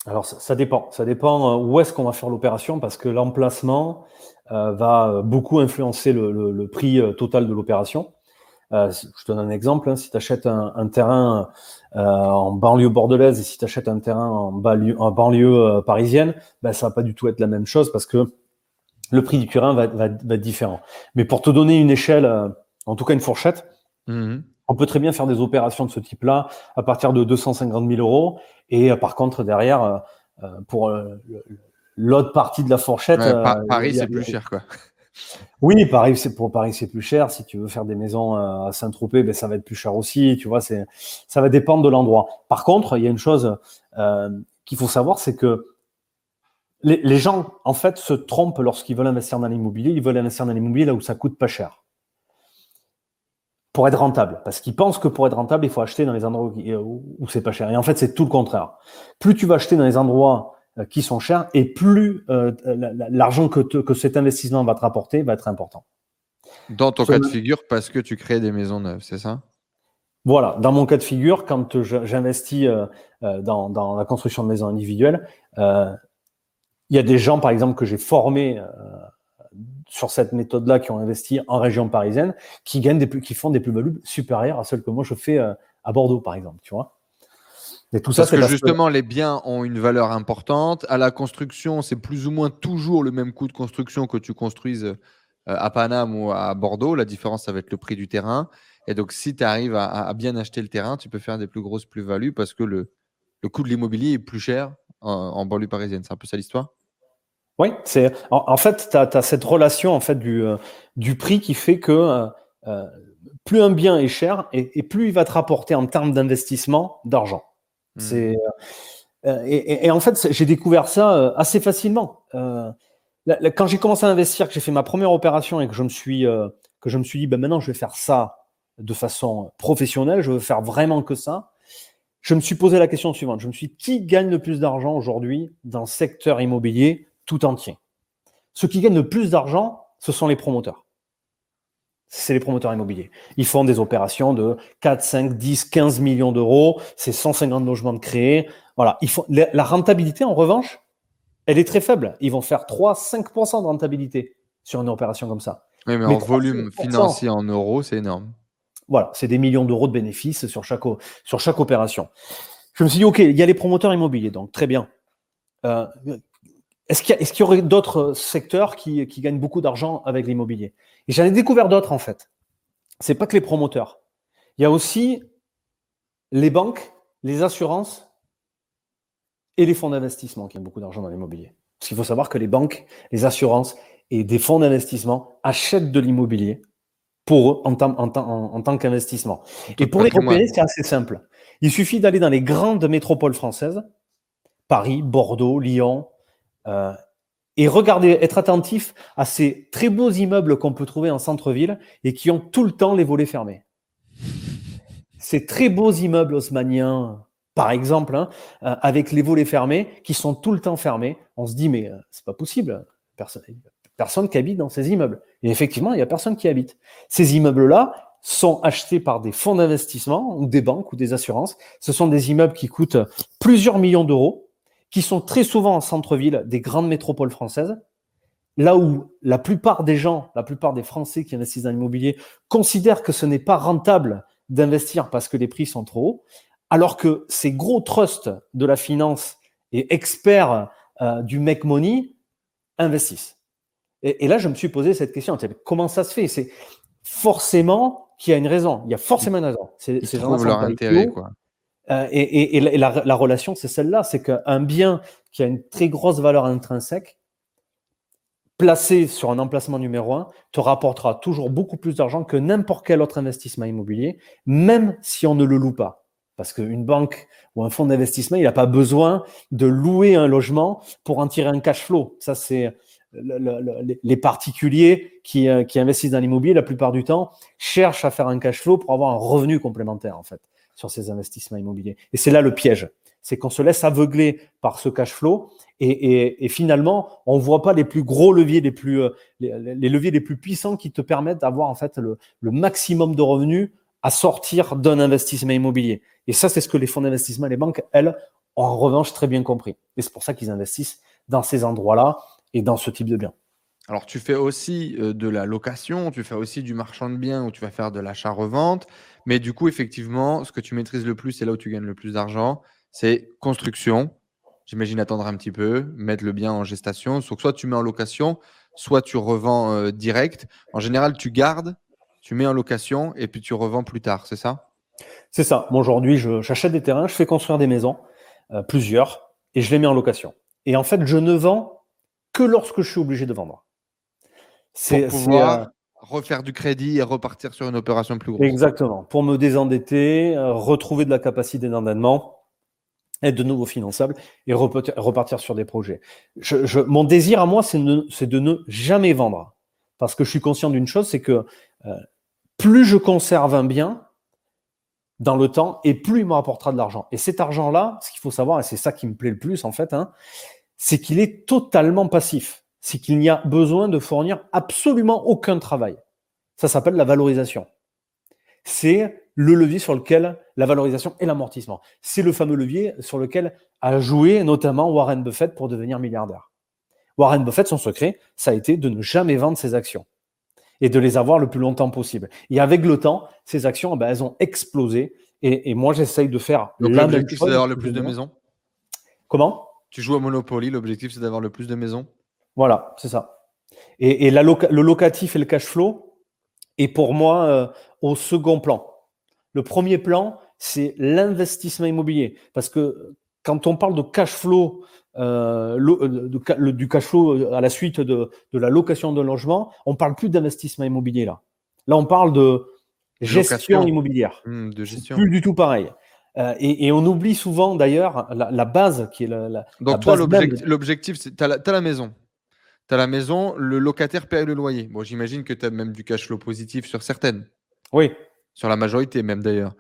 Alors ça, dépend. Ça dépend euh, où est-ce qu'on va faire l'opération parce que l'emplacement euh, va beaucoup influencer le, prix total de l'opération. je te donne un exemple. Hein. si tu achètes un, terrain en banlieue bordelaise et si tu achètes un terrain en banlieue, parisienne, ben, ça va pas du tout être la même chose parce que le prix du terrain va, être différent. Mais pour te donner une échelle, en tout cas une fourchette, Mhm. On peut très bien faire des opérations de ce type-là à partir de 250 000 euros. Et euh, par contre, derrière, euh, euh, pour l'autre partie de la fourchette. Paris, c'est plus cher, quoi. Oui, Paris, c'est pour Paris, c'est plus cher. Si tu veux faire des maisons à Saint-Tropez, ben, ça va être plus cher aussi. Tu vois, c'est, ça va dépendre de l'endroit. Par contre, il y a une chose qu'il faut savoir, c'est que les, les, gens, en fait, se trompent lorsqu'ils veulent investir dans l'immobilier. Ils veulent investir dans l'immobilier là où ça coûte pas cher pour être rentable. Parce qu'ils pensent que pour être rentable, il faut acheter dans les endroits où, c'est pas cher. Et en fait, c'est tout le contraire. Plus tu vas acheter dans les endroits euh, qui sont chers, et plus euh, l'argent que, que cet investissement va te rapporter va être important. Dans ton cas de figure, parce que tu crées des maisons neuves, c'est ça? Voilà, dans mon cas de figure, quand j'investis euh, dans, dans, la construction de maisons individuelles, il y a des gens, par exemple, que j'ai formés sur cette méthode-là qui ont investi en région parisienne, qui gagnent des plus, qui font des plus-values supérieures à celles que moi je fais euh, à Bordeaux, par exemple. Tu vois et tout parce ça, que justement, les biens ont une valeur importante. À la construction, c'est plus ou moins toujours le même coût de construction que tu construises euh, à Paname ou à Bordeaux. La différence, ça va être le prix du terrain. Et donc, si tu arrives à, bien acheter le terrain, tu peux faire des plus grosses plus-values parce que le, le coût de l'immobilier est plus cher en, en banlieue parisienne. C'est un peu ça l'histoire? Oui, c'est en, fait, tu as, cette relation en fait du, euh, du prix qui fait que euh, euh, plus un bien est cher et, plus il va te rapporter en termes d'investissement d'argent. Mmh. C'est et, en fait, j'ai découvert ça assez facilement. quand j'ai commencé à investir, que j'ai fait ma première opération et que je me suis que je me suis dit, ben maintenant, je vais faire ça de façon professionnelle, je veux faire vraiment que ça. Je me suis posé la question suivante. Je me suis dit, qui gagne le plus d'argent aujourd'hui dans le secteur immobilier tout entier. Ceux qui gagnent le plus d'argent, ce sont les promoteurs. C'est les promoteurs immobiliers. Ils font des opérations de 4, 5, 10, 15 millions d'euros. C'est 150 logements de créés. Voilà. Ils font... La rentabilité, en revanche, elle est très faible. Ils vont faire 3, 5% de rentabilité sur une opération comme ça. Oui, mais, en volume financier en euros, c'est énorme. Voilà, c'est des millions d'euros de bénéfices sur chaque, sur chaque opération. Je me suis dit, OK, il y a les promoteurs immobiliers, donc très bien. Euh, est-ce qu'il y, aurait d'autres secteurs qui, gagnent beaucoup d'argent avec l'immobilier? J'en ai découvert d'autres en fait. C'est pas que les promoteurs. Il y a aussi les banques, les assurances et les fonds d'investissement qui gagnent beaucoup d'argent dans l'immobilier. Parce qu'il faut savoir que les banques, les assurances et des fonds d'investissement achètent de l'immobilier pour eux en, tant qu'investissement. Et pour les compagnies, c'est assez simple. Il suffit d'aller dans les grandes métropoles françaises, Paris, Bordeaux, Lyon, euh, et regardez, être attentif à ces très beaux immeubles qu'on peut trouver en centre-ville et qui ont tout le temps les volets fermés. Ces très beaux immeubles haussmanniens, par exemple, hein, euh, avec les volets fermés, qui sont tout le temps fermés, on se dit, mais euh, c'est pas possible. Personne, personne qui habite dans ces immeubles. Et effectivement, il n'y a personne qui habite. Ces immeubles-là sont achetés par des fonds d'investissement ou des banques ou des assurances. Ce sont des immeubles qui coûtent plusieurs millions d'euros qui sont très souvent en centre-ville des grandes métropoles françaises, là où la plupart des gens, la plupart des Français qui investissent dans l'immobilier considèrent que ce n'est pas rentable d'investir parce que les prix sont trop hauts, alors que ces gros trusts de la finance et experts euh, du make money investissent. Et, et, là, je me suis posé cette question comment ça se fait? C'est forcément, qu'il y a une raison. Il y a forcément une raison. C'est leur intérêt, quoi. Euh, et, la, relation, c'est celle-là, c'est qu'un bien qui a une très grosse valeur intrinsèque, placé sur un emplacement numéro un, te rapportera toujours beaucoup plus d'argent que n'importe quel autre investissement immobilier, même si on ne le loue pas. Parce qu'une banque ou un fonds d'investissement, il n'a pas besoin de louer un logement pour en tirer un cash flow. Ça, c'est les particuliers qui, euh, qui investissent dans l'immobilier, la plupart du temps, cherchent à faire un cash flow pour avoir un revenu complémentaire, en fait sur ces investissements immobiliers. Et c'est là le piège, c'est qu'on se laisse aveugler par ce cash flow et, finalement, on ne voit pas les plus gros leviers, les, plus, euh, les, leviers les plus puissants qui te permettent d'avoir en fait le, maximum de revenus à sortir d'un investissement immobilier. Et ça, c'est ce que les fonds d'investissement les banques, elles, ont en revanche très bien compris. Et c'est pour ça qu'ils investissent dans ces endroits-là et dans ce type de biens. Alors, tu fais aussi euh, de la location, tu fais aussi du marchand de biens où tu vas faire de l'achat-revente. Mais du coup, effectivement, ce que tu maîtrises le plus, c'est là où tu gagnes le plus d'argent, c'est construction. J'imagine attendre un petit peu, mettre le bien en gestation. soit tu mets en location, soit tu revends euh, direct. En général, tu gardes, tu mets en location et puis tu revends plus tard, c'est ça? C'est ça. aujourd'hui, j'achète des terrains, je fais construire des maisons, euh, plusieurs, et je les mets en location. Et en fait, je ne vends que lorsque je suis obligé de vendre. C'est pouvoir refaire du crédit et repartir sur une opération plus grosse. Exactement. Pour me désendetter, euh, retrouver de la capacité d'endettement, être de nouveau finançable et repartir sur des projets. Je, mon désir à moi, c'est de ne jamais vendre. Parce que je suis conscient d'une chose, c'est que euh, plus je conserve un bien dans le temps, et plus il me rapportera de l'argent. Et cet argent-là, ce qu'il faut savoir, et c'est ça qui me plaît le plus en fait, hein, c'est qu'il est totalement passif c'est qu'il n'y a besoin de fournir absolument aucun travail. Ça s'appelle la valorisation. C'est le levier sur lequel la valorisation et l'amortissement. C'est le fameux levier sur lequel a joué notamment Warren Buffett pour devenir milliardaire. Warren Buffett, son secret, ça a été de ne jamais vendre ses actions et de les avoir le plus longtemps possible. Et avec le temps, ces actions, eh ben, elles ont explosé. Et, moi, j'essaye de faire L'objectif, c'est d'avoir le plus de maisons? Comment? Tu joues à Monopoly, l'objectif, c'est d'avoir le plus de maisons? Voilà, c'est ça. Et, le locatif et le cash flow est pour moi euh, au second plan. Le premier plan, c'est l'investissement immobilier. Parce que quand on parle de cash flow, euh, euh, du cash flow à la suite de, la location de logement, on ne parle plus d'investissement immobilier là. Là, on parle de gestion immobilière. Mmh, de gestion. Plus du tout pareil. et, on oublie souvent d'ailleurs la, base qui est la. Donc, toi, l'objectif, c'est tu as, la maison tu as la maison, le locataire paye le loyer. Bon, j'imagine que tu as même du cash flow positif sur certaines. Oui. Sur la majorité même d'ailleurs.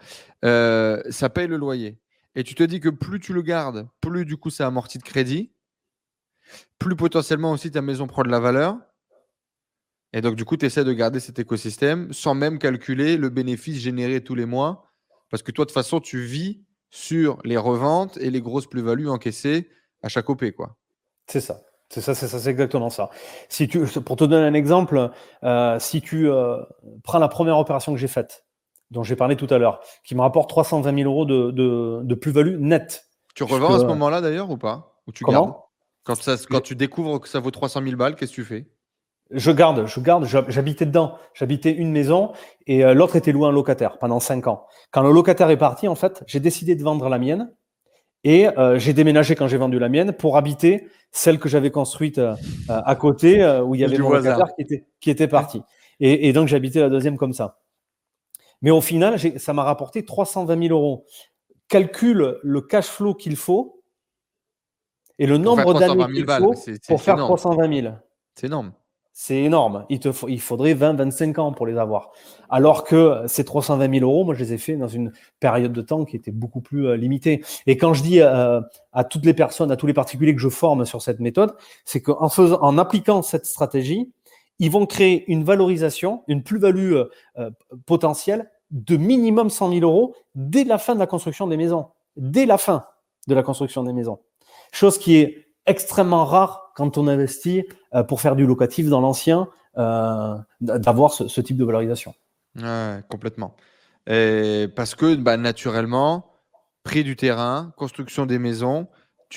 Euh, ça paye le loyer. Et tu te dis que plus tu le gardes, plus du coup ça amortit de crédit, plus potentiellement aussi ta maison prend de la valeur. Et donc du coup, tu essaies de garder cet écosystème sans même calculer le bénéfice généré tous les mois. Parce que toi, de toute façon, tu vis sur les reventes et les grosses plus-values encaissées à chaque OP. quoi. C'est ça. C'est ça, c'est ça, c'est exactement ça. Si tu, pour te donner un exemple, euh, si tu euh, prends la première opération que j'ai faite, dont j'ai parlé tout à l'heure, qui me rapporte 320 000 euros de, de, plus-value nette. Tu revends à ce moment-là d'ailleurs ou pas? Ou tu gardes? Quand, ça, quand tu découvres que ça vaut 300 000 balles, qu'est-ce que tu fais? Je garde, je garde. J'habitais dedans. J'habitais une maison et euh, l'autre était loué un locataire pendant 5 ans. Quand le locataire est parti, en fait, j'ai décidé de vendre la mienne et j'ai déménagé quand j'ai vendu la mienne pour habiter celle que j'avais construite euh, euh, à côté, euh, où il y avait mon locataire qui était, qui était parti. Et, donc, j'habitais la deuxième comme ça. Mais au final, ça m'a rapporté 320 000 euros. Calcule le cash flow qu'il faut et le nombre d'années qu'il faut pour faire 320 000. C'est énorme. C'est énorme. Il, te il faudrait 20-25 ans pour les avoir. Alors que ces 320 000 euros, moi, je les ai fait dans une période de temps qui était beaucoup plus euh, limitée. Et quand je dis euh, à toutes les personnes, à tous les particuliers que je forme sur cette méthode, c'est qu'en en appliquant cette stratégie, ils vont créer une valorisation, une plus-value euh, potentielle de minimum 100 000 euros dès la fin de la construction des maisons. Dès la fin de la construction des maisons. Chose qui est extrêmement rare quand on investit euh, pour faire du locatif dans l'ancien, euh, d'avoir ce, type de valorisation. Ouais, complètement. Et parce que bah, naturellement, prix du terrain, construction des maisons,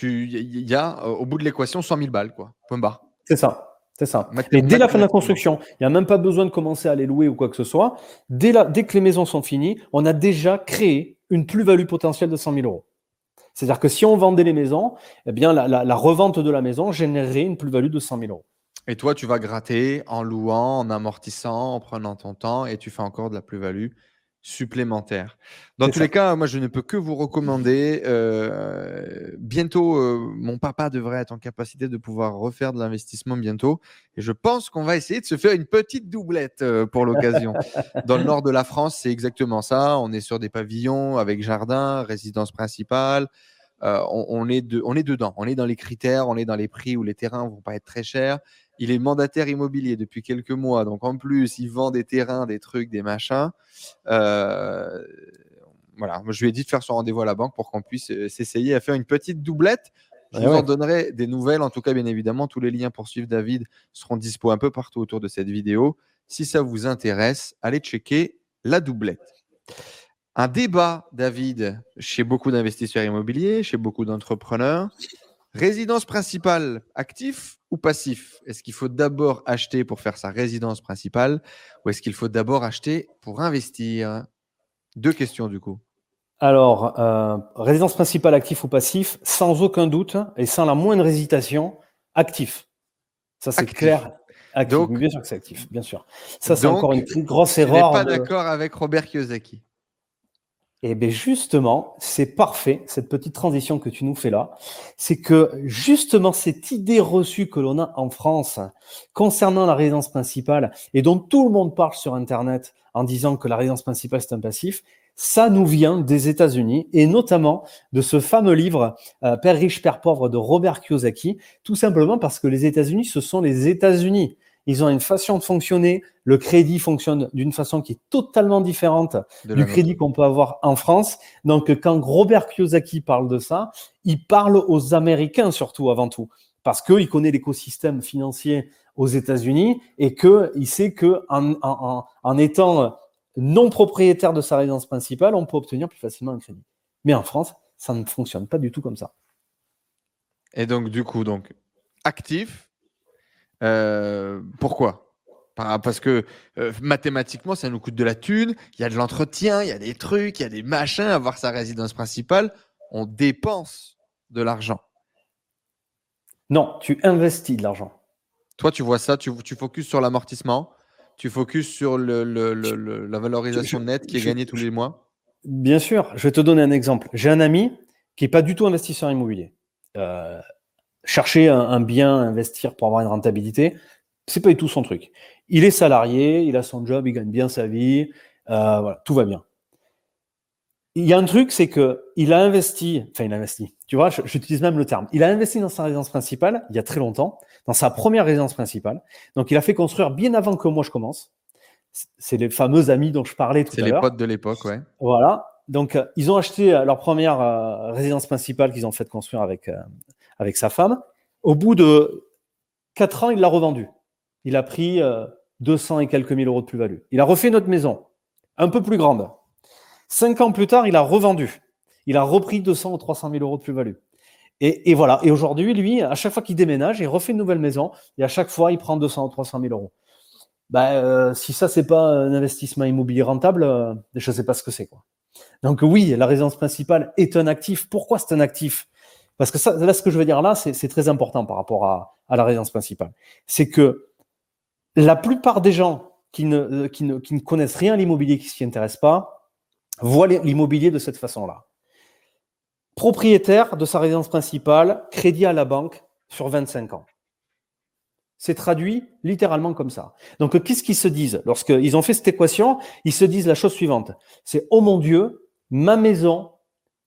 il y a au bout de l'équation 100 000 balles, quoi. Point barre. C'est ça. C'est ça. Et dès la fin de la construction, il n'y a même pas besoin de commencer à les louer ou quoi que ce soit. Dès, dès que les maisons sont finies, on a déjà créé une plus-value potentielle de 100 000 euros. C'est-à-dire que si on vendait les maisons, eh bien, la, revente de la maison générerait une plus-value de 100 000 euros. Et toi, tu vas gratter en louant, en amortissant, en prenant ton temps et tu fais encore de la plus-value supplémentaire. Dans tous les cas, moi, je ne peux que vous recommander. Euh, bientôt, euh, mon papa devrait être en capacité de pouvoir refaire de l'investissement bientôt. Et je pense qu'on va essayer de se faire une petite doublette euh, pour l'occasion. Dans le nord de la France, c'est exactement ça. On est sur des pavillons avec jardin, résidence principale. On, est on est dedans. On est dans les critères, on est dans les prix où les terrains vont pas être très chers. Il est mandataire immobilier depuis quelques mois. Donc en plus, il vend des terrains, des trucs, des machins. Euh, voilà, je lui ai dit de faire son rendez-vous à la banque pour qu'on puisse euh, s'essayer à faire une petite doublette. Je vous en donnerai des nouvelles. En tout cas, bien évidemment, tous les liens pour suivre David seront dispo un peu partout autour de cette vidéo. Si ça vous intéresse, allez checker la doublette. Un débat, David, chez beaucoup d'investisseurs immobiliers, chez beaucoup d'entrepreneurs. Résidence principale, actif ou passif? Est-ce qu'il faut d'abord acheter pour faire sa résidence principale ou est-ce qu'il faut d'abord acheter pour investir? Deux questions du coup. Alors, euh, résidence principale, actif ou passif, sans aucun doute et sans la moindre hésitation, actif. Ça, c'est clair. Actif. Donc, bien sûr que c'est actif, bien sûr. Ça, c'est encore une grosse erreur. Je pas d'accord avec Robert Kiyosaki. Et bien justement, c'est parfait, cette petite transition que tu nous fais là. C'est que justement, cette idée reçue que l'on a en France concernant la résidence principale et dont tout le monde parle sur Internet en disant que la résidence principale, c'est un passif, ça nous vient des États-Unis et notamment de ce fameux livre euh, Père riche, Père pauvre de Robert Kiyosaki, tout simplement parce que les États-Unis, ce sont les États-Unis. Ils ont une façon de fonctionner. Le crédit fonctionne d'une façon qui est totalement différente du crédit qu'on peut avoir en France. Donc, quand Robert Kiyosaki parle de ça, il parle aux Américains surtout avant tout, parce qu'il connaît l'écosystème financier aux États-Unis et qu'il sait que en, étant non propriétaire de sa résidence principale, on peut obtenir plus facilement un crédit. Mais en France, ça ne fonctionne pas du tout comme ça. Et donc, du coup, donc actif, euh, pourquoi? Parce que euh, mathématiquement, ça nous coûte de la thune, il y a de l'entretien, il y a des trucs, il y a des machins. Avoir sa résidence principale, on dépense de l'argent. Non, tu investis de l'argent. Toi, tu vois ça, tu, tu focuses sur l'amortissement, tu focuses sur le, la valorisation nette qui est gagnée tous les mois Bien sûr, je vais te donner un exemple. J'ai un ami qui n'est pas du tout investisseur immobilier. Euh, chercher un, bien, investir pour avoir une rentabilité, c'est pas du tout son truc. Il est salarié, il a son job, il gagne bien sa vie, euh, voilà, tout va bien. Il y a un truc, c'est que il a investi, enfin il a investi, tu vois, j'utilise même le terme, il a investi dans sa résidence principale il y a très longtemps, dans sa première résidence principale. Donc il a fait construire bien avant que moi je commence. C'est les fameux amis dont je parlais tout à l'heure. C'est les potes de l'époque, ouais. Voilà. Donc euh, ils ont acheté euh, leur première résidence principale qu'ils ont fait construire avec avec sa femme. Au bout de 4 ans, il l'a revendu. Il a pris 200 euh, et quelques mille euros de plus-value. Il a refait notre maison, un peu plus grande. Cinq ans plus tard, il a revendu. Il a repris 200 ou 300 000 euros de plus-value. Et, voilà. Et aujourd'hui, lui, à chaque fois qu'il déménage, il refait une nouvelle maison et à chaque fois, il prend 200 ou 300 000 euros. Ben, euh, si ça, c'est pas un investissement immobilier rentable, euh, je ne sais pas ce que c'est. Donc oui, la résidence principale est un actif. Pourquoi c'est un actif? Parce que là, ce que je veux dire là, c'est très important par rapport à, la résidence principale. C'est que la plupart des gens qui ne, euh, qui ne connaissent rien à l'immobilier, qui ne s'y intéressent pas, voient l'immobilier de cette façon-là. Propriétaire de sa résidence principale, crédit à la banque sur 25 ans. C'est traduit littéralement comme ça. Donc, qu'est-ce qu'ils se disent Lorsqu'ils ont fait cette équation, ils se disent la chose suivante. C'est, oh mon Dieu, ma maison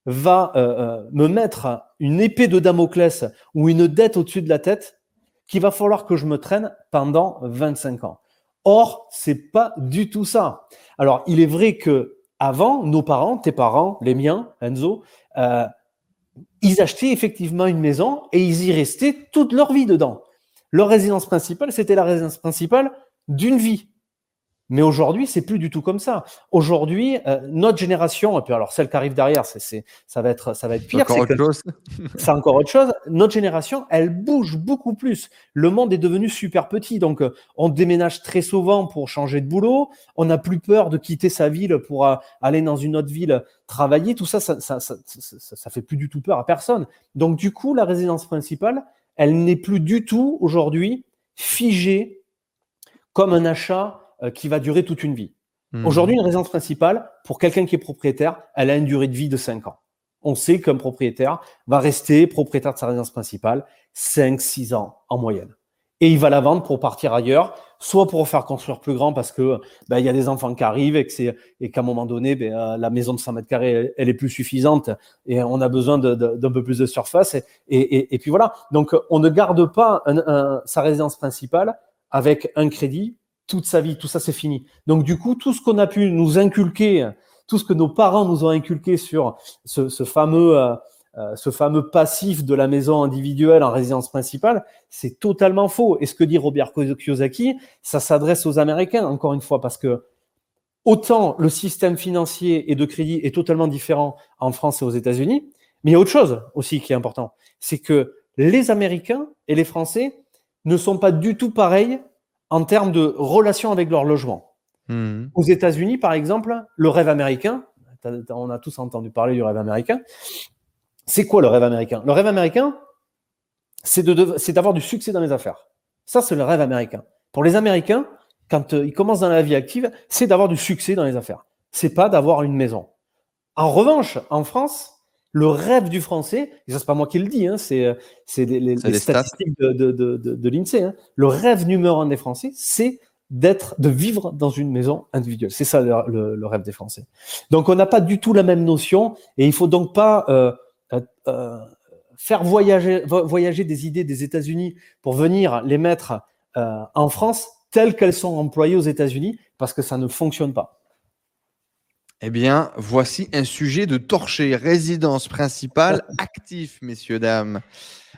va euh, euh, me mettre une épée de Damoclès ou une dette au-dessus de la tête qu'il va falloir que je me traîne pendant 25 ans. Or, c'est pas du tout ça. Alors, il est vrai que avant, nos parents, tes parents, les miens, Enzo, euh, ils achetaient effectivement une maison et ils y restaient toute leur vie dedans. Leur résidence principale, c'était la résidence principale d'une vie. Mais aujourd'hui, c'est plus du tout comme ça. Aujourd'hui, euh, notre génération, et puis alors celle qui arrive derrière, c'est, ça va être, ça va être pire. Encore autre chose. c'est encore autre chose. Notre génération, elle bouge beaucoup plus. Le monde est devenu super petit, donc euh, on déménage très souvent pour changer de boulot. On n'a plus peur de quitter sa ville pour euh, aller dans une autre ville travailler. Tout ça ça, ça, ça, ça, fait plus du tout peur à personne. Donc du coup, la résidence principale, elle n'est plus du tout aujourd'hui figée comme un achat euh, qui va durer toute une vie. Mhm. Aujourd'hui, une résidence principale, pour quelqu'un qui est propriétaire, elle a une durée de vie de 5 ans. On sait qu'un propriétaire va rester propriétaire de sa résidence principale 5-6 ans en moyenne. Et il va la vendre pour partir ailleurs, soit pour faire construire plus grand parce que ben, il y a des enfants qui arrivent et et qu'à un moment donné ben, euh, la maison de 100 mètres carrés elle, est plus suffisante et on a besoin d'un peu plus de surface et, et, puis voilà donc on ne garde pas sa résidence principale avec un crédit toute sa vie, tout ça c'est fini. Donc du coup, tout ce qu'on a pu nous inculquer, tout ce que nos parents nous ont inculqué sur ce, fameux, euh, euh, ce fameux passif de la maison individuelle en résidence principale, c'est totalement faux. Et ce que dit Robert Kiyosaki, ça s'adresse aux Américains, encore une fois, parce que autant le système financier et de crédit est totalement différent en France et aux États-Unis, mais il y a autre chose aussi qui est important, c'est que les Américains et les Français ne sont pas du tout pareils en termes de relation avec leur logement. Hmm. Aux États-Unis, par exemple, le rêve américain, on a tous entendu parler du rêve américain. C'est quoi le rêve américain? Le rêve américain, c'est d'avoir du succès dans les affaires. Ça, c'est le rêve américain. Pour les Américains, quand euh, ils commencent dans la vie active, c'est d'avoir du succès dans les affaires. C'est pas d'avoir une maison. En revanche, en France, le rêve du français, et ça c'est pas moi qui le dis, hein, c'est euh, les, statistiques de, l'INSEE, hein. le rêve numéro un des Français, c'est d'être, de vivre dans une maison individuelle. C'est ça le, rêve des Français. Donc on n'a pas du tout la même notion, et il faut donc pas euh, euh, faire voyager, voyager des idées des États-Unis pour venir les mettre en France telles qu'elles sont employées aux États-Unis, parce que ça ne fonctionne pas. Eh bien, voici un sujet de torcher. Résidence principale actif, messieurs, dames.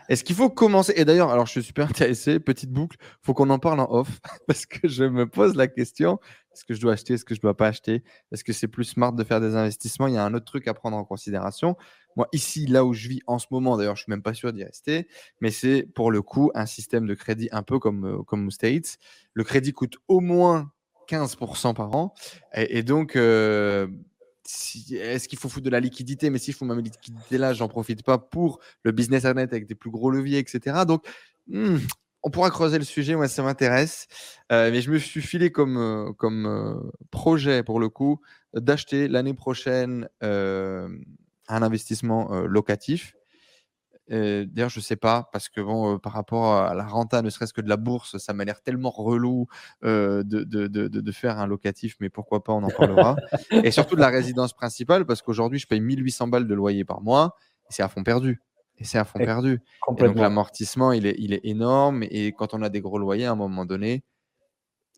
Est-ce qu'il faut commencer? Et d'ailleurs, alors je suis super intéressé, petite boucle, il faut qu'on en parle en off, parce que je me pose la question, est-ce que je dois acheter, est-ce que je ne dois pas acheter? Est-ce que c'est plus smart de faire des investissements? Il y a un autre truc à prendre en considération. Moi, ici, là où je vis en ce moment, d'ailleurs, je ne suis même pas sûr d'y rester, mais c'est pour le coup un système de crédit un peu comme, euh, comme aux States. Le crédit coûte au moins 15% par an. Et, donc, euh, est-ce qu'il faut foutre de la liquidité? Mais s'il faut ma liquidité là, j'en profite pas pour le business net avec des plus gros leviers, etc. Donc, hmm, on pourra creuser le sujet, moi ça m'intéresse. Euh, mais je me suis filé comme, euh, comme projet, pour le coup, d'acheter l'année prochaine un investissement locatif D'ailleurs, je sais pas, parce que bon, par rapport à la renta, ne serait-ce que de la bourse, ça m'a l'air tellement relou de, de, de, de, faire un locatif, mais pourquoi pas, on en parlera. et surtout de la résidence principale, parce qu'aujourd'hui, je paye 1800 balles de loyer par mois, et c'est à fond perdu. Et c'est à fond perdu. Et donc l'amortissement, il est, il est énorme, et quand on a des gros loyers, à un moment donné,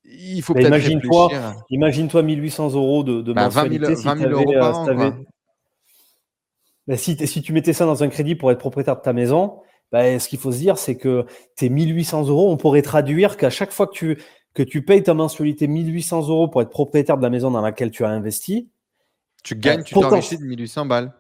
il faut peut-être imagine-toi, imagine-toi 1800 euros de, de bah, 20 000, 20 000 euros par an. Bah, si, tu mettais ça dans un crédit pour être propriétaire de ta maison, bah, ce qu'il faut se dire, c'est que tes 1800 euros, on pourrait traduire qu'à chaque fois que tu, que tu payes ta mensualité 1800 euros pour être propriétaire de la maison dans laquelle tu as investi, tu gagnes, tu t'enrichis de 1800 balles.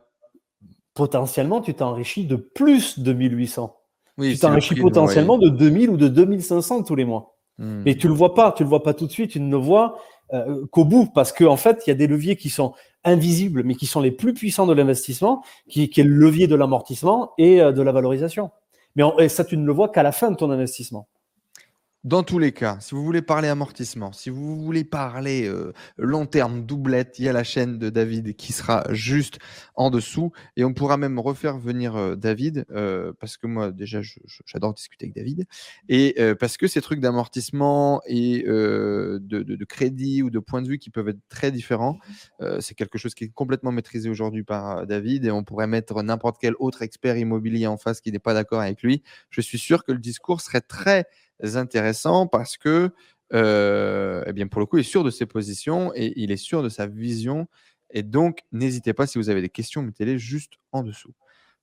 Potentiellement, tu t'enrichis de plus de 1800. Oui, tu t'enrichis potentiellement de 2000 ou de 2500 tous les mois. Hmm. Mais tu le vois pas, tu le vois pas tout de suite, tu ne le vois euh, qu'au bout, parce qu'en en fait, il y a des leviers qui sont invisibles, mais qui sont les plus puissants de l'investissement, qui, est le levier de l'amortissement et euh, de la valorisation. Mais ça, tu ne le vois qu'à la fin de ton investissement. Dans tous les cas, si vous voulez parler amortissement, si vous voulez parler euh, long terme, doublette, il y a la chaîne de David qui sera juste en dessous. Et on pourra même refaire venir euh, David, euh, parce que moi, déjà, j'adore discuter avec David. Et parce que ces trucs d'amortissement et de, crédit ou de point de vue qui peuvent être très différents, c'est quelque chose qui est complètement maîtrisé aujourd'hui par David. Et on pourrait mettre n'importe quel autre expert immobilier en face qui n'est pas d'accord avec lui. Je suis sûr que le discours serait très intéressant parce que, euh, eh bien, pour le coup, il est sûr de ses positions et il est sûr de sa vision. Et donc, n'hésitez pas, si vous avez des questions, mettez-les juste en dessous.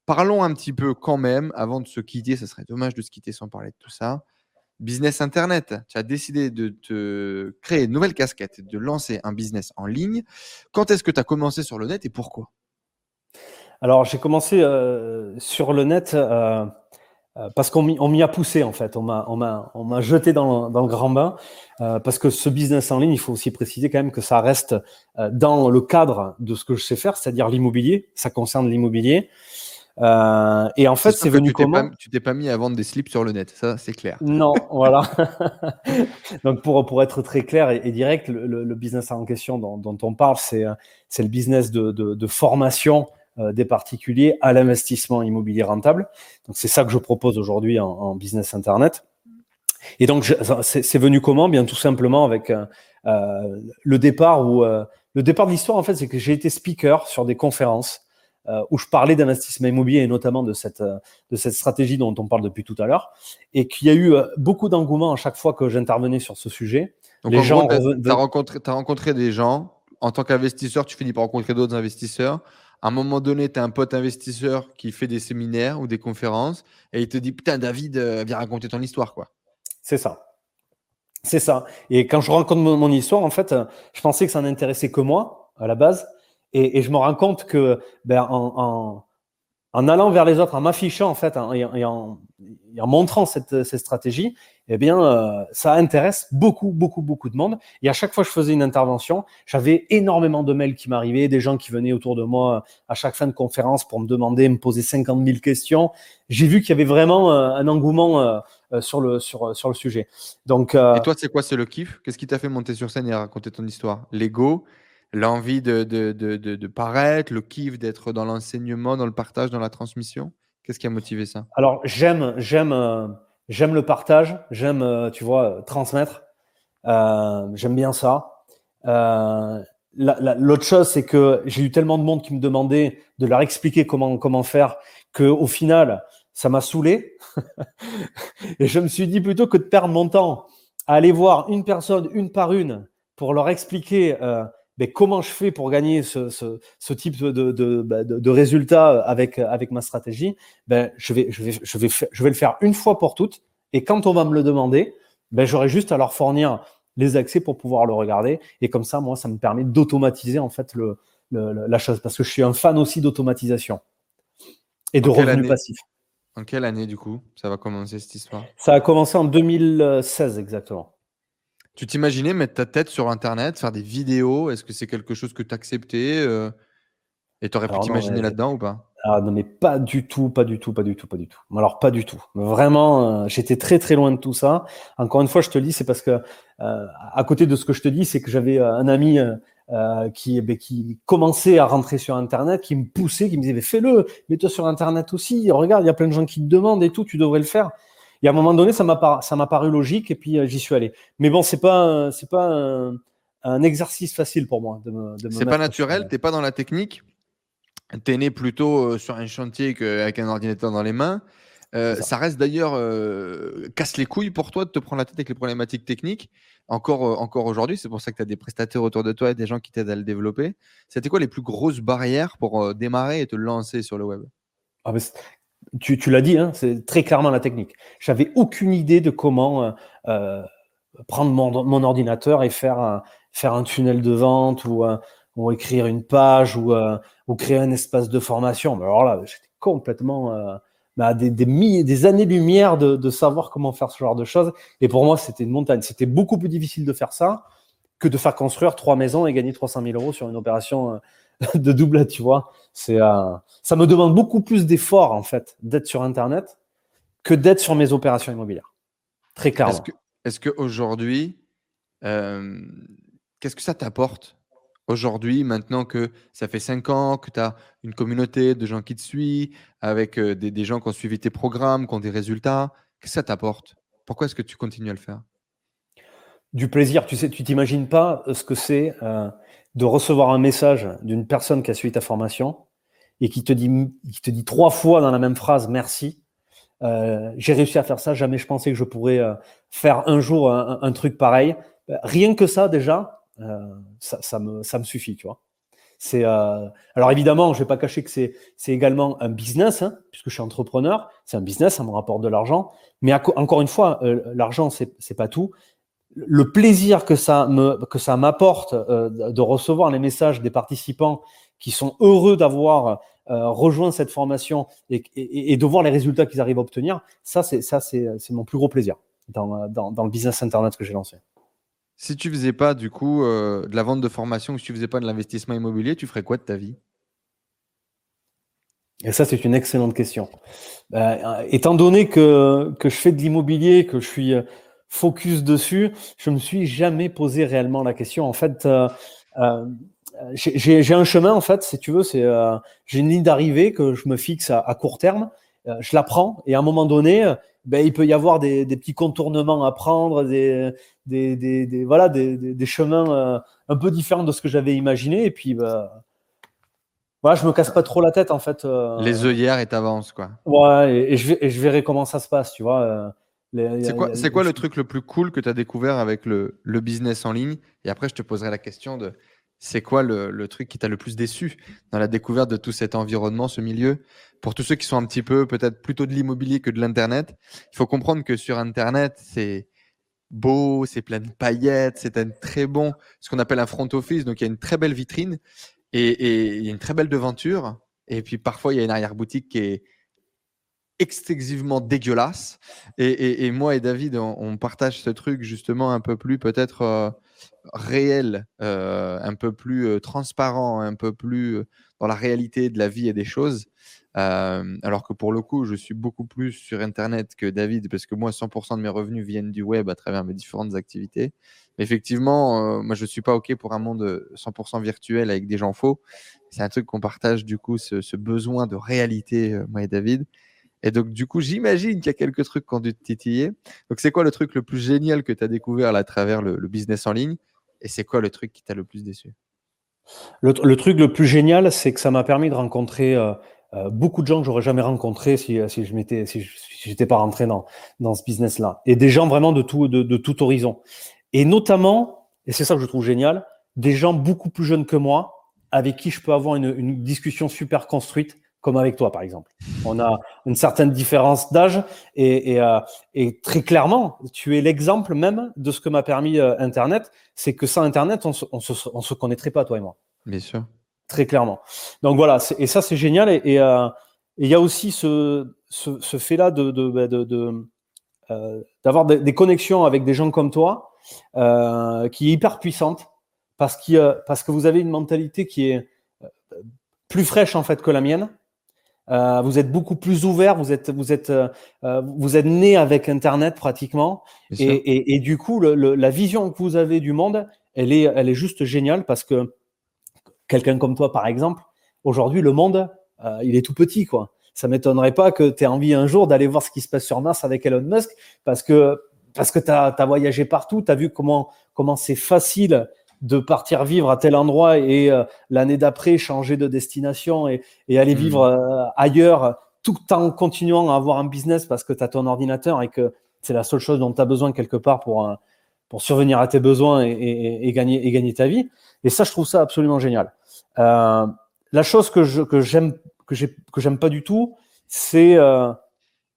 Parlons un petit peu quand même, avant de se quitter, ce serait dommage de se quitter sans parler de tout ça, business Internet. Tu as décidé de te créer une nouvelle casquette, de lancer un business en ligne. Quand est-ce que tu as commencé sur le net et pourquoi? Alors, j'ai commencé euh, sur le net euh, parce qu'on m'y a poussé, en fait. On m'a jeté dans, dans, le grand bain. parce que ce business en ligne, il faut aussi préciser quand même que ça reste dans le cadre de ce que je sais faire, c'est-à-dire l'immobilier. Ça concerne l'immobilier. Euh, et en fait, c'est venu tu comment Tu t'es pas mis à vendre des slips sur le net, ça c'est clair. Non, voilà. Donc pour, pour être très clair et, direct, le, le, business en question dont, dont on parle, c'est c'est le business de, de, de formation euh, des particuliers à l'investissement immobilier rentable. Donc c'est ça que je propose aujourd'hui en, en, business internet. Et donc c'est venu comment? Bien tout simplement avec euh, euh le départ où euh, le départ de l'histoire en fait, c'est que j'ai été speaker sur des conférences euh, où je parlais d'investissement immobilier et notamment de cette, euh, de cette stratégie dont on parle depuis tout à l'heure, et qu'il y a eu euh, beaucoup d'engouement à chaque fois que j'intervenais sur ce sujet. Donc, les gens tu as, rencontré, as rencontré des gens, en tant qu'investisseur, tu finis par rencontrer d'autres investisseurs. À un moment donné, tu as un pote investisseur qui fait des séminaires ou des conférences et il te dit Putain, David, viens raconter ton histoire. quoi. C'est ça. C'est ça. Et quand je raconte mon, histoire, en fait, je pensais que ça n'intéressait que moi à la base. Et, je me rends compte que ben, en, allant vers les autres, en m'affichant en fait, et en, montrant cette, stratégie, eh bien, euh, ça intéresse beaucoup, beaucoup, beaucoup de monde. Et à chaque fois que je faisais une intervention, j'avais énormément de mails qui m'arrivaient, des gens qui venaient autour de moi à chaque fin de conférence pour me demander, me poser 50 000 questions. J'ai vu qu'il y avait vraiment euh, un engouement euh, sur le sur sur le sujet. Donc. et toi, c'est quoi, c'est le kiff? Qu'est-ce qui t'a fait monter sur scène et raconter ton histoire? L'ego? L'envie de, de, de, de, paraître, le kiff d'être dans l'enseignement, dans le partage, dans la transmission? Qu'est-ce qui a motivé ça? Alors, j'aime, j'aime, euh, j'aime le partage, j'aime, euh, tu vois, transmettre. Euh, j'aime bien ça. l'autre chose, c'est que j'ai eu tellement de monde qui me demandait de leur expliquer comment, comment faire que au final, ça m'a saoulé. Et je me suis dit plutôt que de perdre mon temps à aller voir une personne, une par une, pour leur expliquer mais comment je fais pour gagner ce, ce, ce type de, de, de, bah, de, résultats avec, avec ma stratégie? Ben, je, vais, je, vais, je, vais, je vais le faire une fois pour toutes. Et quand on va me le demander, ben, j'aurai juste à leur fournir les accès pour pouvoir le regarder. Et comme ça, moi, ça me permet d'automatiser en fait le, le, la chose. Parce que je suis un fan aussi d'automatisation et de revenus passifs. En quelle année, du coup, ça va commencer cette histoire? Ça a commencé en 2016 exactement. Tu t'imaginais mettre ta tête sur Internet, faire des vidéos? Est-ce que c'est quelque chose que tu acceptais euh, Et tu aurais pu t'imaginer là-dedans ou pas? Ah, non, mais pas du tout, pas du tout, pas du tout, pas du tout. Alors, pas du tout. Vraiment, euh, j'étais très, très loin de tout ça. Encore une fois, je te le dis, c'est parce que, euh, à côté de ce que je te dis, c'est que j'avais un ami qui, ben, qui commençait à rentrer sur Internet, qui me poussait, qui me disait, fais-le, mets-toi sur Internet aussi. Regarde, il y a plein de gens qui te demandent et tout, tu devrais le faire. Et à un moment donné, ça m'a ça m'a paru logique et puis euh, j'y suis allé. Mais bon, c'est pas c'est pas un, exercice facile pour moi de me. c'est pas naturel. T'es pas dans la technique. Tu es né plutôt euh, sur un chantier qu'avec un ordinateur dans les mains. Euh, ça. reste d'ailleurs casse les couilles pour toi de te prendre la tête avec les problématiques techniques. Encore, encore aujourd'hui, c'est pour ça que tu as des prestataires autour de toi et des gens qui t'aident à le développer. C'était quoi les plus grosses barrières pour démarrer et te lancer sur le web? Ah, tu, l'as dit, hein, c'est très clairement la technique. J'avais aucune idée de comment euh, euh prendre mon, ordinateur et faire un, tunnel de vente ou, euh, écrire une page ou, créer un espace de formation. Mais alors là, j'étais complètement bah, des, des, des années-lumière de, de savoir comment faire ce genre de choses. Et pour moi, c'était une montagne. C'était beaucoup plus difficile de faire ça que de faire construire trois maisons et gagner 300 000 euros sur une opération de doublette, tu vois. C'est, euh, ça me demande beaucoup plus d'efforts, en fait, d'être sur Internet que d'être sur mes opérations immobilières. Très clairement. Est-ce, qu'aujourd'hui, euh, qu'est-ce que ça t'apporte aujourd'hui, maintenant que ça fait cinq ans, que tu as une communauté de gens qui te suivent, avec euh, des, gens qui ont suivi tes programmes, qui ont des résultats? Qu'est-ce que ça t'apporte? Pourquoi est-ce que tu continues à le faire? Du plaisir. Tu sais, tu t'imagines pas ce que c'est de recevoir un message d'une personne qui a suivi ta formation et qui te dit, qui te dit trois fois dans la même phrase merci. Euh, j'ai réussi à faire ça, jamais je pensais que je pourrais euh, faire un jour un, truc pareil. Rien que ça déjà, euh, ça, me, ça me suffit, tu vois. C'est alors évidemment, je vais pas cacher que c'est c'est également un business, hein, puisque je suis entrepreneur. C'est un business, ça me rapporte de l'argent. Mais encore une fois, l'argent c'est c'est pas tout. Le plaisir que ça me que ça m'apporte de recevoir les messages des participants qui sont heureux d'avoir euh, rejoint cette formation et, et, de voir les résultats qu'ils arrivent à obtenir, ça, c'est ça, c'est mon plus gros plaisir dans, dans, dans le business internet que j'ai lancé. Si tu faisais pas du coup euh, de la vente de formation ou si tu faisais pas de l'investissement immobilier, tu ferais quoi de ta vie? Et ça, c'est une excellente question. Euh, étant donné que, que je fais de l'immobilier, que je suis focus dessus, je me suis jamais posé réellement la question. En fait, euh, j'ai un chemin en fait, si tu veux, c'est euh, j'ai une ligne d'arrivée que je me fixe à, court terme. Euh, je la prends et à un moment donné, euh, ben, il peut y avoir des, des petits contournements à prendre, des, des, des voilà, des, chemins un peu différents de ce que j'avais imaginé. Et puis, bah, voilà, je me casse pas trop la tête en fait. Les œillères et t'avances quoi. Ouais, et, je, et je verrai comment ça se passe, tu vois. C'est quoi, le truc le plus cool que tu as découvert avec le, le business en ligne? Et après, je te poserai la question de c'est quoi le, truc qui t'a le plus déçu dans la découverte de tout cet environnement, ce milieu? Pour tous ceux qui sont un petit peu peut-être plutôt de l'immobilier que de l'Internet, il faut comprendre que sur Internet, c'est beau, c'est plein de paillettes, c'est un très bon, ce qu'on appelle un front office, donc il y a une très belle vitrine et, il y a une très belle devanture. Et puis parfois, il y a une arrière-boutique qui est excessivement dégueulasse. Et, moi et David, on, partage ce truc justement un peu plus peut-être... Euh, réel, euh, un peu plus euh, transparent, un peu plus dans la réalité de la vie et des choses. alors que pour le coup, je suis beaucoup plus sur Internet que David, parce que moi, 100% de mes revenus viennent du web à travers mes différentes activités. Mais effectivement, moi, je ne suis pas OK pour un monde 100% virtuel avec des gens faux. C'est un truc qu'on partage, du coup, ce, besoin de réalité, moi et David. Et donc, du coup, j'imagine qu'il y a quelques trucs qui ont dû te titiller. Donc, c'est quoi le truc le plus génial que tu as découvert à travers le business en ligne? Et c'est quoi le truc qui t'a le plus déçu? Le, truc le plus génial, c'est que ça m'a permis de rencontrer euh, euh, beaucoup de gens que j'aurais jamais rencontrés si, si je m'étais, si j'étais pas rentré dans, dans ce business-là. Et des gens vraiment de tout, de, de tout horizon. Et notamment, et c'est ça que je trouve génial, des gens beaucoup plus jeunes que moi, avec qui je peux avoir une, une discussion super construite comme avec toi, par exemple. On a une certaine différence d'âge et, euh, et, très clairement, tu es l'exemple même de ce que m'a permis euh, Internet. C'est que sans Internet, on se, on, se, on se, connaîtrait pas, toi et moi. Bien sûr. Très clairement. Donc voilà, et ça, c'est génial. Et euh, il y a aussi ce, ce, ce fait-là de, de, bah, de, de d'avoir des, des, connexions avec des gens comme toi qui est hyper puissante parce, parce que vous avez une mentalité qui est plus fraîche en fait que la mienne euh, vous êtes beaucoup plus ouvert, vous êtes, vous êtes, euh, euh, vous êtes né avec Internet pratiquement, et, et, et, du coup, le, le, la vision que vous avez du monde, elle est, elle est juste géniale parce que quelqu'un comme toi, par exemple, aujourd'hui, le monde, euh, il est tout petit, quoi. Ça m'étonnerait pas que tu aies envie un jour d'aller voir ce qui se passe sur Mars avec Elon Musk, parce que parce que tu as, as, voyagé partout, tu as vu comment comment c'est facile de partir vivre à tel endroit et euh, l'année d'après changer de destination et, aller hmm. vivre euh, ailleurs tout en continuant à avoir un business parce que tu as ton ordinateur et que c'est la seule chose dont tu as besoin quelque part pour, euh, pour survenir à tes besoins et, gagner, et gagner ta vie. Et ça, je trouve ça absolument génial. la chose que je que j'aime que j'aime pas du tout, c'est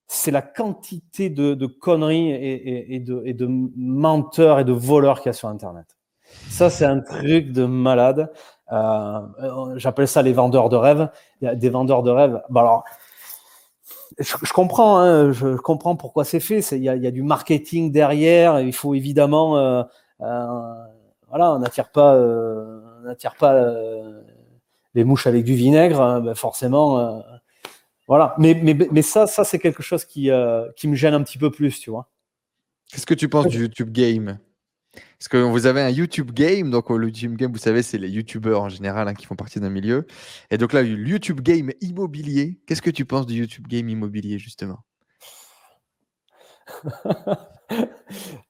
c'est la quantité de, de conneries et, et, de, et de menteurs et de voleurs qu'il y a sur Internet. Ça, c'est un truc de malade. Euh, J'appelle ça les vendeurs de rêves. Il y a des vendeurs de rêves. Bah alors, je, je comprends, hein, je comprends pourquoi c'est fait. Il y, a, il y, a, du marketing derrière. Il faut évidemment, euh, euh, voilà, on n'attire pas, on n'attire pas les mouches avec du vinaigre. Hein, ben forcément, voilà. Mais, mais, mais ça, ça c'est quelque chose qui, qui me gêne un petit peu plus, tu vois. Qu'est-ce que tu penses du YouTube Game? Parce que vous avez un YouTube Game, donc le YouTube Game, vous savez, c'est les YouTubeurs en général hein, qui font partie d'un milieu. Et donc là, le YouTube Game immobilier. Qu'est-ce que tu penses du YouTube Game immobilier, justement?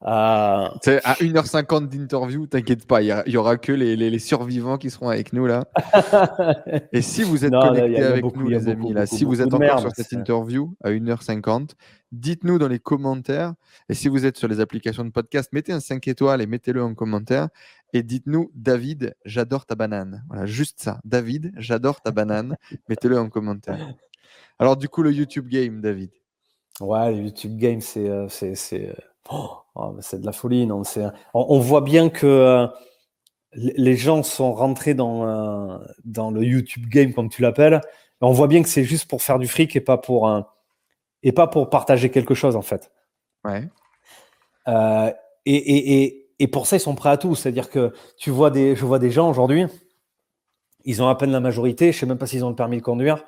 À 1h50 d'interview, t'inquiète pas, il y, aura que les, survivants qui seront avec nous là. Et si vous êtes connectés avec nous, les amis, là, si vous êtes encore sur cette interview à 1h50, dites-nous dans les commentaires. Et si vous êtes sur les applications de podcast, mettez un 5 étoiles et mettez-le en commentaire. Et dites-nous, David, j'adore ta banane. Voilà, juste ça. David, j'adore ta banane. mettez-le en commentaire. Alors, du coup, le YouTube Game, David. Ouais, le YouTube Game, c'est euh, c'est oh, oh, c'est de la folie. Non, c'est on, voit bien que euh, les gens sont rentrés dans euh, dans le YouTube Game, comme tu l'appelles. On voit bien que c'est juste pour faire du fric et pas pour et pas pour partager quelque chose en fait. Ouais. et, et, et, et, pour ça, ils sont prêts à tout. C'est-à-dire que tu vois des, je vois des gens aujourd'hui, ils ont à peine la majorité, je sais même pas s'ils ont le permis de conduire,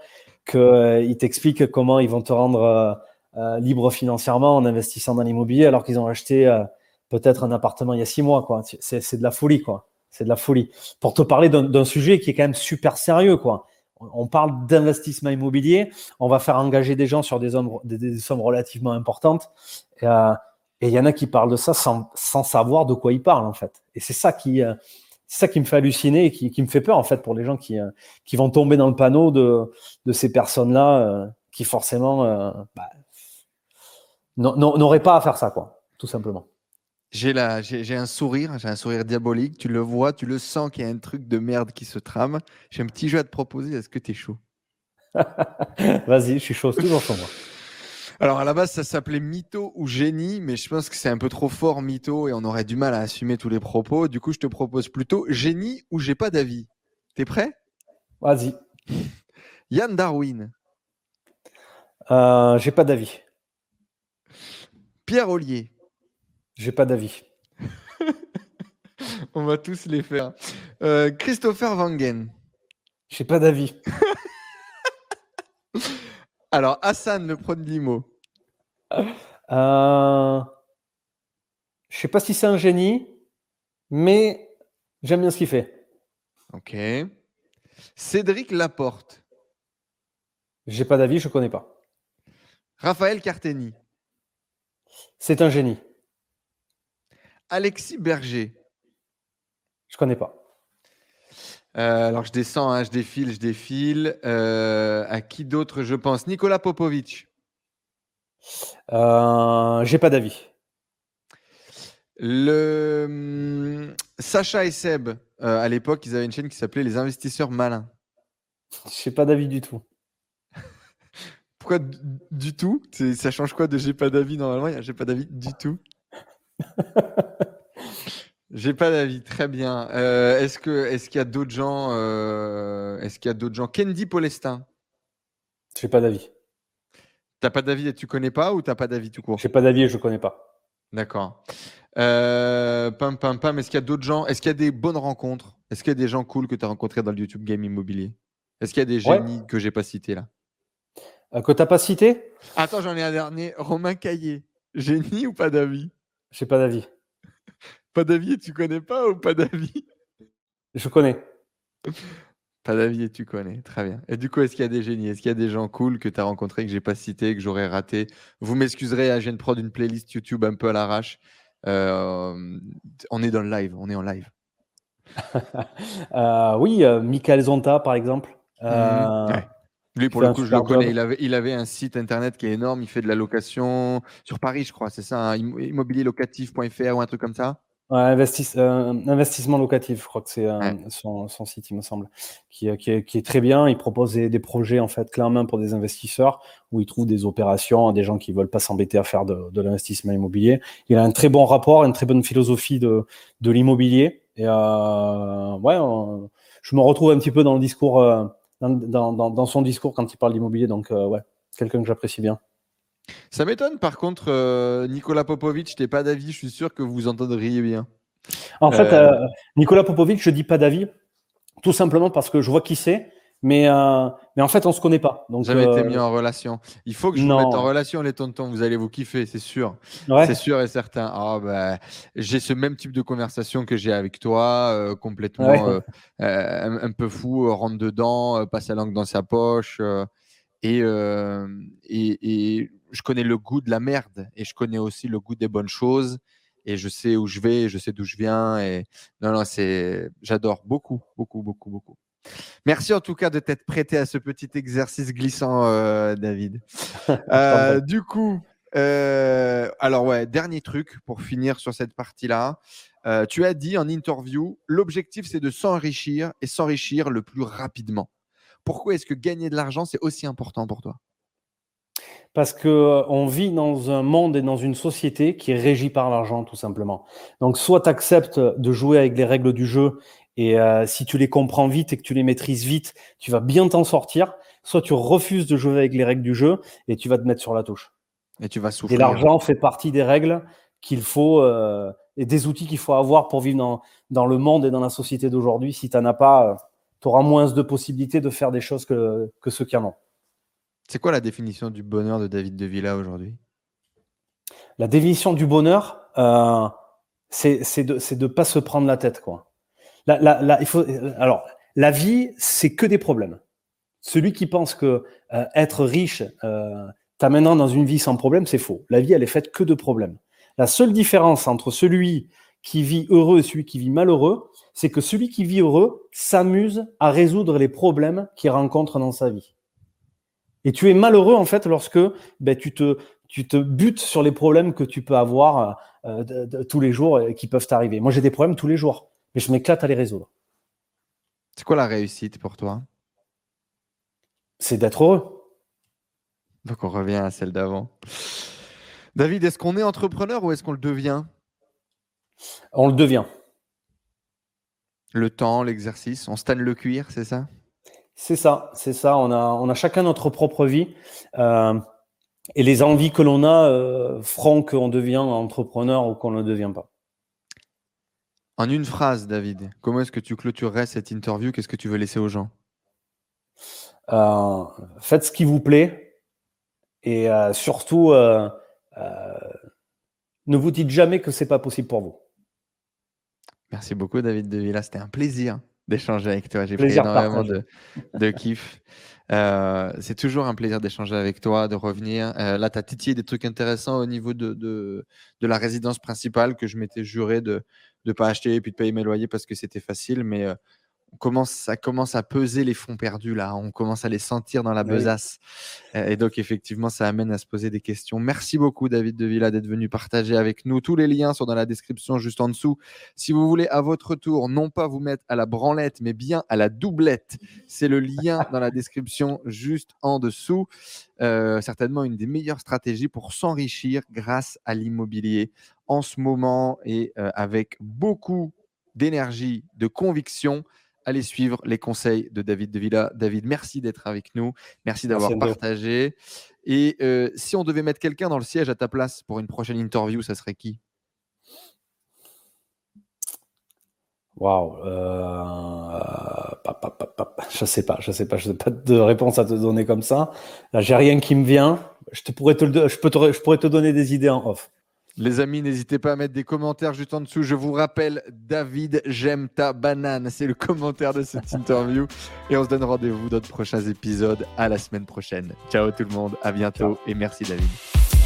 qu'ils t'expliquent comment ils vont te rendre euh, libre financièrement en investissant dans l'immobilier alors qu'ils ont acheté euh, peut-être un appartement il y a six mois. Quoi. C'est, de la folie, quoi. C'est de la folie. Pour te parler d'un, sujet qui est quand même super sérieux, quoi. On parle d'investissement immobilier, on va faire engager des gens sur des, sommes, des, sommes relativement importantes. Euh, et il y en a qui parlent de ça sans, sans, savoir de quoi ils parlent, en fait. Et c'est ça qui, c'est ça qui me fait halluciner et qui, qui, me fait peur, en fait, pour les gens qui, qui vont tomber dans le panneau de, de ces personnes-là qui, forcément, bah, n'aurait pas à faire ça, quoi, tout simplement. J'ai j'ai un sourire, j'ai un sourire diabolique. Tu le vois, tu le sens qu'il y a un truc de merde qui se trame. J'ai un petit jeu à te proposer. Est-ce que tu es chaud? Vas-y, je suis chaud, toujours chaud moi. Alors à la base, ça s'appelait mytho ou génie, mais je pense que c'est un peu trop fort mytho et on aurait du mal à assumer tous les propos. Du coup, je te propose plutôt génie ou j'ai pas d'avis. T'es prêt? Vas-y. Yann Darwin. Euh, j'ai pas d'avis. Pierre Ollier. J'ai pas d'avis. On va tous les faire. Euh, Christopher Wangen. J'ai pas d'avis. Alors, Hassan, le pro de limo. Euh... Je sais pas si c'est un génie, mais j'aime bien ce qu'il fait. Ok. Cédric Laporte. J'ai pas d'avis, je connais pas. Raphaël Carteni. C'est un génie. Alexis Berger. Je connais pas. Euh, alors je descends, hein, je défile, je défile. Euh, à qui d'autre je pense? Nicolas Popovic. Euh, J'ai pas d'avis. Le hum, Sacha et Seb, euh, à l'époque, ils avaient une chaîne qui s'appelait Les investisseurs malins. J'ai pas d'avis du tout. Pourquoi du tout? Ça change quoi de j'ai pas d'avis? Normalement J'ai pas d'avis du tout. j'ai pas d'avis, très bien. Euh, est-ce que est-ce qu'il y a d'autres gens euh, Est-ce qu'il y a d'autres gens? Candy Polestin. J'ai pas d'avis. T'as pas d'avis et tu connais pas ou t'as pas d'avis tout court? J'ai pas d'avis et je connais pas. D'accord. Euh, pam pam pam. Est-ce qu'il y a d'autres gens? Est-ce qu'il y a des bonnes rencontres? Est-ce qu'il y a des gens cool que tu as rencontrés dans le YouTube Game Immobilier? Est-ce qu'il y a des génies que j'ai pas cités là? Que tu n'as pas cité Attends, j'en ai un dernier. Romain Caillé. Génie ou pas d'avis? J'ai pas d'avis. Pas d'avis et tu connais pas ou pas d'avis Je connais. Pas d'avis et tu connais. Très bien. Et du coup, est-ce qu'il y a des génies? Est-ce qu'il y a des gens cool que tu as rencontrés, que j'ai pas cités, que j'aurais raté Vous m'excuserez, à hein, Prod une playlist YouTube un peu à l'arrache. Euh, on est dans le live, on est en live. Euh, oui, Michael Zonta, par exemple. Mmh lui, pour le coup, je le connais. Il avait, il avait, un site internet qui est énorme. Il fait de la location sur Paris, je crois. C'est ça, hein, immobilierlocatif.fr ou un truc comme ça? Ouais, euh, Investissement locatif, je crois que c'est euh, son, site, il me semble, qui, euh, qui, est, très bien. Il propose des, projets, en fait, clés en main pour des investisseurs où il trouve des opérations, des gens qui ne veulent pas s'embêter à faire de, de l'investissement immobilier. Il a un très bon rapport, une très bonne philosophie de, de l'immobilier. Et ouais, je me retrouve un petit peu dans le discours dans, son discours quand il parle d'immobilier. Donc, euh, ouais, quelqu'un que j'apprécie bien. Ça m'étonne, par contre, euh, Nicolas Popovic, n'es pas d'avis, je suis sûr que vous entendriez bien. En fait, euh, Nicolas Popovic, je dis pas d'avis, tout simplement parce que je vois qui c'est, mais, euh, mais en fait, on se connaît pas. Donc, Jamais été euh, mis en relation. Il faut que je vous mette en relation, les tontons. Vous allez vous kiffer, c'est sûr. C'est sûr et certain. Ah, bah, j'ai ce même type de conversation que j'ai avec toi, euh, complètement un, peu fou, rentre dedans, passe la langue dans sa poche. Et, et, je connais le goût de la merde et je connais aussi le goût des bonnes choses et je sais où je vais, je sais d'où je viens et non non c'est j'adore beaucoup beaucoup beaucoup beaucoup. Merci en tout cas de t'être prêté à ce petit exercice glissant, David. du coup, alors ouais, dernier truc pour finir sur cette partie-là. tu as dit en interview, l'objectif c'est de s'enrichir et s'enrichir le plus rapidement. Pourquoi est-ce que gagner de l'argent c'est aussi important pour toi? Parce qu'on vit dans un monde et dans une société qui est régie par l'argent, tout simplement. Donc, soit tu acceptes de jouer avec les règles du jeu et euh, si tu les comprends vite et que tu les maîtrises vite, tu vas bien t'en sortir. Soit tu refuses de jouer avec les règles du jeu et tu vas te mettre sur la touche. Et tu vas souffrir. Et l'argent fait partie des règles qu'il faut euh, et des outils qu'il faut avoir pour vivre dans, dans, le monde et dans la société d'aujourd'hui. Si tu n'en as pas, euh, tu auras moins de possibilités de faire des choses que, que ceux qui en ont. C'est quoi la définition du bonheur de David de Villa aujourd'hui? La définition du bonheur, euh, c'est de ne pas se prendre la tête. Quoi. La, il faut, alors, la vie, c'est que des problèmes. Celui qui pense que euh, être riche euh, t'amènera dans une vie sans problème, c'est faux. La vie, elle est faite que de problèmes. La seule différence entre celui qui vit heureux et celui qui vit malheureux, c'est que celui qui vit heureux s'amuse à résoudre les problèmes qu'il rencontre dans sa vie. Et tu es malheureux en fait lorsque ben, tu, te, tu te butes sur les problèmes que tu peux avoir euh, tous les jours et qui peuvent t'arriver. Moi j'ai des problèmes tous les jours, mais je m'éclate à les résoudre. C'est quoi la réussite pour toi? C'est d'être heureux. Donc on revient à celle d'avant. David, est-ce qu'on est entrepreneur ou est-ce qu'on le devient? On le devient. Le temps, l'exercice, on stanne le cuir, c'est ça? C'est ça, c'est ça. On a, on a chacun notre propre vie. Euh, et les envies que l'on a euh, feront qu'on devient entrepreneur ou qu'on ne devient pas. En une phrase, David, comment est-ce que tu clôturerais cette interview? Qu'est-ce que tu veux laisser aux gens? Euh, Faites ce qui vous plaît et surtout, ne vous dites jamais que c'est pas possible pour vous. Merci beaucoup, David De Villa. C'était un plaisir d'échanger avec toi. J'ai pris énormément de, de kiff. Euh, c'est toujours un plaisir d'échanger avec toi, de revenir. Euh, là, tu as titillé des trucs intéressants au niveau de, de, de la résidence principale que je m'étais juré de ne pas acheter et puis de payer mes loyers parce que c'était facile. Mais euh, commence, ça commence à peser les fonds perdus là. On commence à les sentir dans la besace. Euh, et donc, effectivement, ça amène à se poser des questions. Merci beaucoup, David De Villa, d'être venu partager avec nous. Tous les liens sont dans la description juste en dessous. Si vous voulez à votre tour, non pas vous mettre à la branlette, mais bien à la doublette, c'est le lien dans la description juste en dessous. Euh, certainement une des meilleures stratégies pour s'enrichir grâce à l'immobilier en ce moment et euh, avec beaucoup d'énergie, de conviction allez suivre les conseils de David De Villa. David, merci d'être avec nous. Merci d'avoir partagé. Et euh, si on devait mettre quelqu'un dans le siège à ta place pour une prochaine interview, ça serait qui? Waouh. Euh... Je sais pas, je sais pas, je n'ai pas de réponse à te donner comme ça. Là, j'ai rien qui me vient. Je te pourrais te, je peux je pourrais te donner des idées en off. Les amis, n'hésitez pas à mettre des commentaires juste en dessous. Je vous rappelle, David, j'aime ta banane. C'est le commentaire de cette interview. Et on se donne rendez-vous dans de prochains épisodes. À la semaine prochaine. Ciao tout le monde. À bientôt. Et merci David.